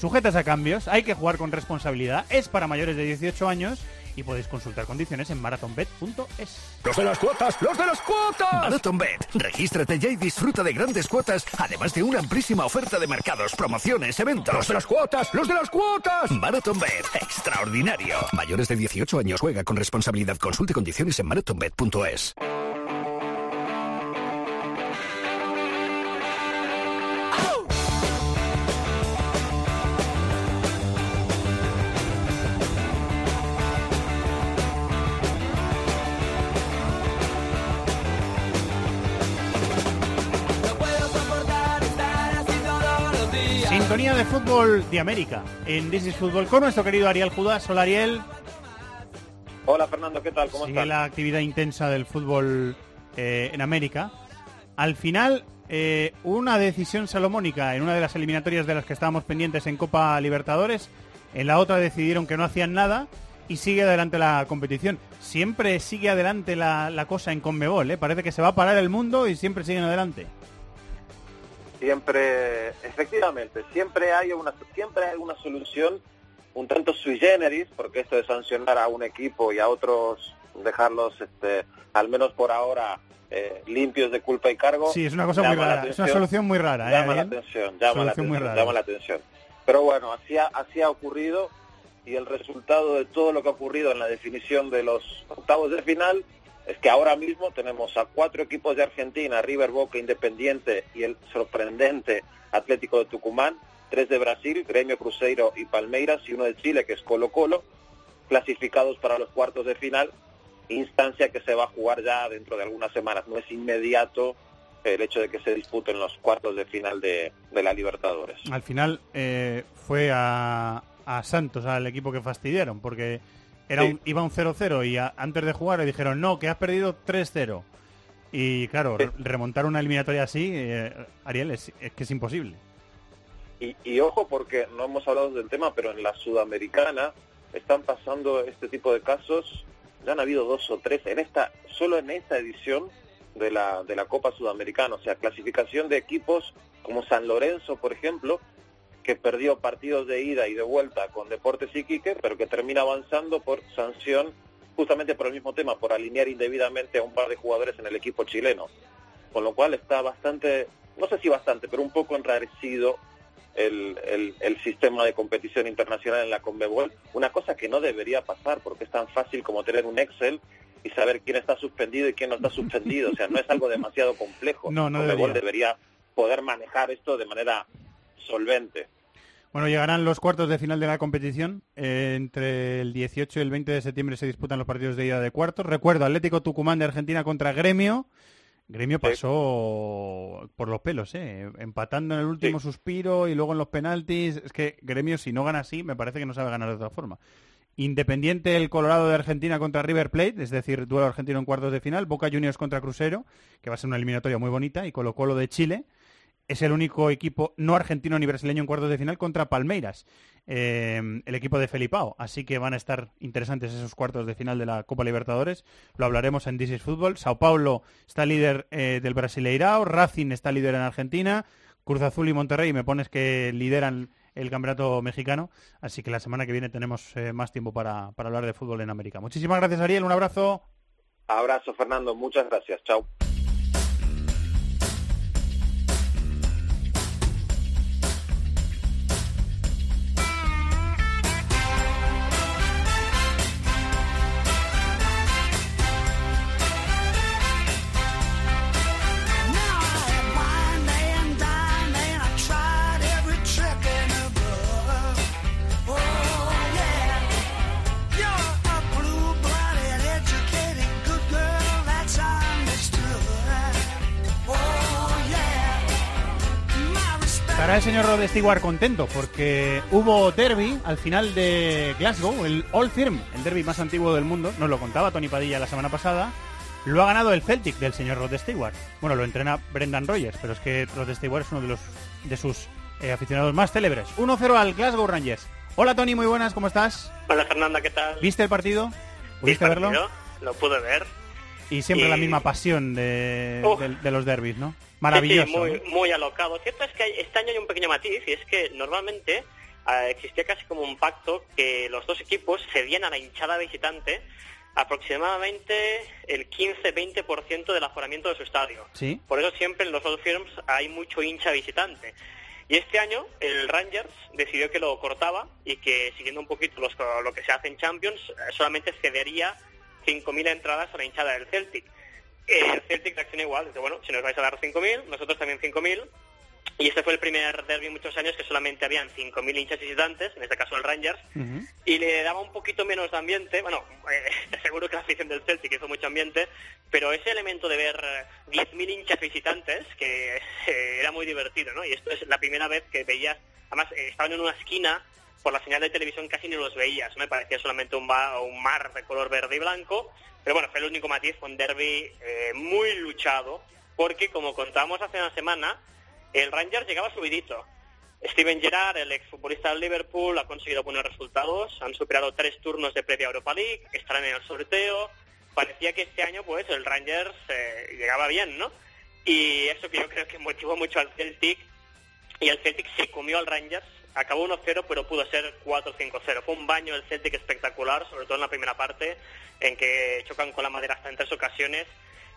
sujetas a cambios, hay que jugar con responsabilidad, es para mayores de 18 años y podéis consultar condiciones en marathonbet.es. ¡Los de las cuotas! ¡Los de las cuotas! MarathonBet. Regístrate ya y disfruta de grandes cuotas, además de una amplísima oferta de mercados, promociones, eventos. ¡Los de las cuotas! ¡Los de las cuotas! MarathonBet. Extraordinario. Mayores de 18 años juega con responsabilidad. Consulte condiciones en marathonbet.es. de fútbol de América en This is Fútbol con nuestro querido Ariel Judas. Hola Ariel. Hola Fernando, ¿qué tal? ¿Cómo Sigue estás? la actividad intensa del fútbol eh, en América. Al final, eh, una decisión salomónica en una de las eliminatorias de las que estábamos pendientes en Copa Libertadores. En la otra decidieron que no hacían nada y sigue adelante la competición. Siempre sigue adelante la, la cosa en Conmebol. ¿eh? Parece que se va a parar el mundo y siempre siguen adelante. Siempre, efectivamente, siempre hay una siempre hay una solución un tanto sui generis, porque esto de sancionar a un equipo y a otros dejarlos, este, al menos por ahora, eh, limpios de culpa y cargo. Sí, es una cosa muy rara. Es una solución muy rara. ¿eh, llama la atención, llama la atención, llama la atención. Pero bueno, así ha, así ha ocurrido y el resultado de todo lo que ha ocurrido en la definición de los octavos de final es que ahora mismo tenemos a cuatro equipos de Argentina, River, Boca, Independiente y el sorprendente Atlético de Tucumán, tres de Brasil, Gremio, Cruzeiro y Palmeiras y uno de Chile que es Colo Colo, clasificados para los cuartos de final, instancia que se va a jugar ya dentro de algunas semanas. No es inmediato el hecho de que se disputen los cuartos de final de, la Libertadores. Al final eh, fue a Santos, al equipo que fastidiaron, porque era Sí. un- iba un 0-0 y a- antes de jugar le dijeron, no, que has perdido 3-0. Y claro, re- remontar una eliminatoria así, eh, Ariel, es, es que es imposible. Y, y ojo porque no hemos hablado del tema, pero en la sudamericana están pasando este tipo de casos. Ya han habido dos o tres en esta, solo en esta edición de la de la Copa Sudamericana, o sea, clasificación de equipos como San Lorenzo, por ejemplo, que perdió partidos de ida y de vuelta con Deportes Iquique, pero que termina avanzando por sanción justamente por el mismo tema, por alinear indebidamente a un par de jugadores en el equipo chileno. Con lo cual está bastante, no sé si bastante, pero un poco enrarecido el, el, el sistema de competición internacional en la Conmebol, una cosa que no debería pasar porque es tan fácil como tener un Excel y saber quién está suspendido y quién no está suspendido, o sea, no es algo demasiado complejo. No, no Conmebol debería. debería poder manejar esto de manera solvente. Bueno, llegarán los cuartos de final de la competición. Eh, entre el 18 y el 20 de septiembre se disputan los partidos de ida de cuartos. Recuerdo, Atlético Tucumán de Argentina contra Gremio. Gremio pasó por los pelos, ¿eh? empatando en el último suspiro y luego en los penaltis. Es que Gremio, si no gana así, me parece que no sabe ganar de otra forma. Independiente el Colorado de Argentina contra River Plate, es decir, duelo argentino en cuartos de final. Boca Juniors contra Crucero, que va a ser una eliminatoria muy bonita. Y Colo Colo de Chile es el único equipo no argentino ni brasileño en cuartos de final contra Palmeiras, eh, el equipo de Felipao. Así que van a estar interesantes esos cuartos de final de la Copa Libertadores. Lo hablaremos en This is Fútbol. Sao Paulo está líder eh, del Brasileirao, Racing está líder en Argentina, Cruz Azul y Monterrey me pones que lideran el campeonato mexicano. Así que la semana que viene tenemos eh, más tiempo para, para hablar de fútbol en América. Muchísimas gracias, Ariel. Un abrazo. Abrazo, Fernando. Muchas gracias. Chao. Stewart contento porque hubo derby al final de Glasgow, el All Firm, el derby más antiguo del mundo. Nos lo contaba Tony Padilla la semana pasada. Lo ha ganado el Celtic del señor Rod Stewart. Bueno, lo entrena Brendan Rogers, pero es que Rod Stewart es uno de los de sus eh, aficionados más célebres. 1-0 al Glasgow Rangers. Hola Tony, muy buenas, ¿cómo estás? Hola Fernanda, ¿qué tal? ¿Viste el partido? ¿Pudiste ¿El verlo? Lo pude ver. Y siempre Y- la misma pasión de, de- de los derbis, ¿no? Maravilloso. Sí, sí, muy, ¿no? muy alocado. Cierto es que hay- este año hay un pequeño matiz y es que normalmente eh, existía casi como un pacto que los dos equipos cedían a la hinchada visitante aproximadamente el 15-20% del aforamiento de su estadio. Sí. Por eso siempre en los Old Firms hay mucho hincha visitante. Y este año el Rangers decidió que lo cortaba y que siguiendo un poquito los- lo que se hace en Champions, eh, solamente cedería 5.000 entradas a la hinchada del Celtic. El Celtic reacciona igual, dice, bueno, si nos vais a dar 5.000, nosotros también 5.000. Y este fue el primer derby en muchos años que solamente habían 5.000 hinchas visitantes, en este caso el Rangers, y le daba un poquito menos de ambiente. Bueno, eh, seguro que la afición del Celtic hizo mucho ambiente, pero ese elemento de ver eh, 10.000 hinchas visitantes, que eh, era muy divertido, ¿no? Y esto es la primera vez que veías, además eh, estaban en una esquina, por la señal de televisión casi ni los veías, me parecía solamente un, ba- un mar de color verde y blanco, pero bueno, fue el único matiz, fue un derby eh, muy luchado, porque como contábamos hace una semana, el Rangers llegaba subidito. Steven Gerrard, el exfutbolista del Liverpool, ha conseguido buenos resultados, han superado tres turnos de previa Europa League, estarán en el sorteo. Parecía que este año, pues, el Rangers eh, llegaba bien, ¿no? Y eso que yo creo que motivó mucho al Celtic, y el Celtic se comió al Rangers, acabó 1-0, pero pudo ser 4-5-0. Fue un baño del Celtic espectacular, sobre todo en la primera parte, en que chocan con la madera hasta en tres ocasiones,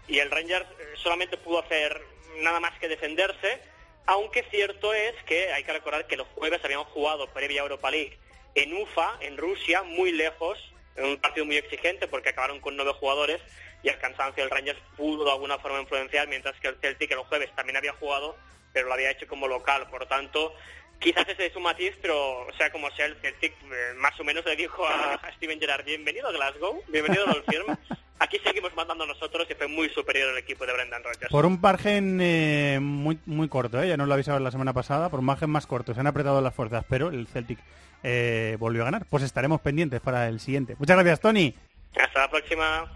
y el Rangers eh, solamente pudo hacer nada más que defenderse, aunque cierto es que hay que recordar que los jueves habían jugado previa Europa League en Ufa, en Rusia, muy lejos, en un partido muy exigente porque acabaron con nueve jugadores y el cansancio del Rangers pudo de alguna forma influenciar, mientras que el Celtic el jueves también había jugado, pero lo había hecho como local. Por tanto, quizás ese es un matiz, pero sea como sea, el Celtic eh, más o menos le dijo a, a Steven Gerrard, bienvenido a Glasgow, bienvenido al Firm. Aquí seguimos mandando nosotros y fue muy superior el equipo de Brendan Rodgers. Por un margen eh, muy, muy corto, ¿eh? ya nos lo avisaba la semana pasada, por un margen más corto. Se han apretado las fuerzas, pero el Celtic eh, volvió a ganar. Pues estaremos pendientes para el siguiente. Muchas gracias, Tony. Hasta la próxima.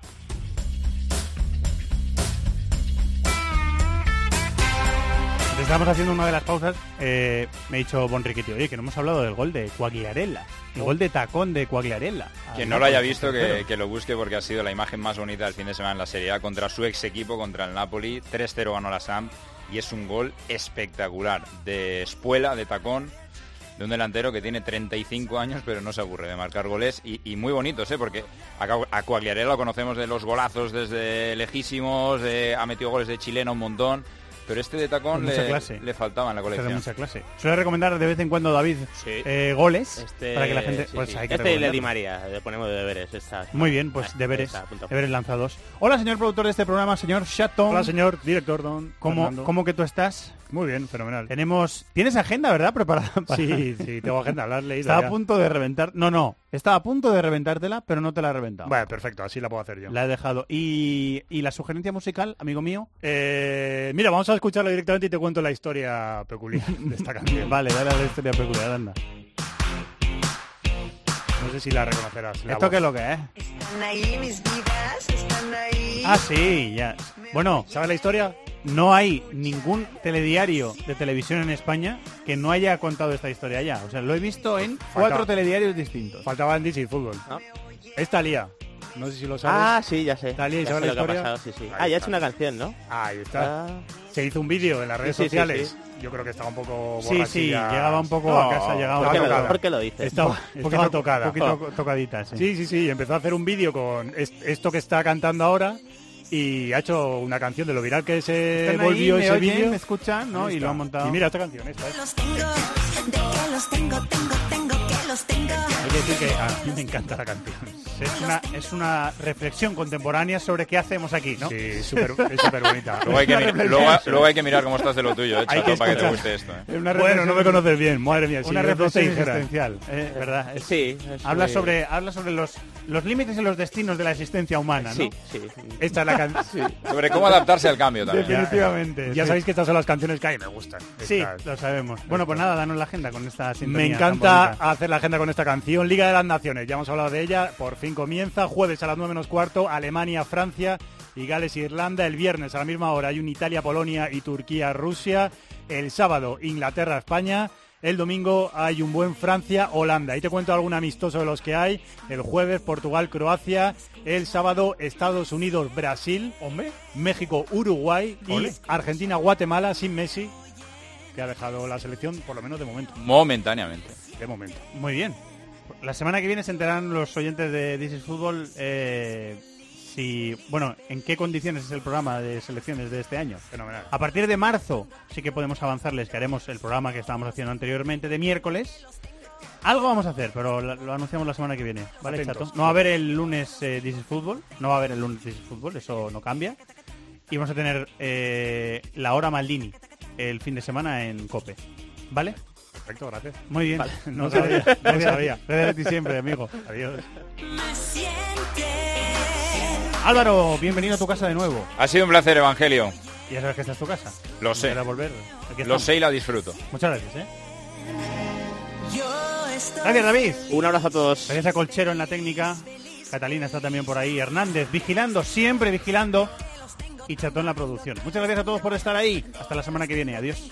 Estábamos haciendo una de las pausas, eh, me ha dicho Bon Riquetti, oye, que no hemos hablado del gol de Cuagliarella, el gol de tacón de Cuagliarella. Quien no lo haya visto, que, que lo busque porque ha sido la imagen más bonita del fin de semana en la Serie A contra su ex equipo, contra el Napoli. 3-0 ganó la Samp y es un gol espectacular de espuela, de tacón, de un delantero que tiene 35 años pero no se aburre de marcar goles y, y muy bonitos, ¿eh? porque a, a lo conocemos de los golazos desde lejísimos, eh, ha metido goles de chilena un montón, pero este de tacón le, clase. le faltaba en la Este de colección. mucha clase. Suele recomendar de vez en cuando David eh, goles Este, para que la gente... sí, pues sí. hay que este y recomendarlo. Di María, le ponemos de deberes. Esta, Muy bien, pues deberes, deberes lanzados. Hola, señor productor de este programa, señor Chatton. Hola, señor director, don ¿Cómo. ¿Cómo que tú estás? Muy bien, fenomenal. Tenemos... ¿Tienes agenda, verdad? Preparada para... Sí, sí, tengo agenda, la has leído Estaba ya. a punto de reventar... No, no. Estaba a punto de reventártela, pero no te la he reventado. Bueno, perfecto, así la puedo hacer yo. La he dejado. ¿Y, y la sugerencia musical, amigo mío? Eh, mira, vamos a escucharlo directamente y te cuento la historia peculiar de esta canción. Vale, dale a la historia peculiar, anda. No sé si la reconocerás. la ¿Esto voz. qué es lo que es? Están ahí mis vidas, están ahí. Ah, sí, ya. Bueno, ¿sabes la historia? No hay ningún telediario de televisión en España que no haya contado esta historia ya. O sea, lo he visto en cuatro telediarios distintos. Faltaba en DC Fútbol. Es Talía. No sé si lo sabes. Ah, sí, ya sé. Talía, ¿y Ya sabes sé la lo que ha historia? pasado, sí, sí. Ahí Ah, ya ha hecho está. una canción, ¿no? Ahí está. Ah. Se hizo un vídeo en las redes Sí, sí, sí, sociales. sí. Yo creo que estaba un poco Sí, sí, llegaba un poco No, a casa, llegaba ¿Por qué lo- tocada. por qué lo dices? Estaba, Un estaba poquito- tocada. un poquito tocadita, sí. Sí, sí, sí. Empezó a hacer un vídeo con es- esto que está cantando ahora y ha hecho una canción de lo viral que se Están ahí, volvió me ese vídeo. me escuchan, ¿no? Y lo han montado. Y mira esta canción, esta es. Los tengo, de que los tengo, tengo, tengo, que los tengo. Hay que decir que a mí me encanta la canción. Es una, es una reflexión contemporánea sobre qué hacemos aquí, ¿no? Sí, súper- es súper bonita. Luego hay, que, mi- luego, luego hay que mirar cómo estás de lo tuyo, eh, Hay chato, que para que te escuchar. guste esto. eh. Una Bueno, reflexión- no me conoces bien, madre mía. si una yo no te reflexión dijera. existencial, eh, ¿verdad? Es- Sí, es habla muy- sobre habla sobre los los límites y los destinos de la existencia humana, ¿no? Sí, sí. Esta es la canción. Sobre cómo adaptarse al cambio también. Definitivamente. Ya sí. sabéis que estas son las canciones que hay, me gustan. Sí, Estas. lo sabemos. Bueno, pues nada, danos la agenda con esta sintonía. Me tan encanta bonita. hacer la agenda con esta canción. Liga de las Naciones, ya hemos hablado de ella. Por fin comienza. Jueves a las 9 menos cuarto, Alemania, Francia y Gales, Irlanda. El viernes a la misma hora hay un Italia, Polonia y Turquía, Rusia. El sábado, Inglaterra, España. El domingo hay un buen Francia, Holanda. Ahí te cuento algún amistoso de los que hay. El jueves, Portugal, Croacia. El sábado, Estados Unidos, Brasil. Hombre. México, Uruguay. Y Ole. Argentina, Guatemala, sin Messi, que ha dejado la selección, por lo menos de momento. Momentáneamente. De momento. Muy bien. La semana que viene se enterarán los oyentes de This is Football eh, si, bueno, en qué condiciones es el programa de selecciones de este año. Fenomenal. A partir de marzo sí que podemos avanzarles que haremos el programa que estábamos haciendo anteriormente de miércoles. Algo vamos a hacer, pero lo anunciamos la semana que viene. ¿Vale, Atentos. chato? No va a haber el lunes eh, This is Football. No va a haber el lunes This is Football, eso no cambia. Y vamos a tener eh, la hora Maldini el fin de semana en COPE. ¿Vale? Perfecto, gracias. Muy bien. Vale. No No sabía. no sabía. gracias a ti siempre, amigo. Adiós. Álvaro, bienvenido a tu casa de nuevo. Ha sido un placer, Evangelio. Ya sabes que esta es tu casa. Lo sé. Volver. Aquí Lo sé y la disfruto. Muchas gracias, ¿eh? Gracias, David. Un abrazo a todos. Gracias a Colchero en la técnica. Catalina está también por ahí. Hernández, vigilando, siempre vigilando. Y Chatón la producción. Muchas gracias a todos por estar ahí. Hasta la semana que viene. Adiós.